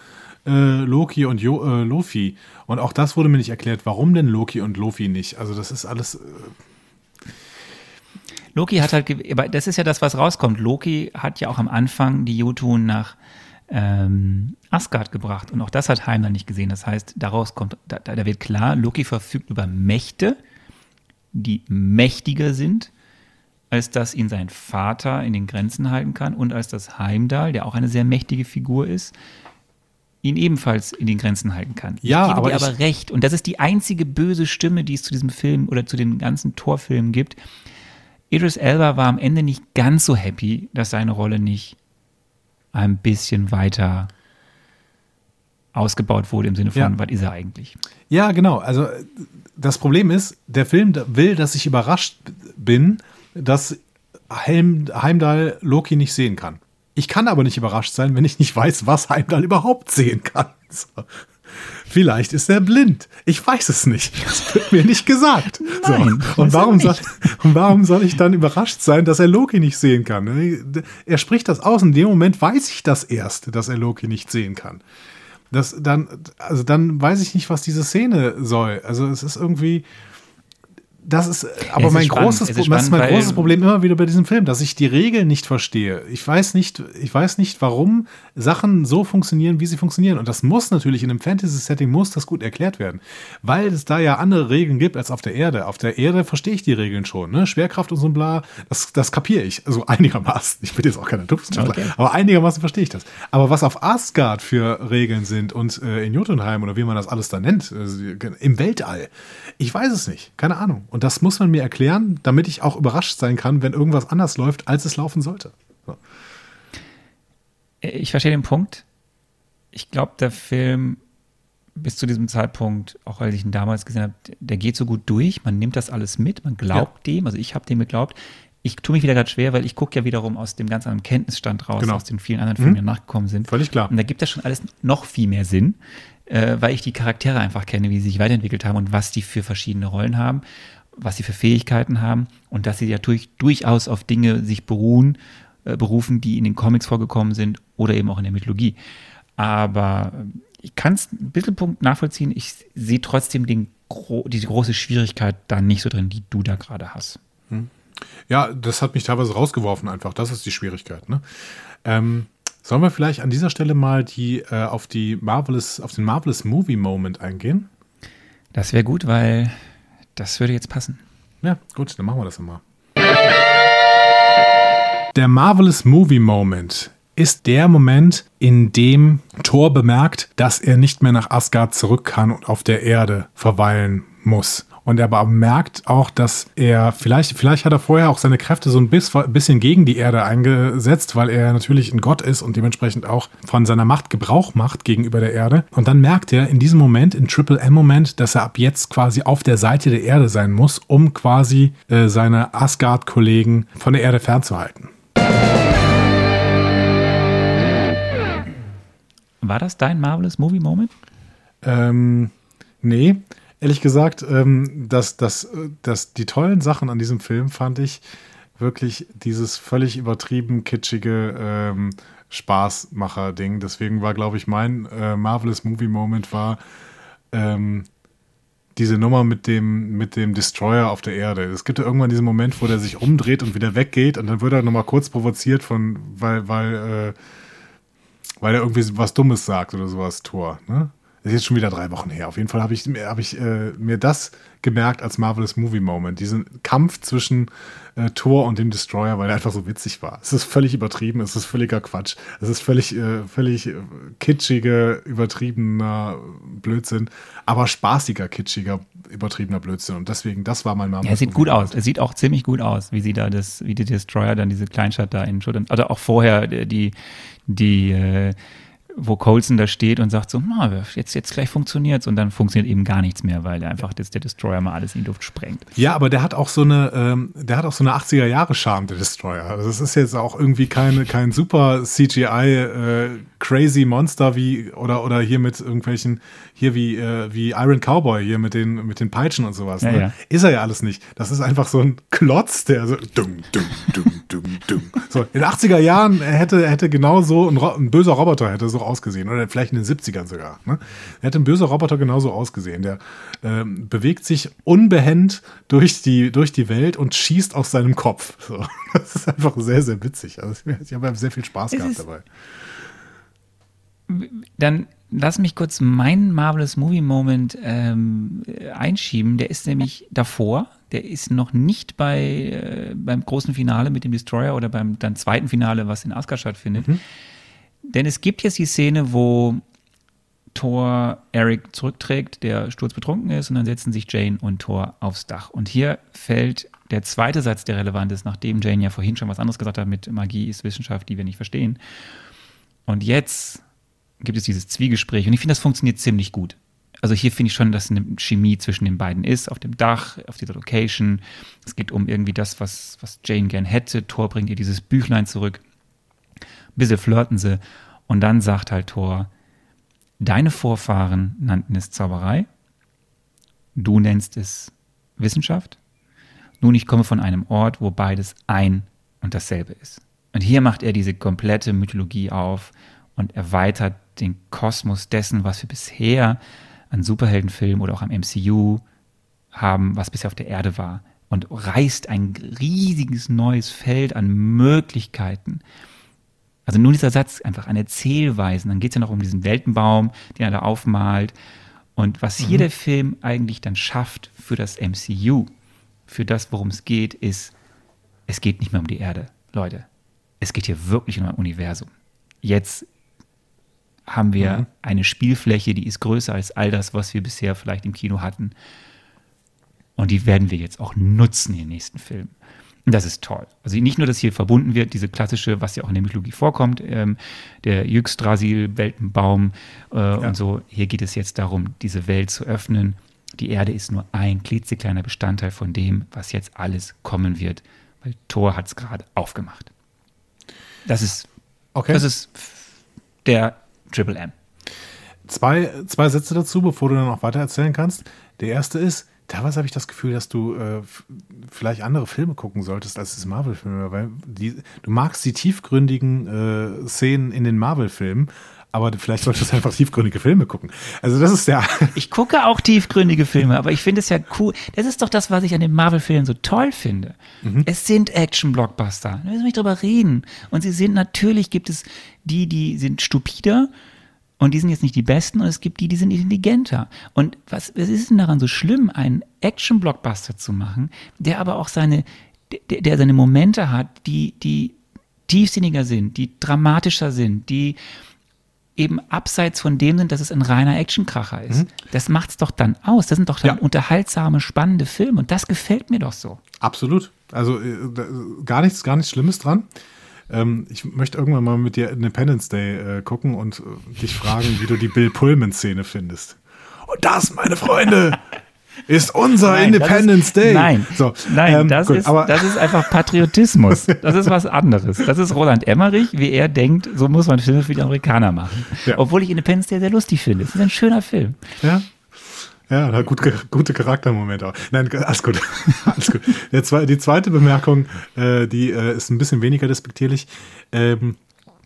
äh, Loki und jo, äh, Lofi. Und auch das wurde mir nicht erklärt, warum denn Loki und Lofi nicht. Also das ist alles. Loki hat halt, aber das ist ja das, was rauskommt. Loki hat ja auch am Anfang die Jotun nach ähm, Asgard gebracht und auch das hat Heimdall nicht gesehen. Das heißt, daraus kommt, da, da wird klar, Loki verfügt über Mächte, die mächtiger sind, als dass ihn sein Vater in den Grenzen halten kann und als dass Heimdall, der auch eine sehr mächtige Figur ist, ihn ebenfalls in den Grenzen halten kann. Ja, ich gebe aber dir aber recht. Und das ist die einzige böse Stimme, die es zu diesem Film oder zu den ganzen Torfilmen gibt. Idris Elba war am Ende nicht ganz so happy, dass seine Rolle nicht ein bisschen weiter ausgebaut wurde im Sinne von, Ja. was ist er eigentlich? Ja, genau. Also das Problem ist, der Film will, dass ich überrascht bin, dass Heim, Heimdall Loki nicht sehen kann. Ich kann aber nicht überrascht sein, wenn ich nicht weiß, was Heimdall überhaupt sehen kann. So. Vielleicht ist er blind. Ich weiß es nicht. Das wird mir nicht gesagt. Nein, so. und, warum soll, und warum soll ich dann überrascht sein, dass er Loki nicht sehen kann? Er spricht das aus. In dem Moment weiß ich das erst, dass er Loki nicht sehen kann. Das dann, also dann weiß ich nicht, was diese Szene soll. Also es ist irgendwie. Das ist aber es mein spannend. großes, Es ist das ist spannend, mein großes Problem immer wieder bei diesem Film, dass ich die Regeln nicht verstehe. Ich weiß nicht, ich weiß nicht, warum Sachen so funktionieren, wie sie funktionieren. Und das muss natürlich in einem Fantasy-Setting muss das gut erklärt werden, weil es da ja andere Regeln gibt als auf der Erde. Auf der Erde verstehe ich die Regeln schon, ne? Schwerkraft und so ein Bla, das, das kapiere ich. Also einigermaßen. Ich bin jetzt auch kein Wissenschaftler, Okay. aber einigermaßen verstehe ich das. Aber was auf Asgard für Regeln sind und äh, in Jotunheim oder wie man das alles da nennt, äh, im Weltall, ich weiß es nicht. Keine Ahnung. Und das muss man mir erklären, damit ich auch überrascht sein kann, wenn irgendwas anders läuft, als es laufen sollte. So. Ich verstehe den Punkt. Ich glaube, der Film bis zu diesem Zeitpunkt, auch als ich ihn damals gesehen habe, der geht so gut durch. Man nimmt das alles mit, man glaubt dem. Also ich habe dem geglaubt. Ich tue mich wieder gerade schwer, weil ich gucke ja wiederum aus dem ganz anderen Kenntnisstand raus, Genau. aus den vielen anderen Filmen, die nachgekommen sind. Völlig klar. Und da gibt das schon alles noch viel mehr Sinn, äh, weil ich die Charaktere einfach kenne, wie sie sich weiterentwickelt haben und was die für verschiedene Rollen haben, was sie für Fähigkeiten haben und dass sie ja durch, durchaus auf Dinge sich beruhen, äh, berufen, die in den Comics vorgekommen sind oder eben auch in der Mythologie. Aber äh, ich kann es ein bisschen Punkt nachvollziehen. Ich sehe trotzdem den, gro die große Schwierigkeit da nicht so drin, die du da gerade hast. Ja, das hat mich teilweise rausgeworfen einfach. Das ist die Schwierigkeit. Ne? Ähm, sollen wir vielleicht an dieser Stelle mal die, äh, auf, die Marvelous, auf den Marvelous Movie Moment eingehen? Das wäre gut, weil das würde jetzt passen. Ja, gut, dann machen wir das immer. Der Marvelous Movie Moment ist der Moment, in dem Thor bemerkt, dass er nicht mehr nach Asgard zurück kann und auf der Erde verweilen muss. Und er aber merkt auch, dass er vielleicht, vielleicht hat er vorher auch seine Kräfte so ein bis- bisschen gegen die Erde eingesetzt, weil er natürlich ein Gott ist und dementsprechend auch von seiner Macht Gebrauch macht gegenüber der Erde. Und dann merkt er in diesem Moment, in Triple M-Moment, dass er ab jetzt quasi auf der Seite der Erde sein muss, um quasi äh, seine Asgard-Kollegen von der Erde fernzuhalten. War das dein Marvelous Movie Moment? Ähm, nee, ehrlich gesagt, ähm, dass, dass, dass die tollen Sachen an diesem Film fand ich wirklich dieses völlig übertrieben kitschige ähm, Spaßmacher-Ding. Deswegen war, glaube ich, mein äh, Marvelous Movie Moment war ähm, diese Nummer mit dem, mit dem Destroyer auf der Erde. Es gibt ja irgendwann diesen Moment, wo der sich umdreht und wieder weggeht und dann wird er nochmal kurz provoziert von, weil, weil, äh, weil er irgendwie was Dummes sagt oder sowas, Tor. Ne? Das ist jetzt schon wieder drei Wochen her. Auf jeden Fall habe ich, hab ich äh, mir das gemerkt als Marvelous Movie Moment. Diesen Kampf zwischen äh, Thor und dem Destroyer, weil er einfach so witzig war. Es ist völlig übertrieben, es ist völliger Quatsch. Es ist völlig, äh, völlig äh, kitschiger, übertriebener Blödsinn, aber spaßiger, kitschiger, übertriebener Blödsinn. Und deswegen, das war mein Marvelous Ja, er sieht Movie gut aus. Er sieht auch ziemlich gut aus, wie sie da das, wie die Destroyer dann diese Kleinstadt da in Schultern, oder auch vorher äh, die, die, äh, wo Colson da steht und sagt so, na, jetzt, jetzt gleich funktioniert's und dann funktioniert eben gar nichts mehr, weil einfach das, der Destroyer mal alles in die Luft sprengt. Ja, aber der hat auch so eine, ähm, der hat auch so eine 80er Jahre Charme, der Destroyer. Also es ist jetzt auch irgendwie keine, kein super CGI äh, crazy Monster wie oder oder hier mit irgendwelchen hier wie äh, wie Iron Cowboy hier mit den mit den Peitschen und sowas. Ja, ne? ja. Ist er ja alles nicht. Das ist einfach so ein Klotz, der so dumm, dumm, dumm, dumm, dumm. So in den 80er Jahren hätte hätte genau so ein, ein böser Roboter hätte so ausgesehen oder vielleicht in den 70ern sogar. Ne? Hätte ein böser Roboter genauso ausgesehen. Der ähm, bewegt sich unbehend durch die durch die Welt und schießt aus seinem Kopf. So. Das ist einfach sehr sehr witzig. Also ich habe sehr viel Spaß Es gehabt ist- dabei. Dann lass mich kurz meinen Marvelous Movie Moment ähm, einschieben. Der ist nämlich davor. Der ist noch nicht bei, äh, beim großen Finale mit dem Destroyer oder beim dann zweiten Finale, was in Asgard stattfindet. Denn es gibt jetzt die Szene, wo Thor Eric zurückträgt, der sturzbetrunken ist, und dann setzen sich Jane und Thor aufs Dach. Und hier fällt der zweite Satz, der relevant ist, nachdem Jane ja vorhin schon was anderes gesagt hat mit Magie ist Wissenschaft, die wir nicht verstehen. Und jetzt gibt es dieses Zwiegespräch und ich finde, das funktioniert ziemlich gut. Also hier finde ich schon, dass eine Chemie zwischen den beiden ist, auf dem Dach, auf dieser Location. Es geht um irgendwie das, was, was Jane gern hätte. Thor bringt ihr dieses Büchlein zurück. Ein bisschen flirten sie. Und dann sagt halt Thor, deine Vorfahren nannten es Zauberei. Du nennst es Wissenschaft. Nun, ich komme von einem Ort, wo beides ein und dasselbe ist. Und hier macht er diese komplette Mythologie auf und erweitert den Kosmos dessen, was wir bisher an Superheldenfilmen oder auch am MCU haben, was bisher auf der Erde war. Und reißt ein riesiges neues Feld an Möglichkeiten. Also nur dieser Satz, einfach an Erzählweisen. Dann geht es ja noch um diesen Weltenbaum, den er da aufmalt. Und was hier mhm. der Film eigentlich dann schafft für das MCU, für das, worum es geht, ist, es geht nicht mehr um die Erde, Leute. Es geht hier wirklich um ein Universum. Jetzt haben wir mhm. eine Spielfläche, die ist größer als all das, was wir bisher vielleicht im Kino hatten. Und die werden wir jetzt auch nutzen den nächsten Filmen. Und das ist toll. Also nicht nur, dass hier verbunden wird, diese klassische, was ja auch in der Mythologie vorkommt, ähm, der Yggdrasil, Weltenbaum äh, ja. und so. Hier geht es jetzt darum, diese Welt zu öffnen. Die Erde ist nur ein klitzekleiner Bestandteil von dem, was jetzt alles kommen wird, weil Thor hat es gerade aufgemacht. Das ist, okay. das ist der Triple M. Zwei, zwei Sätze dazu, bevor du dann auch weiter erzählen kannst. Der erste ist, teilweise habe ich das Gefühl, dass du äh, vielleicht andere Filme gucken solltest als das Marvel-Filme, weil die, du magst die tiefgründigen äh, Szenen in den Marvel-Filmen, aber vielleicht solltest du einfach tiefgründige Filme gucken. Also das ist ja. Ich gucke auch tiefgründige Filme, aber ich finde es ja cool. Das ist doch das, was ich an den Marvel-Filmen so toll finde. Mhm. Es sind Action-Blockbuster. Da müssen wir nicht drüber reden. Und sie sind natürlich, gibt es die, die sind stupider und die sind jetzt nicht die besten und es gibt die, die sind intelligenter. Und was, was ist denn daran so schlimm, einen Action-Blockbuster zu machen, der aber auch seine, der, der seine Momente hat, die, die tiefsinniger sind, die dramatischer sind, die eben abseits von dem sind, dass es ein reiner Actionkracher ist. Mhm. Das es doch dann aus. Das sind doch dann ja. unterhaltsame, spannende Filme und das gefällt mir doch so. Absolut. Also äh, gar nichts, gar nichts Schlimmes dran. Ähm, ich möchte irgendwann mal mit dir Independence Day äh, gucken und äh, dich fragen, wie du die Bill Pullman-Szene findest. Und das, meine Freunde, ist unser nein, Independence ist, Day. Nein, so, nein ähm, das, gut, ist, das ist einfach Patriotismus. Das ist was anderes. Das ist Roland Emmerich, wie er denkt, so muss man Filme für die Amerikaner machen. Ja. Obwohl ich Independence Day sehr lustig finde. Es ist ein schöner Film. Ja, ja, gut, gute Charaktermomente. Nein, alles gut. alles gut. Der, die zweite Bemerkung, äh, die äh, ist ein bisschen weniger despektierlich. Ähm,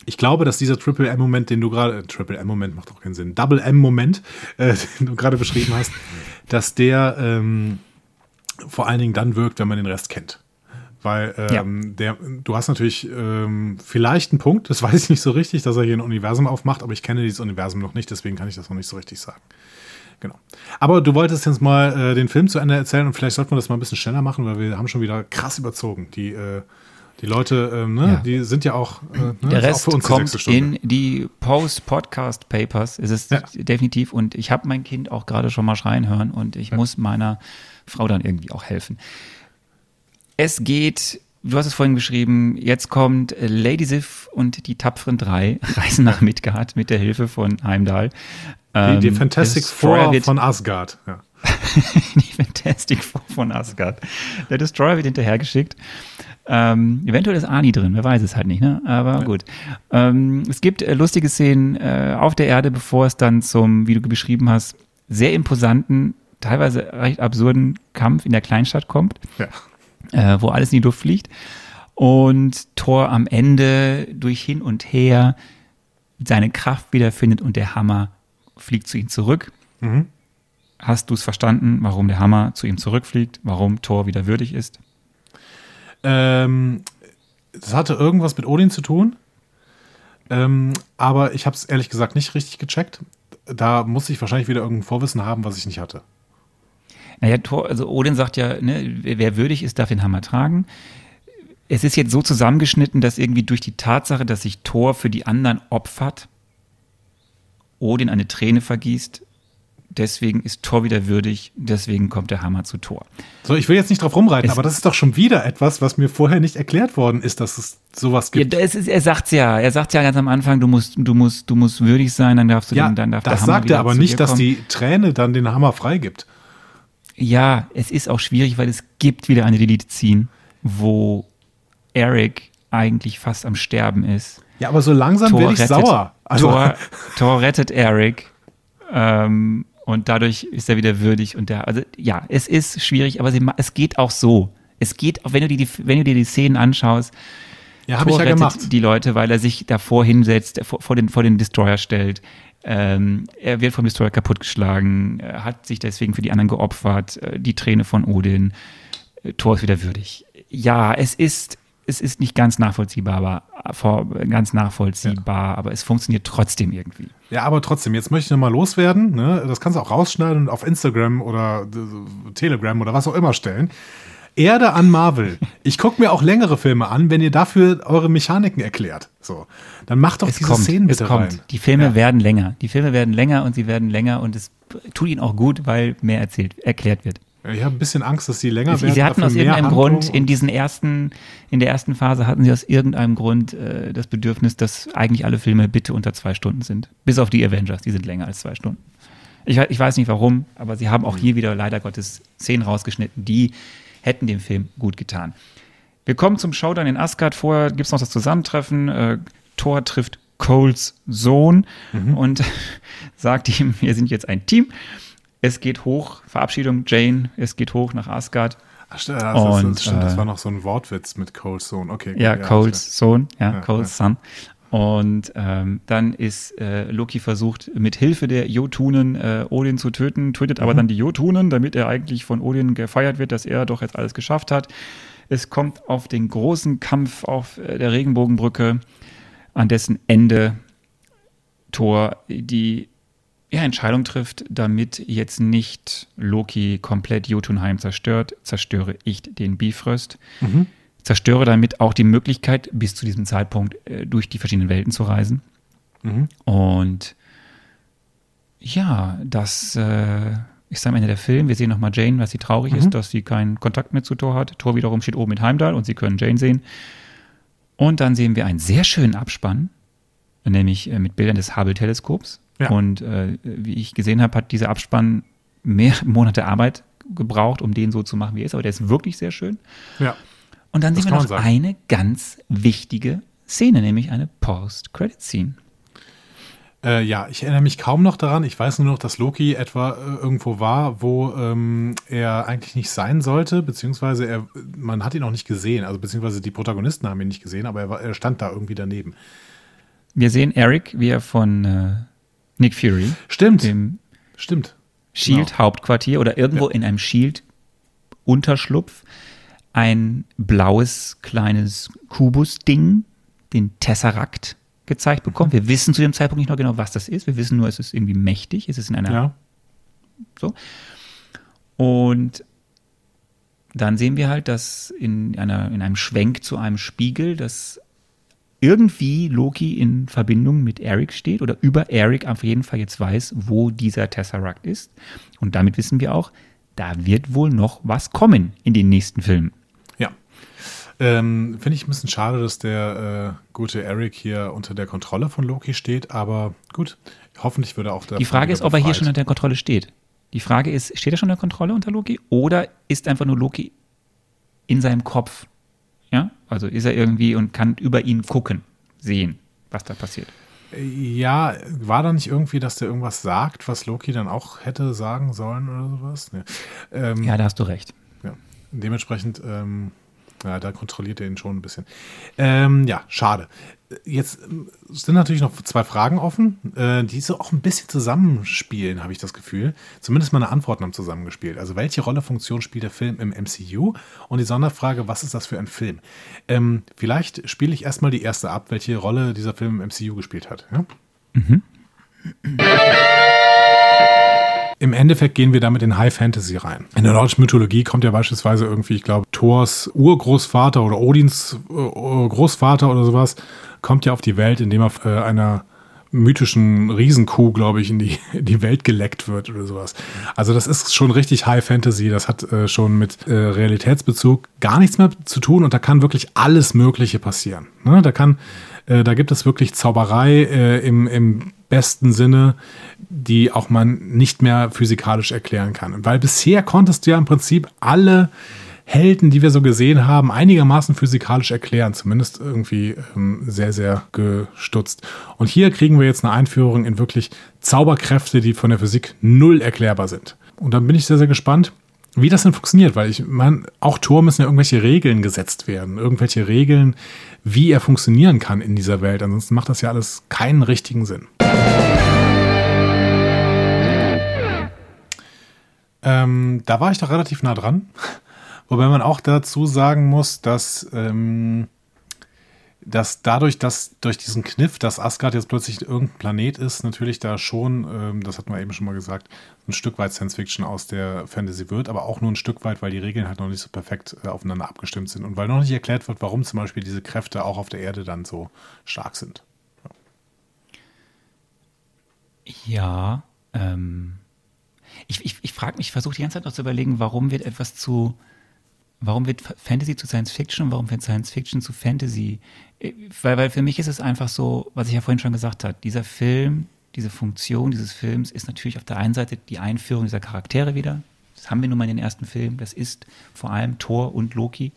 ich glaube, dass dieser Triple M-Moment, den du gerade, äh, Triple M-Moment macht auch keinen Sinn, Double M-Moment, äh, den du gerade beschrieben hast, dass der ähm, vor allen Dingen dann wirkt, wenn man den Rest kennt. Weil ähm, ja. der, du hast natürlich ähm, vielleicht einen Punkt, das weiß ich nicht so richtig, dass er hier ein Universum aufmacht, aber ich kenne dieses Universum noch nicht, deswegen kann ich das noch nicht so richtig sagen. Genau. Aber du wolltest jetzt mal äh, den Film zu Ende erzählen und vielleicht sollten wir das mal ein bisschen schneller machen, weil wir haben schon wieder krass überzogen. Die, äh, die Leute, ähm, ne, ja. die sind ja auch. Äh, ne, Der Rest auch kommt in die Post-Podcast-Papers. Ist es ja. definitiv. Und ich habe mein Kind auch gerade schon mal schreien hören und ich ja. muss meiner Frau dann irgendwie auch helfen. Es geht Du hast es vorhin geschrieben, jetzt kommt Lady Sif und die tapferen drei reisen nach Midgard mit der Hilfe von Heimdall. Die, die ähm, Fantastic Four von Asgard. Ja. die Fantastic Four von Asgard. Der Destroyer wird hinterhergeschickt. Ähm, eventuell ist Ani drin, wer weiß es halt nicht, ne? Aber ja. gut. Ähm, es gibt äh, lustige Szenen äh, auf der Erde, bevor es dann zum, wie du beschrieben hast, sehr imposanten, teilweise recht absurden Kampf in der Kleinstadt kommt. Ja. Äh, wo alles in die Luft fliegt. Und Thor am Ende durch hin und her seine Kraft wiederfindet und der Hammer fliegt zu ihm zurück. Mhm. Hast du es verstanden, warum der Hammer zu ihm zurückfliegt, warum Thor wieder würdig ist? Ähm, das hatte irgendwas mit Odin zu tun, ähm, aber ich habe es ehrlich gesagt nicht richtig gecheckt. Da muss ich wahrscheinlich wieder irgendein Vorwissen haben, was ich nicht hatte. Naja, Thor, also Odin sagt ja, ne, wer würdig ist, darf den Hammer tragen. Es ist jetzt so zusammengeschnitten, dass irgendwie durch die Tatsache, dass sich Thor für die anderen opfert, Odin eine Träne vergießt. Deswegen ist Thor wieder würdig, deswegen kommt der Hammer zu Thor. So, ich will jetzt nicht drauf rumreiten, Es- aber das ist doch schon wieder etwas, was mir vorher nicht erklärt worden ist, dass es sowas Ja, gibt. das ist, er sagt's ja, er sagt ja ganz am Anfang, du musst, du musst, du musst würdig sein, dann darfst du Ja, den, dann darf der das sagt er aber nicht, dass die Träne dann den Hammer freigibt. Ja, es ist auch schwierig, weil es gibt wieder eine Delete-Scene, wo Eric eigentlich fast am Sterben ist. Ja, aber so langsam werde ich sauer. Also, Thor, Thor rettet Eric ähm, und dadurch ist er wieder würdig und der, also ja, es ist schwierig, aber sie, es geht auch so. Es geht auch, wenn du, dir die, wenn du dir die Szenen anschaust, ja, habe ich ja rettet gemacht. die Leute, weil er sich davor hinsetzt, vor, vor, den, vor den Destroyer stellt. Ähm, er wird vom Destroyer kaputtgeschlagen, hat sich deswegen für die anderen geopfert, äh, die Träne von Odin. Äh, Thor ist wieder würdig. Ja, es ist, es ist nicht ganz nachvollziehbar, aber äh, vor, ganz nachvollziehbar, aber es funktioniert trotzdem irgendwie. Ja, aber trotzdem, jetzt möchte ich noch mal loswerden. Ne? Das kannst du auch rausschneiden und auf Instagram oder Telegram oder was auch immer stellen. Erde an Marvel. Ich gucke mir auch längere Filme an, wenn ihr dafür eure Mechaniken erklärt. So, dann macht doch Es diese kommt, Szenen es bitte kommt. rein. Die Filme Ja. werden länger. Die Filme werden länger und sie werden länger und es tut ihnen auch gut, weil mehr erzählt, erklärt wird. Ich habe ein bisschen Angst, dass die länger Sie, werden. sie hatten aus irgendeinem Grund in diesen ersten, in der ersten Phase hatten sie aus irgendeinem Grund äh, das Bedürfnis, dass eigentlich alle Filme bitte unter zwei Stunden sind. Bis auf die Avengers, die sind länger als zwei Stunden. Ich, ich weiß nicht warum, aber sie haben auch hier wieder leider Gottes Szenen rausgeschnitten, die hätten dem Film gut getan. Wir kommen zum Showdown in Asgard. Vorher gibt es noch das Zusammentreffen. Äh, Thor trifft Coles Sohn und sagt ihm, wir sind jetzt ein Team. Es geht hoch, Verabschiedung Jane, es geht hoch nach Asgard. Ach, st- das, Und, das, stimmt, das äh, war noch so ein Wortwitz mit Cole's Sohn. Okay, gut, Ja, alles Coles Sohn, ja, Ja, Coles Son. Und ähm, dann ist äh, Loki versucht, mit Hilfe der Jotunen äh, Odin zu töten, tötet Mhm. aber dann die Jotunen, damit er eigentlich von Odin gefeiert wird, dass er doch jetzt alles geschafft hat. Es kommt auf den großen Kampf auf äh, der Regenbogenbrücke, an dessen Ende Thor die ja, Entscheidung trifft, damit jetzt nicht Loki komplett Jotunheim zerstört, zerstöre ich den Bifrost. Mhm. Zerstöre damit auch die Möglichkeit, bis zu diesem Zeitpunkt äh, durch die verschiedenen Welten zu reisen. Mhm. Und ja, das äh, ist am Ende der Film. Wir sehen nochmal Jane, was sie traurig Mhm. ist, dass sie keinen Kontakt mehr zu Thor hat. Thor wiederum steht oben mit Heimdall und sie können Jane sehen. Und dann sehen wir einen sehr schönen Abspann, nämlich äh, mit Bildern des Hubble-Teleskops. Ja. Und äh, wie ich gesehen habe, hat dieser Abspann mehr Monate Arbeit gebraucht, um den so zu machen, wie er ist. Aber der ist wirklich sehr schön. Ja. Und dann Das sehen wir noch sagen. eine ganz wichtige Szene, nämlich eine Post-Credit-Scene. Äh, ja, ich erinnere mich kaum noch daran. Ich weiß nur noch, dass Loki etwa äh, irgendwo war, wo ähm, er eigentlich nicht sein sollte, beziehungsweise er, man hat ihn auch nicht gesehen. Also beziehungsweise die Protagonisten haben ihn nicht gesehen, aber er, war, er stand da irgendwie daneben. Wir sehen Eric, wie er von äh, Nick Fury, Stimmt, dem stimmt. Shield-Hauptquartier oder irgendwo in einem Shield-Unterschlupf, ein blaues kleines Kubus-Ding, den Tesseract, gezeigt bekommen. Wir wissen zu dem Zeitpunkt nicht noch genau, was das ist. Wir wissen nur, es ist irgendwie mächtig. Es ist in einer Ja. So. Und dann sehen wir halt, dass in, einer, in einem Schwenk zu einem Spiegel, dass irgendwie Loki in Verbindung mit Eric steht oder über Eric auf jeden Fall jetzt weiß, wo dieser Tesseract ist. Und damit wissen wir auch, da wird wohl noch was kommen in den nächsten Filmen. Ja. Ähm, Finde ich ein bisschen schade, dass der äh, gute Eric hier unter der Kontrolle von Loki steht, aber gut, hoffentlich würde er auch Die Frage ist, ob er hier schon unter der Kontrolle steht. Die Frage ist, steht er schon unter Kontrolle unter Loki oder ist einfach nur Loki in seinem Kopf? Also ist er irgendwie und kann über ihn gucken, sehen, was da passiert. Ja, war da nicht irgendwie, dass der irgendwas sagt, was Loki dann auch hätte sagen sollen oder sowas? Nee. Ähm, Ja, da hast du recht. Ja. Dementsprechend, ähm, ja, da kontrolliert er ihn schon ein bisschen. Ähm, ja, schade. Jetzt ähm, sind natürlich noch zwei Fragen offen, äh, die so auch ein bisschen zusammenspielen, habe ich das Gefühl. Zumindest meine Antworten haben zusammengespielt. Also, welche Rolle, Funktion spielt der Film im MCU? Und die Sonderfrage, was ist das für ein Film? Ähm, vielleicht spiele ich erstmal die erste ab, welche Rolle dieser Film im MCU gespielt hat. Ja? Im Endeffekt gehen wir damit in High Fantasy rein. In der nordischen Mythologie kommt ja beispielsweise irgendwie, ich glaube, Thors Urgroßvater oder Odins äh, Großvater oder sowas, kommt ja auf die Welt, indem er äh, einer mythischen Riesenkuh, glaube ich, in die, in die Welt geleckt wird oder sowas. Also das ist schon richtig High Fantasy. Das hat äh, schon mit äh, Realitätsbezug gar nichts mehr zu tun und da kann wirklich alles Mögliche passieren. Ne? Da kann, äh, da gibt es wirklich Zauberei äh, im, im besten Sinne, die auch man nicht mehr physikalisch erklären kann. Weil bisher konntest du ja im Prinzip alle Helden, die wir so gesehen haben, einigermaßen physikalisch erklären. Zumindest irgendwie ähm, sehr, sehr gestutzt. Und hier kriegen wir jetzt eine Einführung in wirklich Zauberkräfte, die von der Physik null erklärbar sind. Und dann bin ich sehr, sehr gespannt, wie das denn funktioniert, weil ich meine, auch Tor müssen ja irgendwelche Regeln gesetzt werden. Irgendwelche Regeln, wie er funktionieren kann in dieser Welt. Ansonsten macht das ja alles keinen richtigen Sinn. Ähm, da war ich doch relativ nah dran. Wobei man auch dazu sagen muss, dass, ähm, dass dadurch, dass durch diesen Kniff, dass Asgard jetzt plötzlich irgendein Planet ist, natürlich da schon, ähm, das hatten wir eben schon mal gesagt, ein Stück weit Science Fiction aus der Fantasy wird, aber auch nur ein Stück weit, weil die Regeln halt noch nicht so perfekt äh, aufeinander abgestimmt sind und weil noch nicht erklärt wird, warum zum Beispiel diese Kräfte auch auf der Erde dann so stark sind. Ja, ähm, ich, ich, ich frage mich, ich versuche die ganze Zeit noch zu überlegen, warum wird etwas zu warum wird Fantasy zu Science Fiction und warum wird Science Fiction zu Fantasy? Äh, weil, weil für mich ist es einfach so, was ich ja vorhin schon gesagt habe, dieser Film, diese Funktion dieses Films ist natürlich auf der einen Seite die Einführung dieser Charaktere wieder. Das haben wir nun mal in den ersten Filmen. Das ist vor allem Thor und Loki.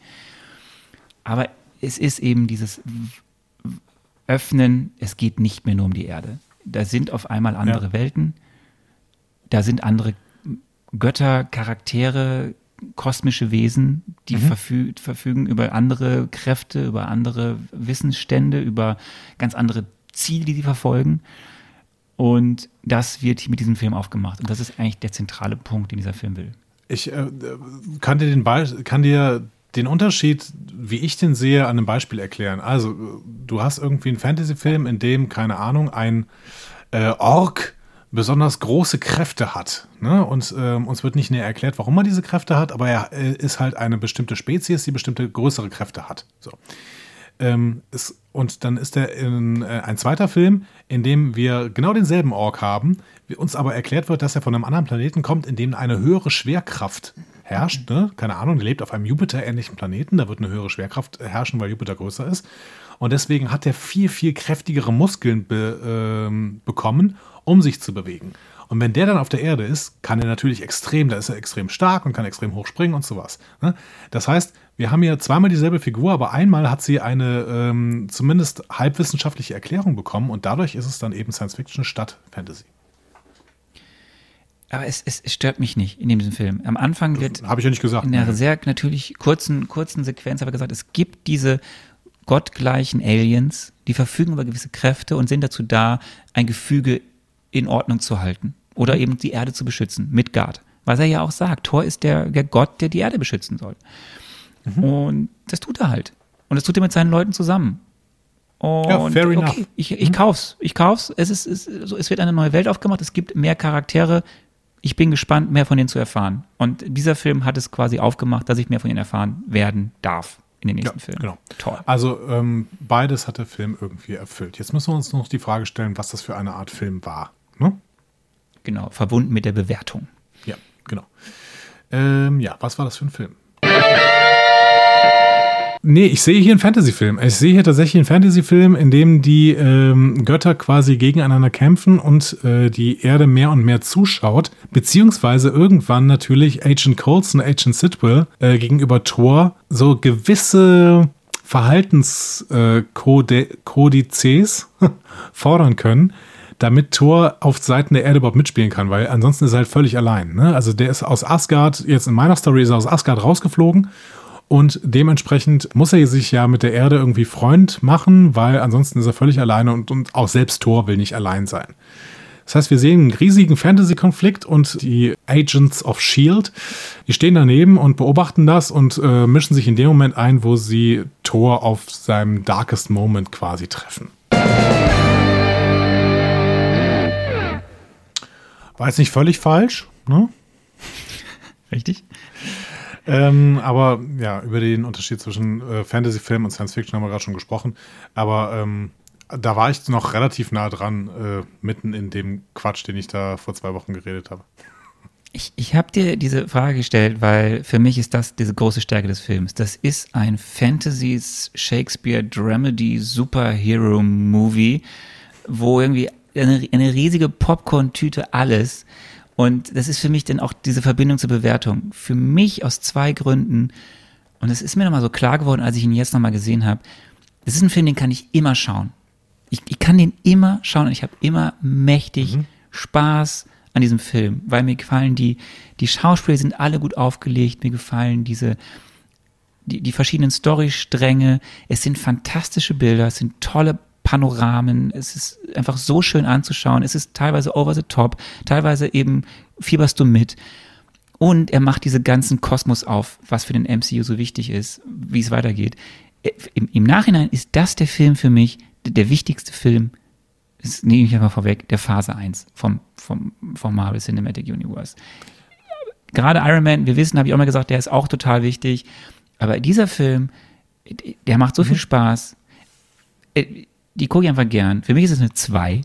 Aber es ist eben dieses Öffnen, es geht nicht mehr nur um die Erde. Da sind auf einmal andere ja. Welten, da sind andere Götter, Charaktere, kosmische Wesen, die mhm. verfü verfügen über andere Kräfte, über andere Wissensstände, über ganz andere Ziele, die sie verfolgen. Und das wird mit diesem Film aufgemacht. Und das ist eigentlich der zentrale Punkt, den dieser Film will. Ich äh, kann, dir den kann dir den Unterschied, wie ich den sehe, an einem Beispiel erklären. Also, du hast irgendwie einen Fantasy-Film, in dem, keine Ahnung, ein äh, Ork besonders große Kräfte hat. Ne? Und ähm, uns wird nicht näher erklärt, warum er diese Kräfte hat, aber er äh, ist halt eine bestimmte Spezies, die bestimmte größere Kräfte hat. So. Ähm, ist, und dann ist er in, äh, ein zweiter Film, in dem wir genau denselben Ork haben, uns aber erklärt wird, dass er von einem anderen Planeten kommt, in dem eine höhere Schwerkraft herrscht. Ne? Keine Ahnung, der lebt auf einem Jupiter-ähnlichen Planeten, da wird eine höhere Schwerkraft herrschen, weil Jupiter größer ist. Und deswegen hat er viel, viel kräftigere Muskeln be, ähm, bekommen um sich zu bewegen. Und wenn der dann auf der Erde ist, kann er natürlich extrem, da ist er extrem stark und kann extrem hoch springen und sowas. Ne? Das heißt, wir haben hier zweimal dieselbe Figur, aber einmal hat sie eine ähm, zumindest halbwissenschaftliche Erklärung bekommen und dadurch ist es dann eben Science Fiction statt Fantasy. Aber es, es, es stört mich nicht in diesem Film. Am Anfang wird. Habe ich ja nicht gesagt. In einer sehr natürlich kurzen, kurzen Sequenz aber gesagt, es gibt diese gottgleichen Aliens, die verfügen über gewisse Kräfte und sind dazu da, ein Gefüge in Ordnung zu halten oder eben die Erde zu beschützen mit Gard. Was er ja auch sagt, Thor ist der, der Gott, der die Erde beschützen soll. Mhm. Und das tut er halt. Und das tut er mit seinen Leuten zusammen. Und ja, fair okay, enough. ich, ich mhm. kauf's. Ich kauf's. Es, ist, es, es wird eine neue Welt aufgemacht. Es gibt mehr Charaktere. Ich bin gespannt, mehr von denen zu erfahren. Und dieser Film hat es quasi aufgemacht, dass ich mehr von ihnen erfahren werden darf in den nächsten ja, Filmen. Genau. Toll. Also ähm, beides hat der Film irgendwie erfüllt. Jetzt müssen wir uns noch die Frage stellen, was das für eine Art Film war. Ne? Genau, verbunden mit der Bewertung. Ja, genau. Ähm, ja, was war das für ein Film? Nee, ich sehe hier einen Fantasy-Film. Ich sehe hier tatsächlich einen Fantasy-Film, in dem die ähm, Götter quasi gegeneinander kämpfen und äh, die Erde mehr und mehr zuschaut, beziehungsweise irgendwann natürlich Agent Coulson, Agent Sidwell äh, gegenüber Thor so gewisse Verhaltenskodizes äh, fordern können, damit Thor auf Seiten der Erde überhaupt mitspielen kann, weil ansonsten ist er halt völlig allein. Ne? Also der ist aus Asgard, jetzt in meiner Story ist er aus Asgard rausgeflogen und dementsprechend muss er sich ja mit der Erde irgendwie Freund machen, weil ansonsten ist er völlig alleine und, und auch selbst Thor will nicht allein sein. Das heißt, wir sehen einen riesigen Fantasy-Konflikt und die Agents of Shield, die stehen daneben und beobachten das und äh, mischen sich in dem Moment ein, wo sie Thor auf seinem Darkest Moment quasi treffen. War jetzt nicht völlig falsch, ne? Richtig. Ähm, aber ja, über den Unterschied zwischen äh, Fantasy-Film und Science-Fiction haben wir gerade schon gesprochen. Aber ähm, da war ich noch relativ nah dran, äh, mitten in dem Quatsch, den ich da vor zwei Wochen geredet habe. Ich, ich habe dir diese Frage gestellt, weil für mich ist das diese große Stärke des Films. Das ist ein Fantasy Shakespeare Dramedy Superhero Movie, wo irgendwie eine, eine riesige Popcorn-Tüte alles. Und das ist für mich dann auch diese Verbindung zur Bewertung. Für mich aus zwei Gründen. Und es ist mir nochmal so klar geworden, als ich ihn jetzt nochmal gesehen habe. Das ist ein Film, den kann ich immer schauen. Ich, ich kann den immer schauen und ich habe immer mächtig mhm. Spaß an diesem Film, weil mir gefallen die, die Schauspieler sind alle gut aufgelegt, mir gefallen diese, die, die verschiedenen Storystränge, es sind fantastische Bilder, es sind tolle Panoramen, es ist einfach so schön anzuschauen, es ist teilweise over the top, teilweise eben fieberst du mit. Und er macht diese ganzen Kosmos auf, was für den MCU so wichtig ist, wie es weitergeht. Im, Im, Nachhinein ist das der Film für mich, der wichtigste Film das nehme ich einfach vorweg, der Phase 1 vom, vom, vom Marvel Cinematic Universe. Gerade Iron Man, wir wissen, habe ich auch mal gesagt, der ist auch total wichtig. Aber dieser Film, der macht so mhm. viel Spaß. Äh, die gucke ich einfach gern. Für mich ist es eine 2.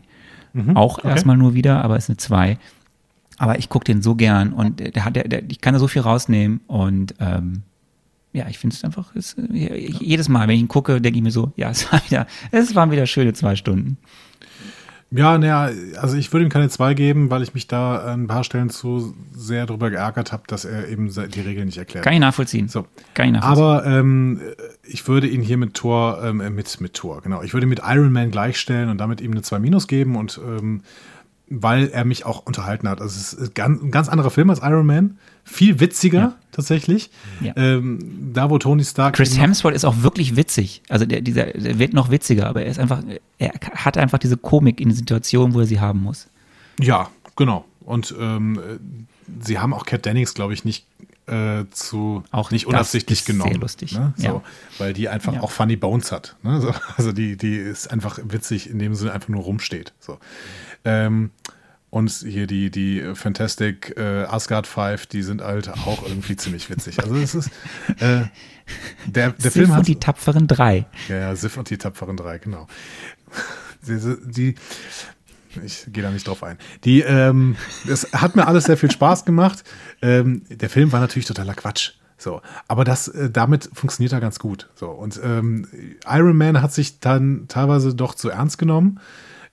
Mhm. Auch okay. erstmal nur wieder, aber es ist eine 2. Aber ich gucke den so gern und der hat, der, der, ich kann da so viel rausnehmen und ähm, ja, ich finde es einfach, ist, jedes Mal, wenn ich ihn gucke, denke ich mir so, ja, es, war wieder, es waren wieder schöne zwei Stunden. Ja, naja, also ich würde ihm keine zwei geben, weil ich mich da an ein paar Stellen zu sehr darüber geärgert habe, dass er eben die Regeln nicht erklärt. Kann ich nachvollziehen. So. Kann ich nachvollziehen. Aber ähm, ich würde ihn hier mit Tor, ähm, äh, mit, mit Tor, genau. Ich würde ihn mit Iron Man gleichstellen und damit ihm eine 2 Minus geben und ähm, weil er mich auch unterhalten hat. Also es ist ganz, ein ganz anderer Film als Iron Man. Viel witziger ja. Tatsächlich. Ja. Ähm, da, wo Tony Stark. Chris Hemsworth ist auch wirklich witzig. Also der, dieser, der wird noch witziger, aber er ist einfach, er hat einfach diese Komik in Situationen, wo er sie haben muss. Ja, genau. Und ähm, sie haben auch Cat Dennings, glaube ich, nicht äh, zu auch nicht unabsichtlich genommen. Sehr lustig. Ne? So, ja. Weil die einfach ja. auch Funny Bones hat. Ne? So, also die, die ist einfach witzig, indem sie einfach nur rumsteht. So. Ähm, und hier die, die Fantastic äh, Asgard Five, die sind halt auch irgendwie ziemlich witzig. Also es ist äh, der, der Sif Film hat. und die tapferen drei. Ja, ja, Sif und die tapferen drei, genau. Die, die ich gehe da nicht drauf ein. Die, ähm, es hat mir alles sehr viel Spaß gemacht. Ähm, der Film war natürlich totaler Quatsch. So, aber das, äh, damit funktioniert er ganz gut. So, und ähm, Iron Man hat sich dann teilweise doch zu ernst genommen.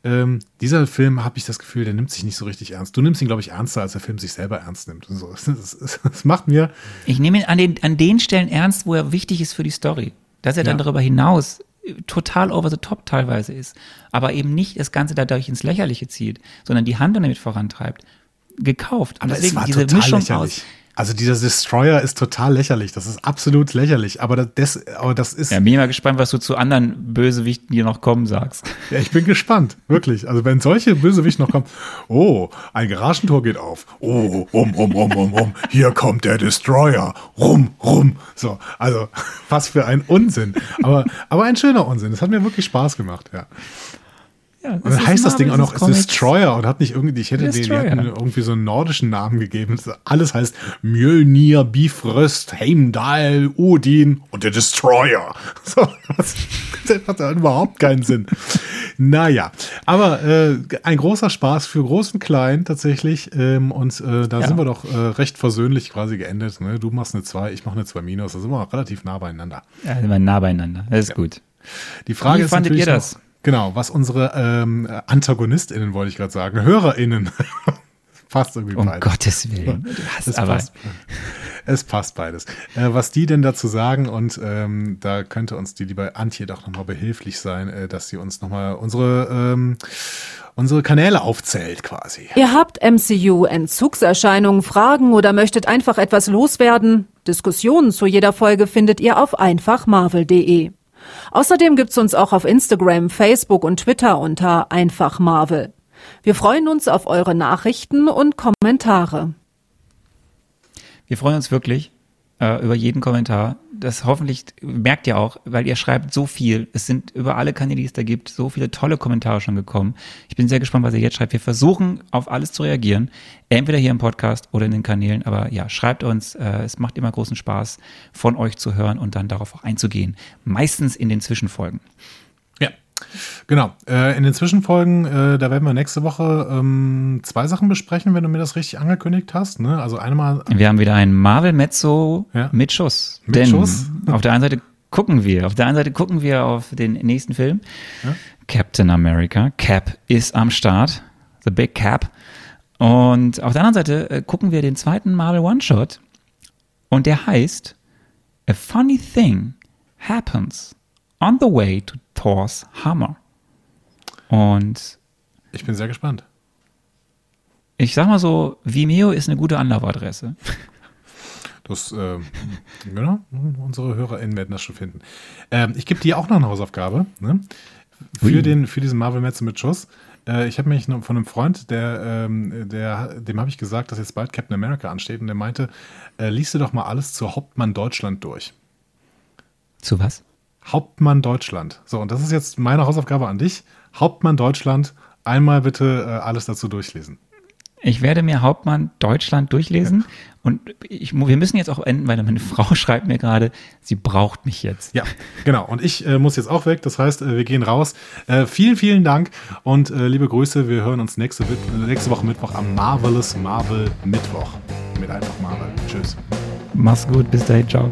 Ähm, dieser Film habe ich das Gefühl, der nimmt sich nicht so richtig ernst. Du nimmst ihn, glaube ich, ernster, als der Film sich selber ernst nimmt. So, das, das, das, macht mir. Ich nehme ihn an den, an den Stellen ernst, wo er wichtig ist für die Story. Dass er dann darüber hinaus total over the top teilweise ist, aber eben nicht das Ganze dadurch ins Lächerliche zieht, sondern die Handlung damit vorantreibt. Gekauft. Aber deswegen diese Mischung lächerlich. aus also dieser Destroyer ist total lächerlich. Das ist absolut lächerlich. Aber das, aber das ist. Ja, bin ich mal gespannt, was du zu anderen Bösewichten, die noch kommen, sagst. Ja, ich bin gespannt. Wirklich. Also wenn solche Bösewichte noch kommen. Oh, ein Garagentor geht auf. Oh, um, um, um, um, um. Hier kommt der Destroyer. Rum, rum. So. Also, was für ein Unsinn. Aber, aber ein schöner Unsinn. Es hat mir wirklich Spaß gemacht, ja. Ja, und dann heißt das Ding auch noch Destroyer und hat nicht irgendwie, ich hätte Destroyer. den, irgendwie so einen nordischen Namen gegeben. Alles heißt Mjölnir, Bifröst, Heimdall, Odin und der Destroyer. So, das, das hat ja überhaupt keinen Sinn. Naja, aber äh, ein großer Spaß für Groß und Klein tatsächlich. Ähm, und äh, da ja. sind wir doch äh, recht versöhnlich quasi geendet. Ne? Du machst eine 2, ich mache eine 2 minus. Da sind wir relativ nah beieinander. Ja, sind wir nah beieinander. Das ist ja. gut. Die Frage Wie ist fandet ihr das? Noch, Genau, was unsere ähm, AntagonistInnen, wollte ich gerade sagen, HörerInnen. passt irgendwie um beides. Um Gottes Willen. Es, aber. Passt, es passt beides. Äh, was die denn dazu sagen, und ähm, da könnte uns die liebe Antje doch nochmal behilflich sein, äh, dass sie uns nochmal unsere, ähm, unsere Kanäle aufzählt quasi. Ihr habt MCU-Entzugserscheinungen, Fragen oder möchtet einfach etwas loswerden? Diskussionen zu jeder Folge findet ihr auf einfachmarvel.de. Außerdem gibt's uns auch auf Instagram, Facebook und Twitter unter einfach Marvel. Wir freuen uns auf eure Nachrichten und Kommentare. Wir freuen uns wirklich äh, über jeden Kommentar. Das hoffentlich merkt ihr auch, weil ihr schreibt so viel. Es sind über alle Kanäle, die es da gibt, so viele tolle Kommentare schon gekommen. Ich bin sehr gespannt, was ihr jetzt schreibt. Wir versuchen auf alles zu reagieren, entweder hier im Podcast oder in den Kanälen. Aber ja, schreibt uns. Äh, es macht immer großen Spaß, von euch zu hören und dann darauf auch einzugehen. Meistens in den Zwischenfolgen. Ja, Genau. Äh, in den Zwischenfolgen, äh, da werden wir nächste Woche ähm, zwei Sachen besprechen, wenn du mir das richtig angekündigt hast. Ne? Also einmal. Wir haben wieder ein Marvel-Mezzo Ja. mit Schuss. Mit Denn Schuss? auf der einen Seite gucken wir, auf der einen Seite gucken wir auf den nächsten Film. Captain America. Cap ist am Start. The Big Cap. Und auf der anderen Seite äh, gucken wir den zweiten Marvel One-Shot. Und der heißt A Funny Thing Happens on the Way to Thor's Hammer. Und Ich bin sehr gespannt. ich sag mal so, Vimeo ist eine gute Anlaufadresse. Das, äh, genau, unsere HörerInnen werden das schon finden. Ähm, ich gebe dir auch noch eine Hausaufgabe, ne? Für, Ui. den, für diesen Marvel Metze mit Schuss. Äh, ich habe mich von einem Freund, der, ähm, der, dem habe ich gesagt, dass jetzt bald Captain America ansteht und der meinte, äh, liest du doch mal alles zu Hauptmann Deutschland durch. Zu was? Hauptmann Deutschland. So, und das ist jetzt meine Hausaufgabe an dich. Hauptmann Deutschland, einmal bitte äh, alles dazu durchlesen. Ich werde mir Hauptmann Deutschland durchlesen und ich, wir müssen jetzt auch enden, weil meine Frau schreibt mir gerade, sie braucht mich jetzt. Ja, genau. Und ich äh, muss jetzt auch weg. Das heißt, äh, wir gehen raus. Äh, vielen, vielen Dank und äh, liebe Grüße. Wir hören uns nächste, nächste Woche Mittwoch am Marvelous Marvel Mittwoch. Mit einfach Marvel. Tschüss. Mach's gut, bis dahin, ciao.